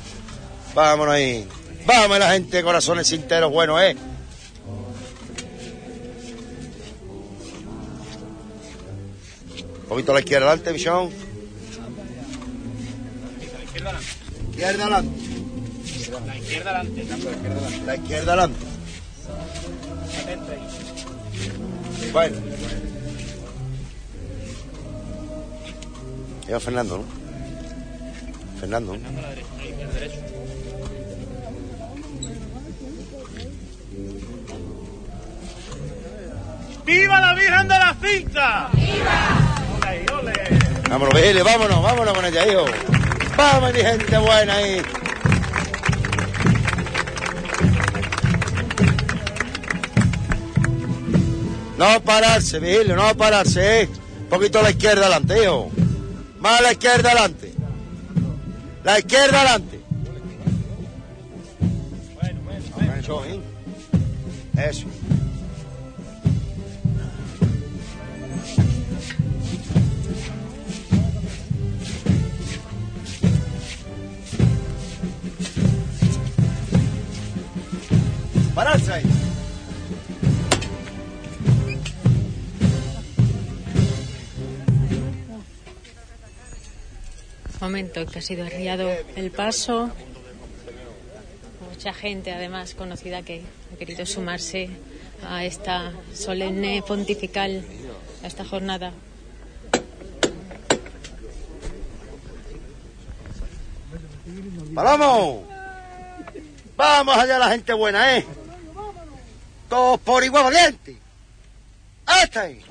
Vámonos ahí. Vamos la gente, corazones sinteros, bueno, ¿eh? Un poquito a la izquierda adelante, Bichón. La izquierda adelante. Izquierda adelante. La izquierda adelante. La izquierda adelante. Bueno. Lleva Fernando, ¿no? Fernando. ¿no? A la derecha. Ahí, al derecho. ¡Viva la Virgen de la Cinta! ¡Viva! Vámonos, Virgilio, vámonos, vámonos con ella, hijo. Vamos, mi gente buena ahí. No pararse, Virgilio, no pararse, eh. Un poquito a la izquierda adelante, hijo. Más a la izquierda adelante. La izquierda adelante. Eso, ¿eh? Eso. Pararse ahí. Momento en que ha sido arriado el paso. Mucha gente, además, conocida que ha querido sumarse a esta solemne pontifical, a esta jornada. ¡Vamos! Vamos allá la gente buena, ¿eh? Todos por igual valiente. ¡Hasta ahí!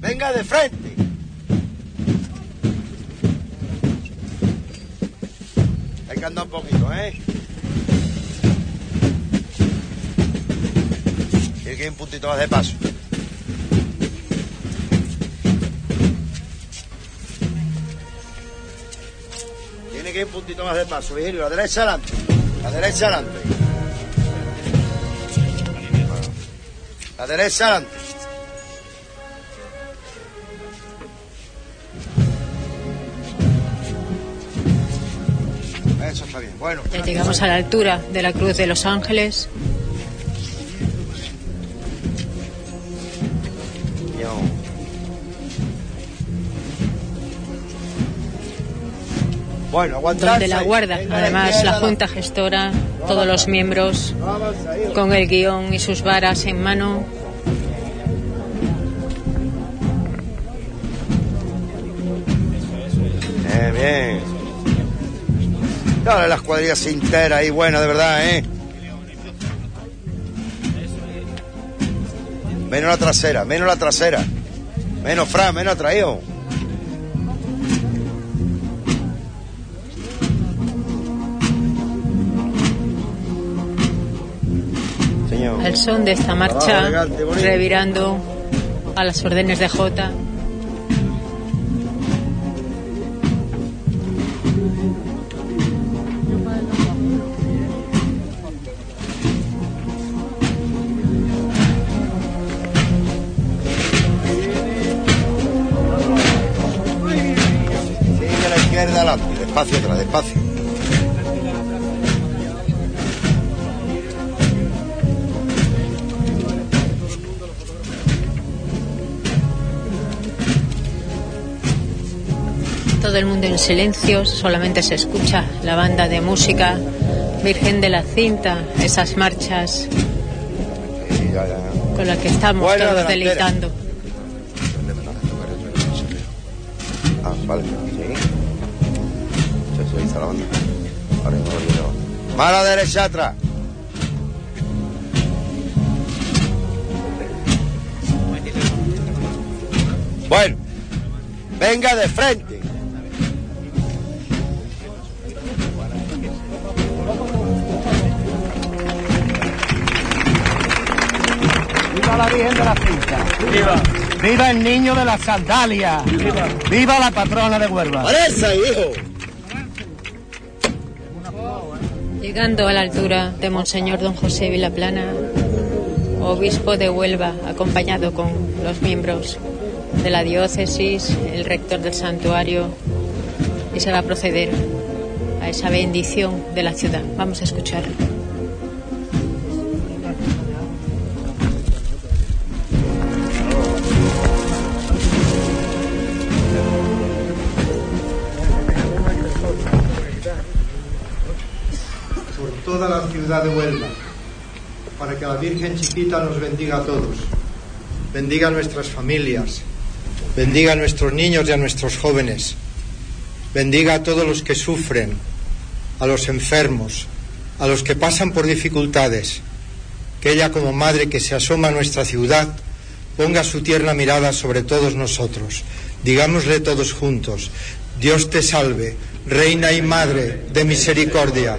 Venga de frente. Hay que andar un poquito, ¿eh? Tiene que ir un puntito más de paso. Tiene que ir un puntito más de paso, Virgilio. La derecha adelante. La derecha adelante. La derecha adelante. Eso está bien. Bueno. Ya llegamos a la altura de la Cruz de los Ángeles. Bueno, donde la guarda, además la Junta Gestora, todos los miembros con el guion y sus varas en mano. Eh, bien. Dale las cuadrillas enteras ahí, buena, de verdad, ¿eh? Menos la trasera, menos la trasera. Menos Fran, menos traído. Al son de esta marcha, bonito. revirando a las órdenes de Jota. Sigue a la izquierda adelante, despacio atrás, despacio. Todo el mundo en silencio, solamente se escucha la banda de música Virgen de la Cinta, esas marchas con las que estamos Buena todos deleitando. Ah, vale, sí. La banda. Ahora no derecha atrás. Bueno, venga de frente. La! ¡Viva! ¡Viva el niño de las sandalias! ¡Viva! ¡Viva la patrona de Huelva! ¡Parece, hijo! Llegando a la altura de Monseñor Don José Vilaplana, obispo de Huelva, acompañado con los miembros de la diócesis, el rector del santuario, y se va a proceder a esa bendición de la ciudad. Vamos a escuchar. De Huelva, para que la Virgen Chiquita nos bendiga a todos, bendiga a nuestras familias, bendiga a nuestros niños y a nuestros jóvenes, bendiga a todos los que sufren, a los enfermos, a los que pasan por dificultades, que ella como madre que se asoma a nuestra ciudad ponga su tierna mirada sobre todos nosotros. Digámosle todos juntos, Dios te salve, Reina y Madre de misericordia,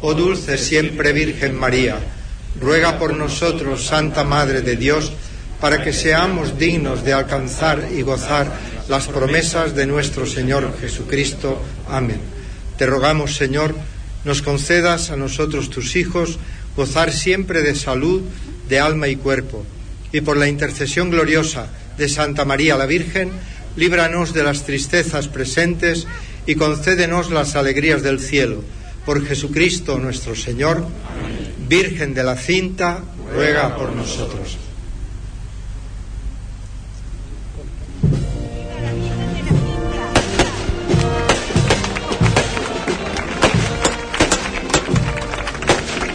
oh dulce siempre Virgen María, ruega por nosotros, Santa Madre de Dios, para que seamos dignos de alcanzar y gozar las promesas de nuestro Señor Jesucristo. Amén. Te rogamos, Señor, nos concedas a nosotros tus hijos gozar siempre de salud, de alma y cuerpo, y por la intercesión gloriosa de Santa María la Virgen, líbranos de las tristezas presentes y concédenos las alegrías del cielo. Por Jesucristo nuestro Señor, Virgen de la Cinta, ruega por nosotros.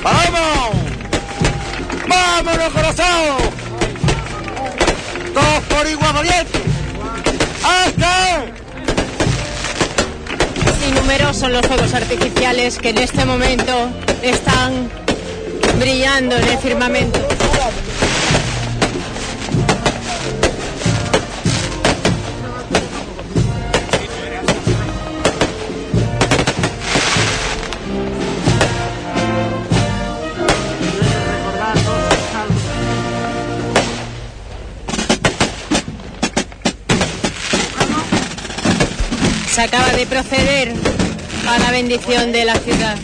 ¡Vamos! ¡Vámonos, corazón! ¡Dos por igual valiente! ¡Hasta! Y numerosos los fuegos artificiales que en este momento están brillando en el firmamento. Se acaba de proceder a la bendición de la ciudad.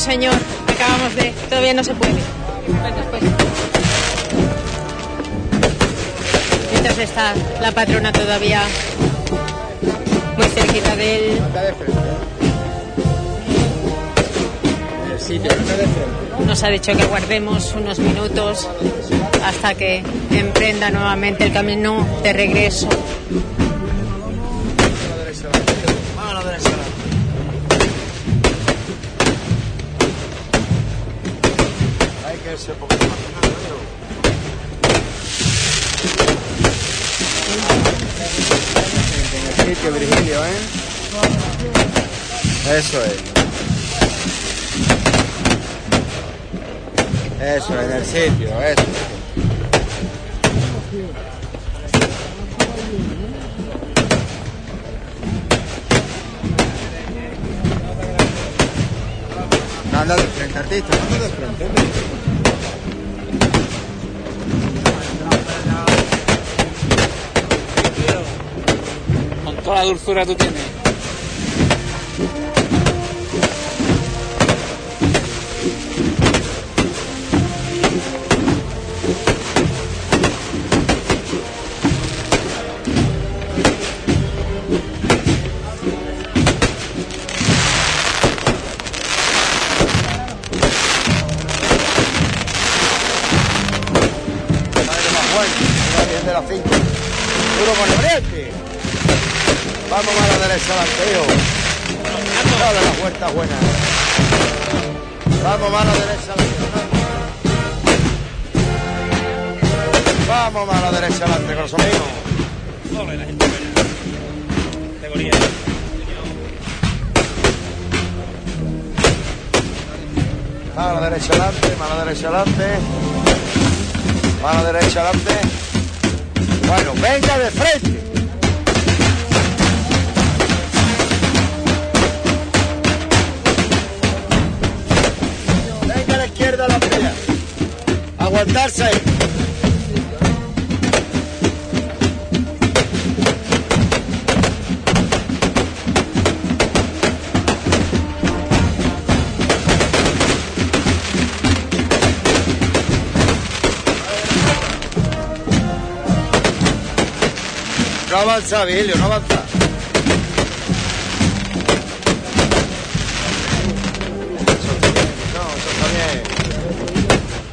Monseñor. Acabamos de... Todavía no se puede. Pues después. Mientras está la patrona todavía muy cerquita de él. Nos ha dicho que guardemos unos minutos hasta que emprenda nuevamente el camino de regreso. En el sitio, Virgilio, ¿eh? Eso es. Eso, en el sitio, eso. Anda de frente, artista, anda de. La dulzura tú tienes. Madre más Virgen de la Cinta. Duro con oriente. Vamos a la derecha adelante, hijo. Dale la vuelta buena. Vamos a la derecha adelante. Vamos a la derecha adelante los amigos. Ole, la gente buena. Categoría. Mano derecha adelante, mano derecha adelante. Mano derecha adelante. Bueno, venga de frente. Venga a la pelea. Aguantarse. No avanza, Vilio, no avanza.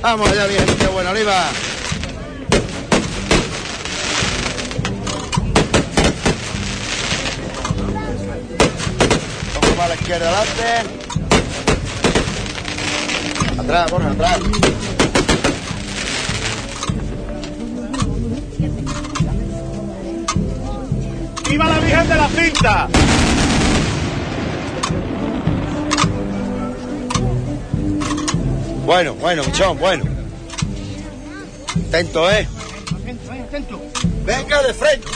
Vamos allá, bien, qué bueno, arriba. Un poco más a la izquierda adelante. Atrás, Borja, atrás. ¡Viva la Virgen de la Cinta! Bueno, bueno, muchón, bueno. Atento, ¿eh? Venga de frente.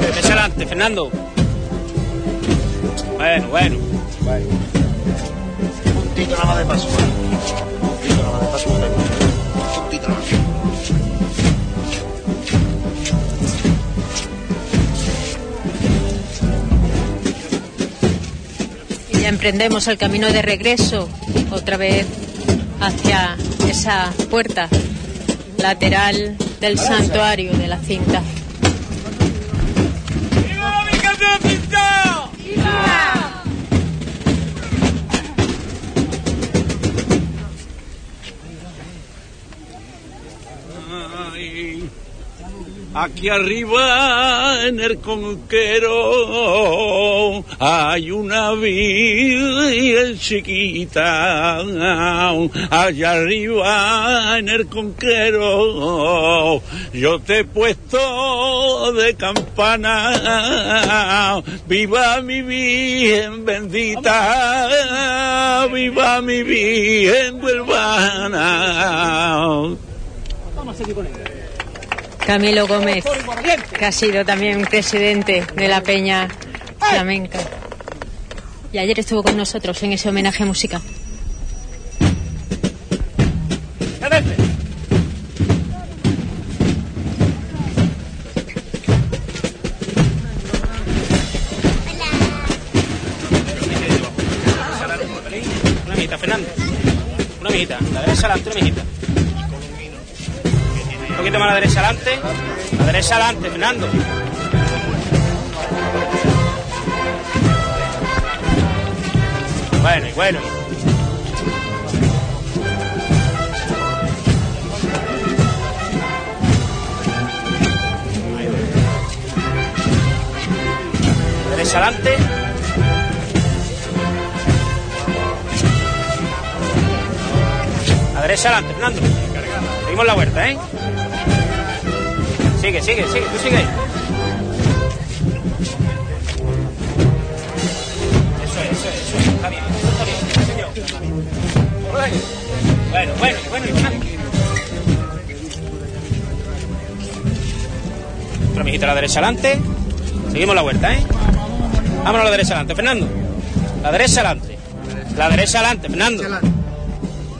Derecha, la Fernando. Emprendemos el camino de regreso otra vez hacia esa puerta lateral del santuario de la cinta. ¡Viva la Cinta! Ay, Aquí arriba en el conquero hay una virgen chiquita. Allá arriba en el conquero yo te he puesto de campana. Viva mi virgen bendita. Viva mi virgen huelvana. Camilo Gómez, que ha sido también presidente de la Peña flamenca. Y ayer estuvo con nosotros en ese homenaje musical. Una mijita, Fernando. Una mijita. La derecha adelante, una mijita. Un poquito más la derecha adelante. La derecha adelante, Fernando. Bueno, y bueno. Derecha adelante. La derecha adelante, Fernando. Seguimos la huerta, ¿eh? Sigue, sigue, sigue, tú sigue Bueno, bueno, bueno. Otra mijita a la derecha adelante. Seguimos la huerta, ¿eh? Vámonos a la derecha adelante, Fernando. La derecha adelante. La derecha adelante, Fernando.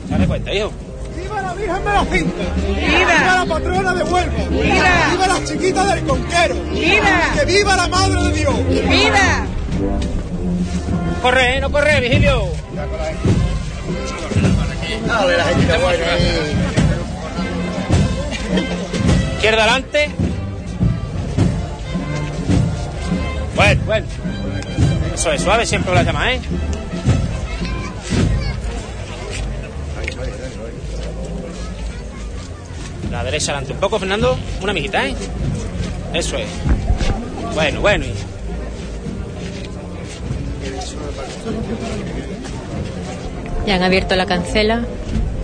Dale cuenta, hijo. ¡Viva la Virgen de la Cinta! ¡Viva! la patrona de Huelva! ¡Viva! ¡Viva la chiquita del Conquero! ¡Viva! ¡Que viva la Madre de Dios! ¡Viva! Corre, eh, no corre, Vigilio. Dale, la gente buena ahí. Izquierda adelante. Bueno, bueno. Eso es, suave siempre la llama, ¿eh? La derecha adelante un poco, Fernando. Una mijita, ¿eh? Eso es. Bueno, bueno. Ya han abierto la cancela.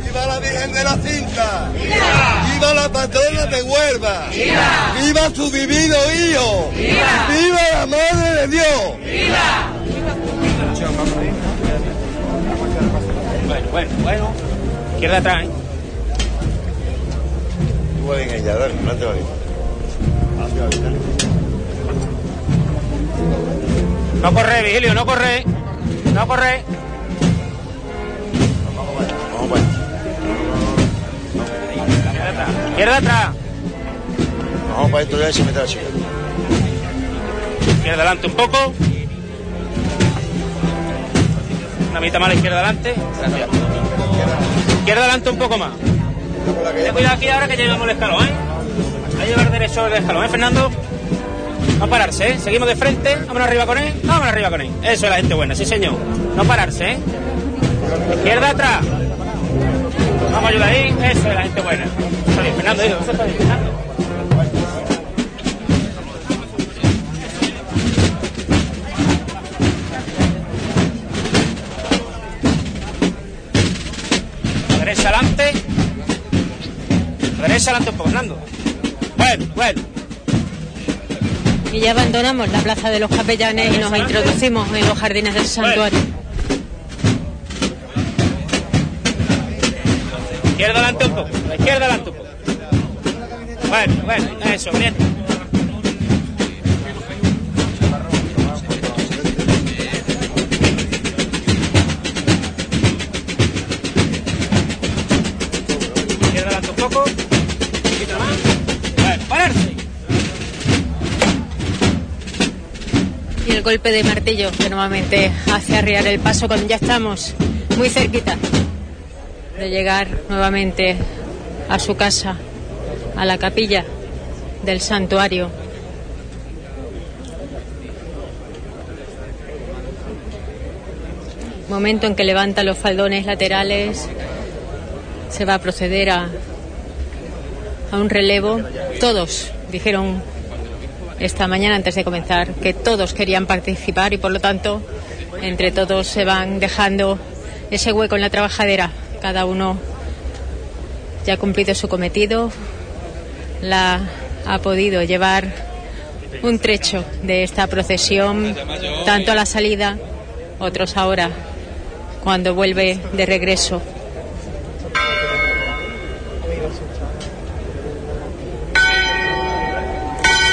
¡Viva la Virgen de la Cinta! ¡Viva! ¡Viva la patrona de Huelva! ¡Viva! ¡Viva su vivido hijo! ¡Viva! ¡Viva la Madre de Dios! Bueno, bueno, bueno. Izquierda atrás, ¿eh? Tú vas bien ella, dale, adelante va bien. No corre, Vigilio, no corre. No corre. Izquierda atrás. Vamos para esto ya y se mete la chica. Izquierda adelante un poco. Una mitad más a la izquierda adelante. Gracias. Izquierda adelante un poco más. Ten cuidado aquí ahora que llegamos al escalón, ¿eh? A llevar derecho el escalón, ¿eh, Fernando? No pararse, ¿eh? Seguimos de frente. Vámonos arriba con él. Vámonos arriba con él. Eso es la gente buena, sí, señor. No pararse, ¿eh? Izquierda atrás. Vamos a ayudar ahí. Eso es la gente buena. Está bien, Fernando, bien, Fernando. Derecha adelante. La derecha adelante un poco, Fernando. Bueno, bueno. Y ya abandonamos la plaza de los capellanes y nos introducimos en los jardines del santuario. Izquierda La izquierda adelante un poco. Bueno, bueno, eso, bien. Izquierda adelante un poco. Un poquito más. Bueno, pararse. Y el golpe de martillo que normalmente hace arriar el paso cuando ya estamos muy cerquita de llegar nuevamente a su casa, a la capilla del santuario. Momento en que levanta los faldones laterales, se va a proceder a, a un relevo. Todos dijeron esta mañana antes de comenzar que todos querían participar y por lo tanto entre todos se van dejando ese hueco en la trabajadera. Cada uno ya ha cumplido su cometido, la ha podido llevar un trecho de esta procesión, tanto a la salida, otros ahora, cuando vuelve de regreso.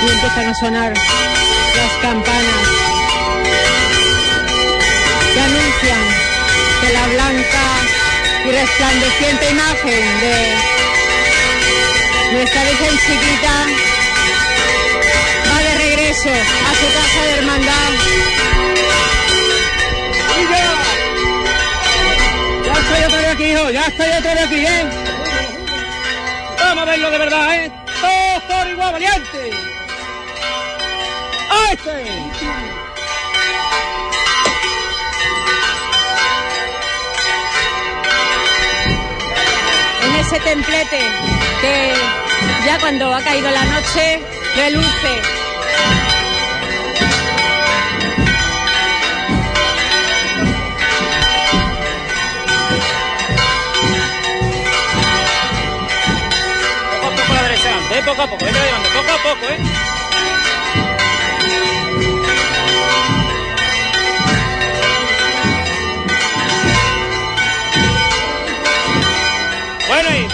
Y empiezan a sonar las campanas que anuncian que la blanca resplandeciente imagen de nuestra Virgen Chiquita va de regreso a su casa de hermandad. Ya estoy otra vez aquí, hijo, ya estoy otra vez aquí, ¿eh? Vamos a verlo de verdad, ¿eh? Todos por igual valiente. ¡A este! Ese templete que ya cuando ha caído la noche reluce. Poco a poco adelante, ¿eh? Poco a poco, llevando, poco a poco, ¿eh?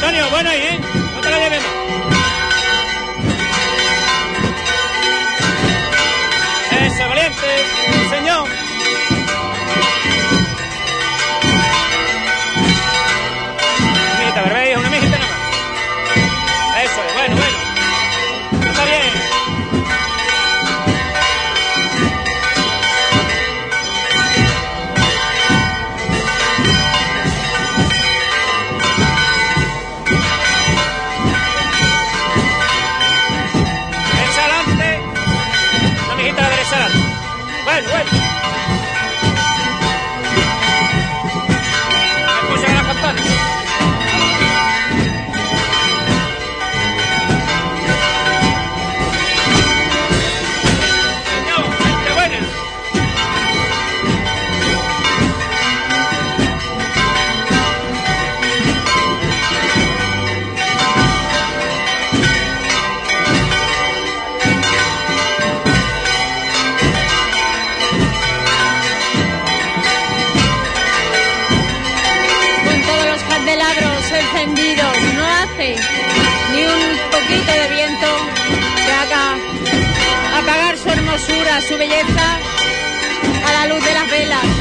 Antonio, bueno ¿eh? Su belleza a la luz de las velas.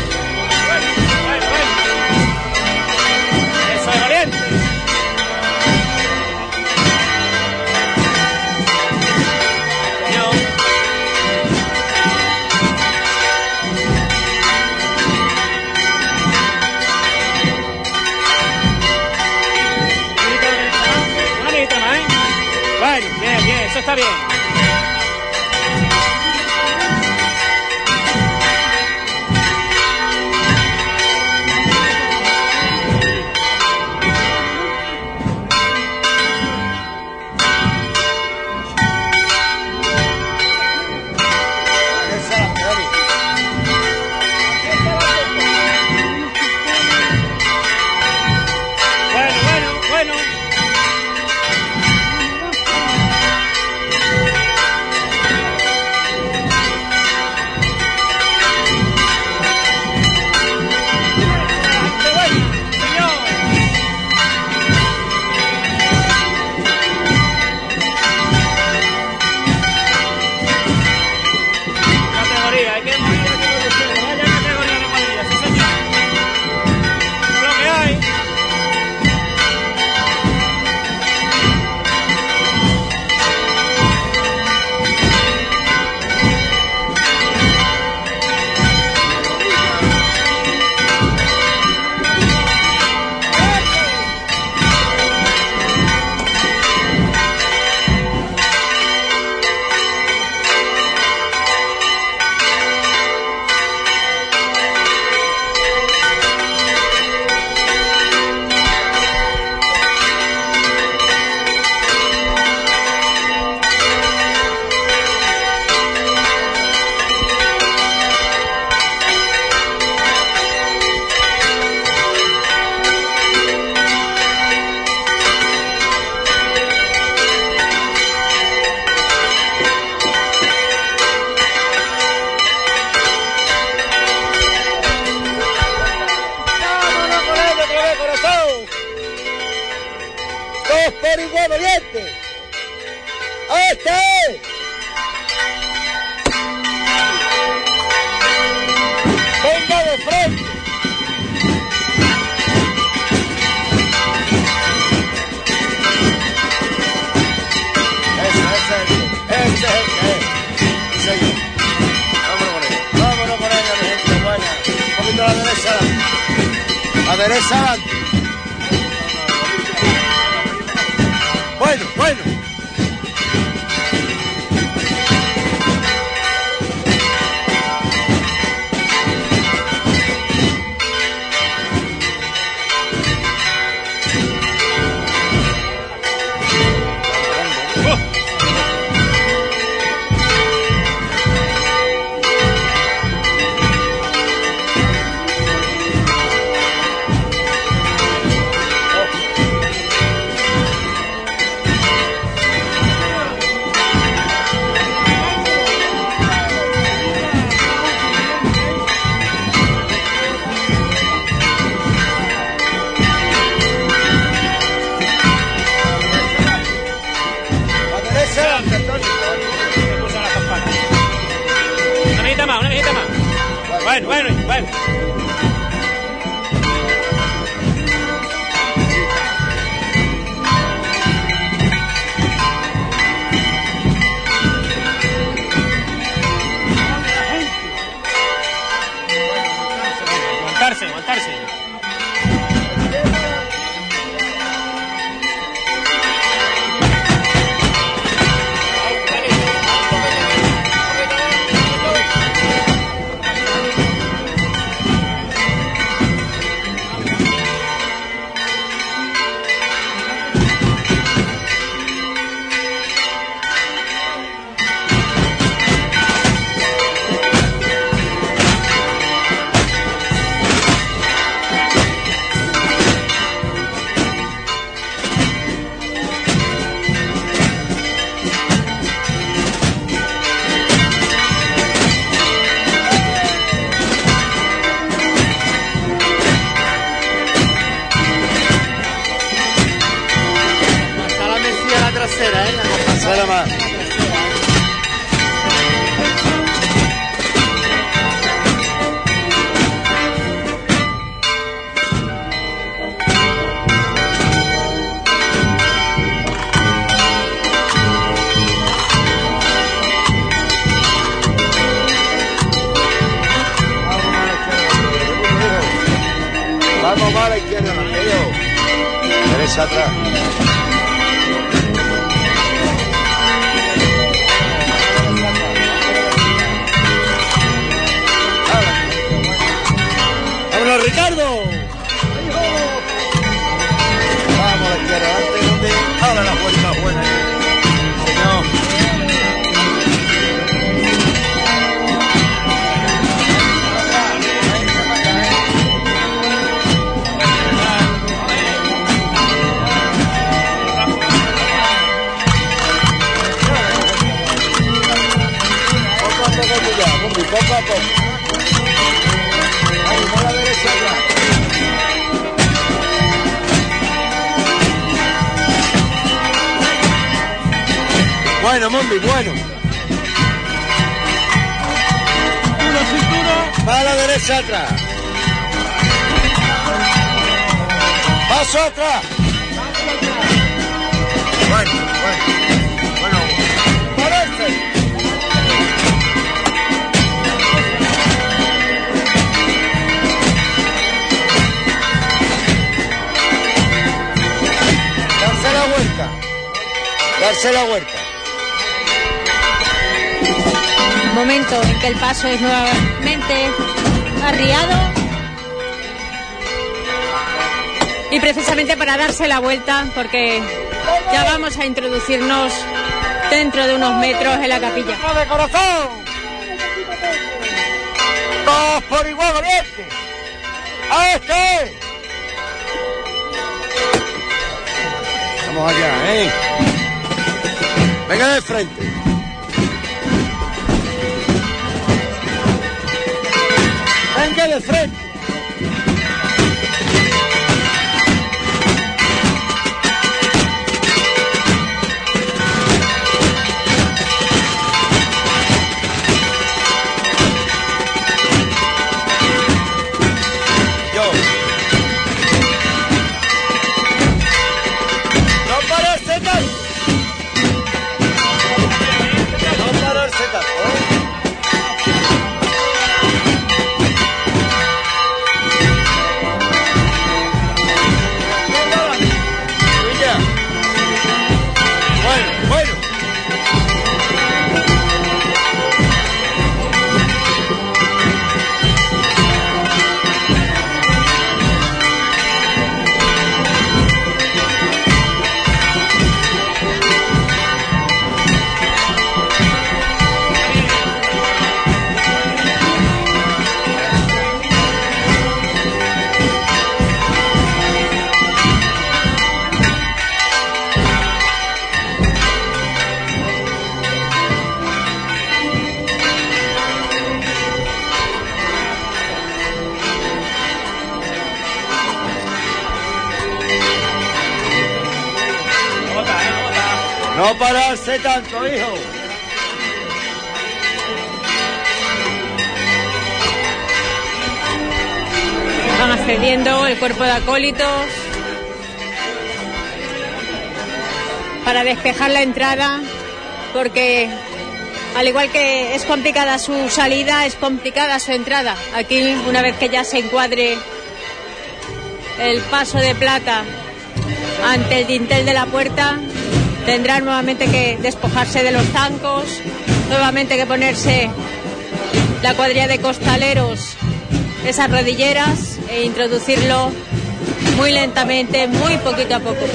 de valiente. ¡Este ¡Venga de frente! Ese, ese, es el Vámonos con él. Vámonos mi gente buena. Un poquito la derecha sois nuevamente arriado. Y precisamente para darse la vuelta, porque ya vamos a introducirnos dentro de unos metros en la capilla. ¡De corazón! Por igual ¡A este! Vamos allá, ¿eh? Venga de frente. Fred. Tanto, hijo. Van accediendo el cuerpo de acólitos para despejar la entrada porque al igual que es complicada su salida, es complicada su entrada. Aquí, una vez que ya se encuadre el paso de plata ante el dintel de la puerta, tendrá nuevamente que despojarse de los zancos, nuevamente que ponerse la cuadrilla de costaleros, esas rodilleras e introducirlo muy lentamente, muy poquito a poco.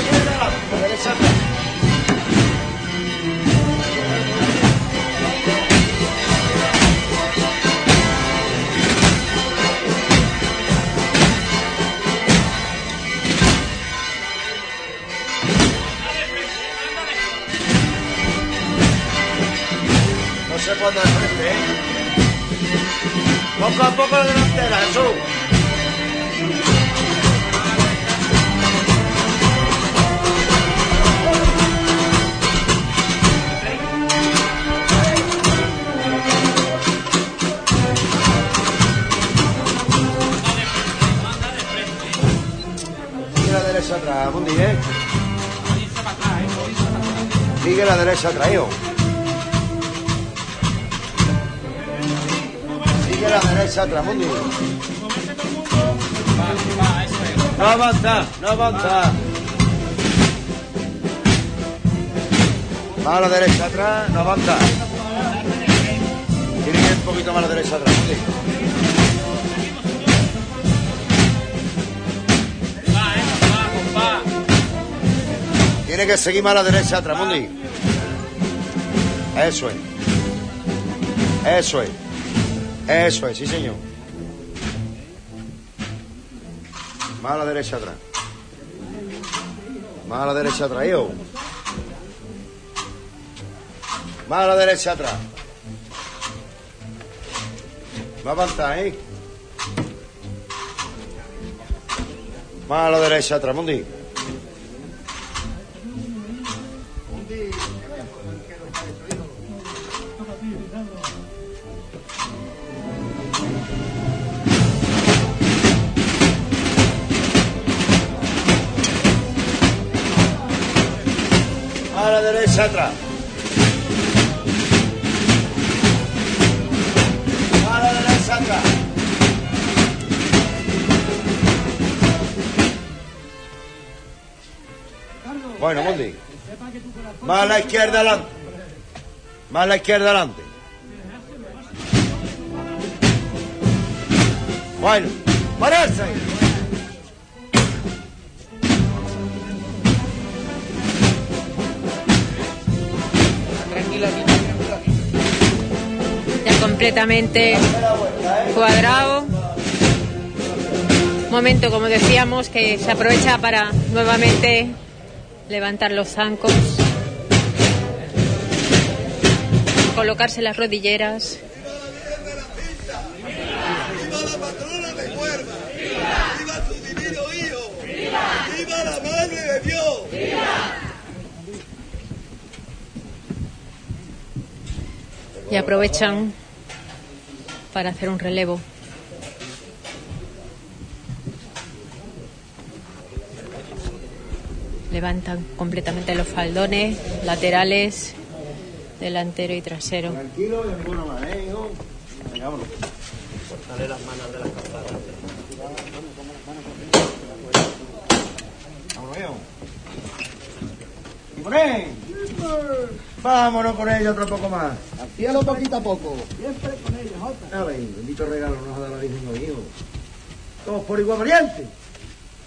Poco a poco Jesús. Sigue la derecha atrás, Mundi, ¿eh? Sigue la derecha atrás, Sigue la derecha atrás, Mundi. No avanza, no avanza. Más a la derecha atrás, no avanza. Tiene que ir un poquito más a la derecha atrás, Mundi. Tiene que seguir más a la derecha atrás, Mundi. Eso es. Eso es. Eso es, sí señor. Más a la derecha atrás. Más a la derecha atrás, hijo. Más a la derecha atrás. Va a ¿eh? Más a la derecha atrás, Mundi. A la derecha atrás. A la derecha atrás. Bueno, Mundi. Más a la izquierda adelante. Más a la izquierda adelante. Bueno, pararse. Completamente cuadrado. Momento, como decíamos, que se aprovecha para nuevamente levantar los zancos, colocarse las rodilleras. Y aprovechan para hacer un relevo. Levantan completamente los faldones laterales, delantero y trasero. Tranquilo, y ninguno más, ¿eh, hijo? Venga, vámonos. Dale las manos de las campanas. Vámonos, hijo. ¡Y ahí! Vámonos con ella otro poco más. Al cielo poquito a poco. Siempre con ella, Jota. A ver, bendito regalo nos ha dado la Virgen hoy, hijo. Todos por igual variante.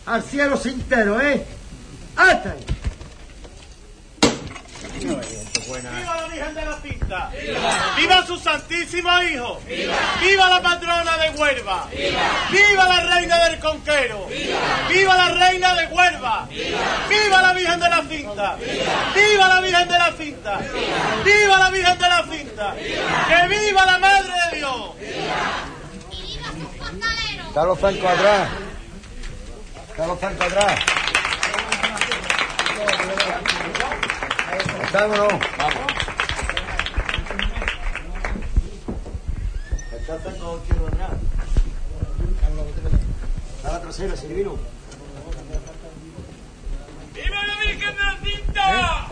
Al cielo sintero, ¿eh? ¡Hasta ahí! ¡Viva la Virgen de la Cinta! ¡Viva, su Santísimo Hijo! ¡Viva! la patrona de Huelva! ¡Viva! la reina del Conquero! ¡Viva! la reina de Huelva! ¡Viva! la Virgen de la Cinta! ¡Viva la Virgen de la Cinta! ¡Viva la Virgen de la Cinta! ¡Que viva la Madre de Dios! Está los zancos atrás. Está los zancos atrás. Vámonos. Todo izquierdo atrás. A la trasera, Silvino. ¡Viva la Virgen de la Cinta!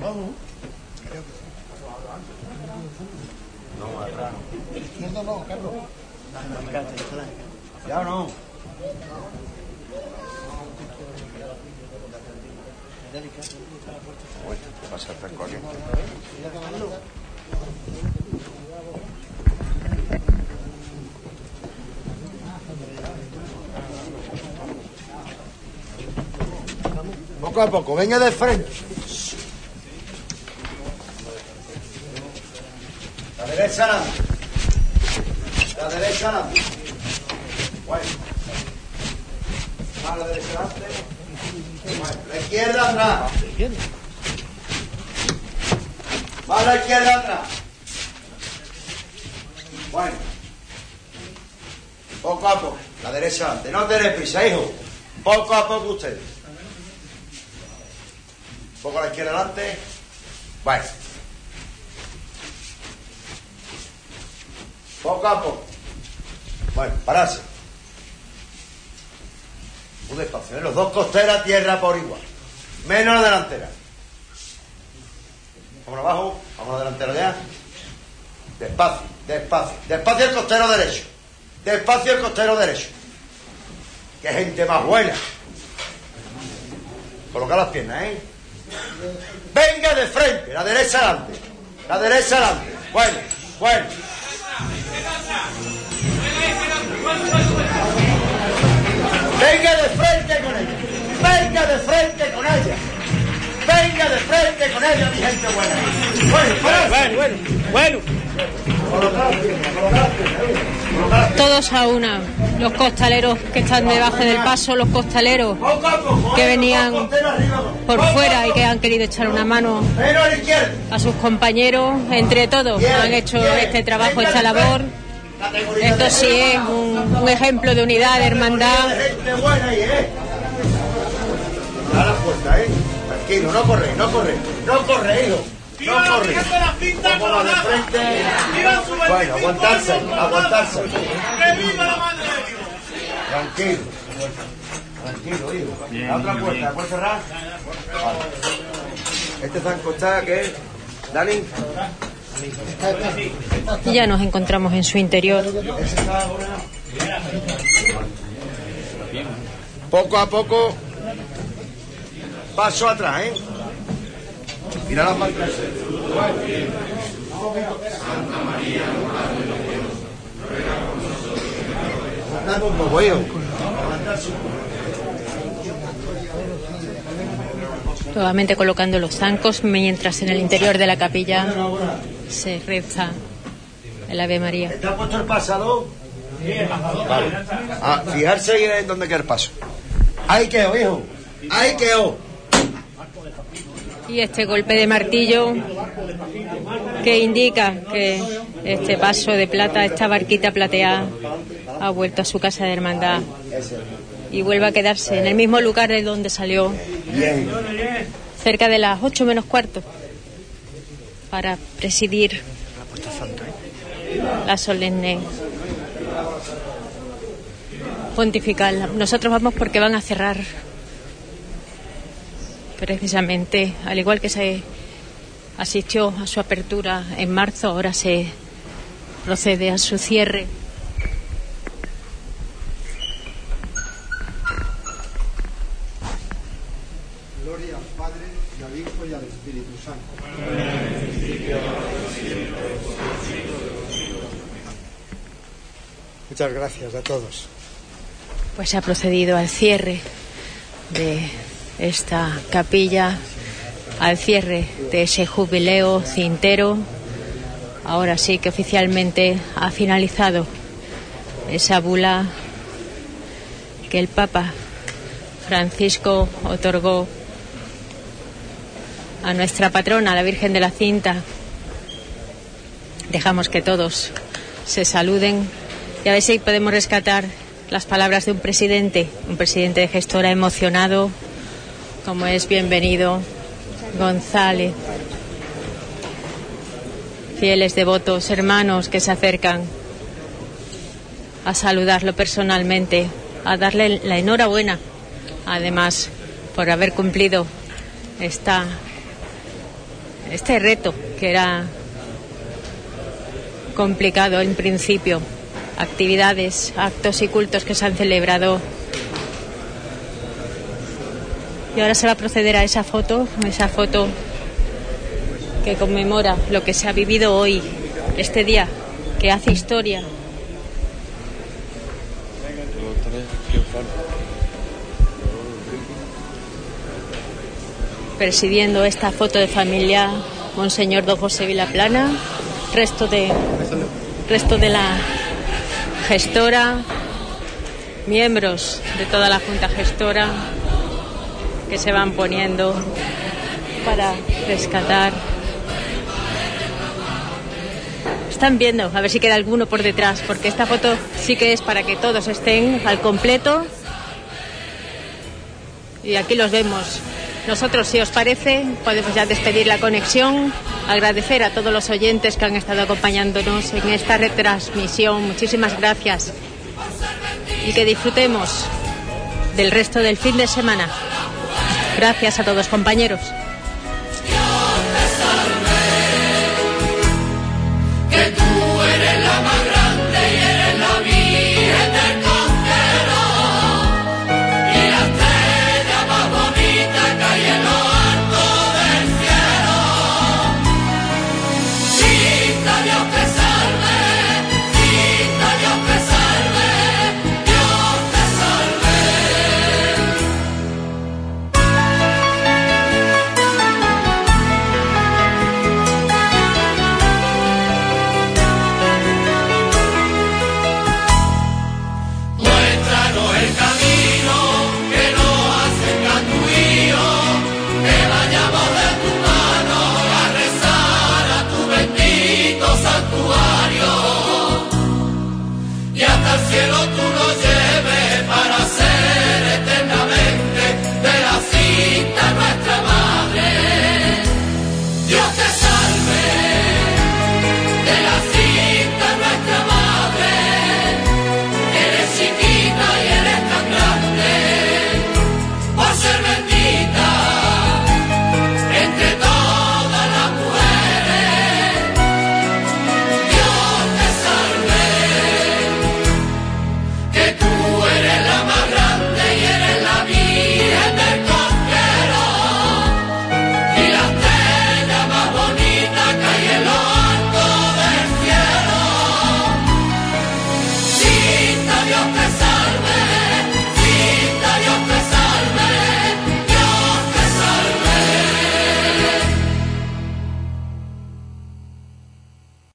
Vamos. No, atrás. Izquierdo no, Carlos. ¿Ya o no? Uy, ¿qué pasa el cerco aquí? Poco a poco, venga de frente. La derecha adelante. La derecha. Bueno. A la derecha adelante. La izquierda. Va a la izquierda atrás. Bueno. Poco a poco. La derecha adelante. No tenéis prisa, hijo. Poco a poco ustedes. Poco a la izquierda adelante. Bueno. Poco a poco. Bueno, pararse. Muy despacio, ¿eh? Los dos costeras, tierra por igual. Menos la delantera. Vamos abajo, vamos delantera ya. Despacio, despacio. Despacio el costero derecho. Despacio el costero derecho. Qué gente más buena. Coloca las piernas, ¿eh? Venga de frente, la derecha adelante. La derecha adelante. Bueno, bueno. Venga de frente con ella. Venga de frente con ella. Venga de frente con ella, mi gente buena. Bueno, bueno, bueno, bueno. Todos a una. Los costaleros que están debajo del paso, los costaleros que venían por fuera y que han querido echar una mano a sus compañeros. Entre todos han hecho este trabajo, esta labor. Esto sí es un, un ejemplo de unidad, de hermandad. Gente buena ahí, ¿eh? A la puerta, ¿eh? Tranquilo, no corre, no corre. No corre, hijo. No corre. Vamos de frente. Bueno, aguantarse, aguantarse. Tranquilo. Tranquilo, hijo. La otra puerta, ¿puedes cerrar? Vale. Este Zanco está, ¿qué es? Dani. Y ya nos encontramos en su interior. Poco a poco, paso atrás, ¿eh? Mira las marcas. Dame un poco, hijo. Nuevamente colocando los zancos mientras en el interior de la capilla se reza el Ave María. ¿Está puesto el pasado? Vale. Ah, fijarse en dónde queda el paso. Ahí quedó, hijo. Ahí quedó. Y este golpe de martillo que indica que este paso de plata, esta barquita plateada, ha vuelto a su casa de hermandad y vuelve a quedarse en el mismo lugar de donde salió, cerca de las ocho menos cuarto, para presidir la solemne pontifical. Nosotros vamos porque van a cerrar precisamente, al igual que se asistió a su apertura en marzo, ahora se procede a su cierre. Gloria al Padre, y al Hijo, y al Espíritu Santo. Muchas gracias a todos. Pues se ha procedido al cierre de esta capilla, al cierre de ese jubileo cintero. Ahora sí que oficialmente ha finalizado esa bula que el Papa Francisco otorgó a nuestra patrona, la Virgen de la Cinta. Dejamos que todos se saluden y a ver si podemos rescatar las palabras de un presidente, un presidente de gestora emocionado, como es bienvenido González. Fieles devotos, hermanos que se acercan a saludarlo personalmente, a darle la enhorabuena, además, por haber cumplido esta, este reto que era complicado en principio. Actividades, actos y cultos que se han celebrado. Y ahora se va a proceder a esa foto, esa foto que conmemora lo que se ha vivido hoy, este día, que hace historia. Presidiendo esta foto de familia, Monseñor Don José Vilaplana, resto de, resto de la gestora, miembros de toda la Junta Gestora que se van poniendo para rescatar. Están viendo, a ver si queda alguno por detrás, porque esta foto sí que es para que todos estén al completo. Y aquí los vemos. Nosotros, si os parece, podemos ya despedir la conexión, agradecer a todos los oyentes que han estado acompañándonos en esta retransmisión. Muchísimas gracias. Y que disfrutemos del resto del fin de semana. Gracias a todos, compañeros.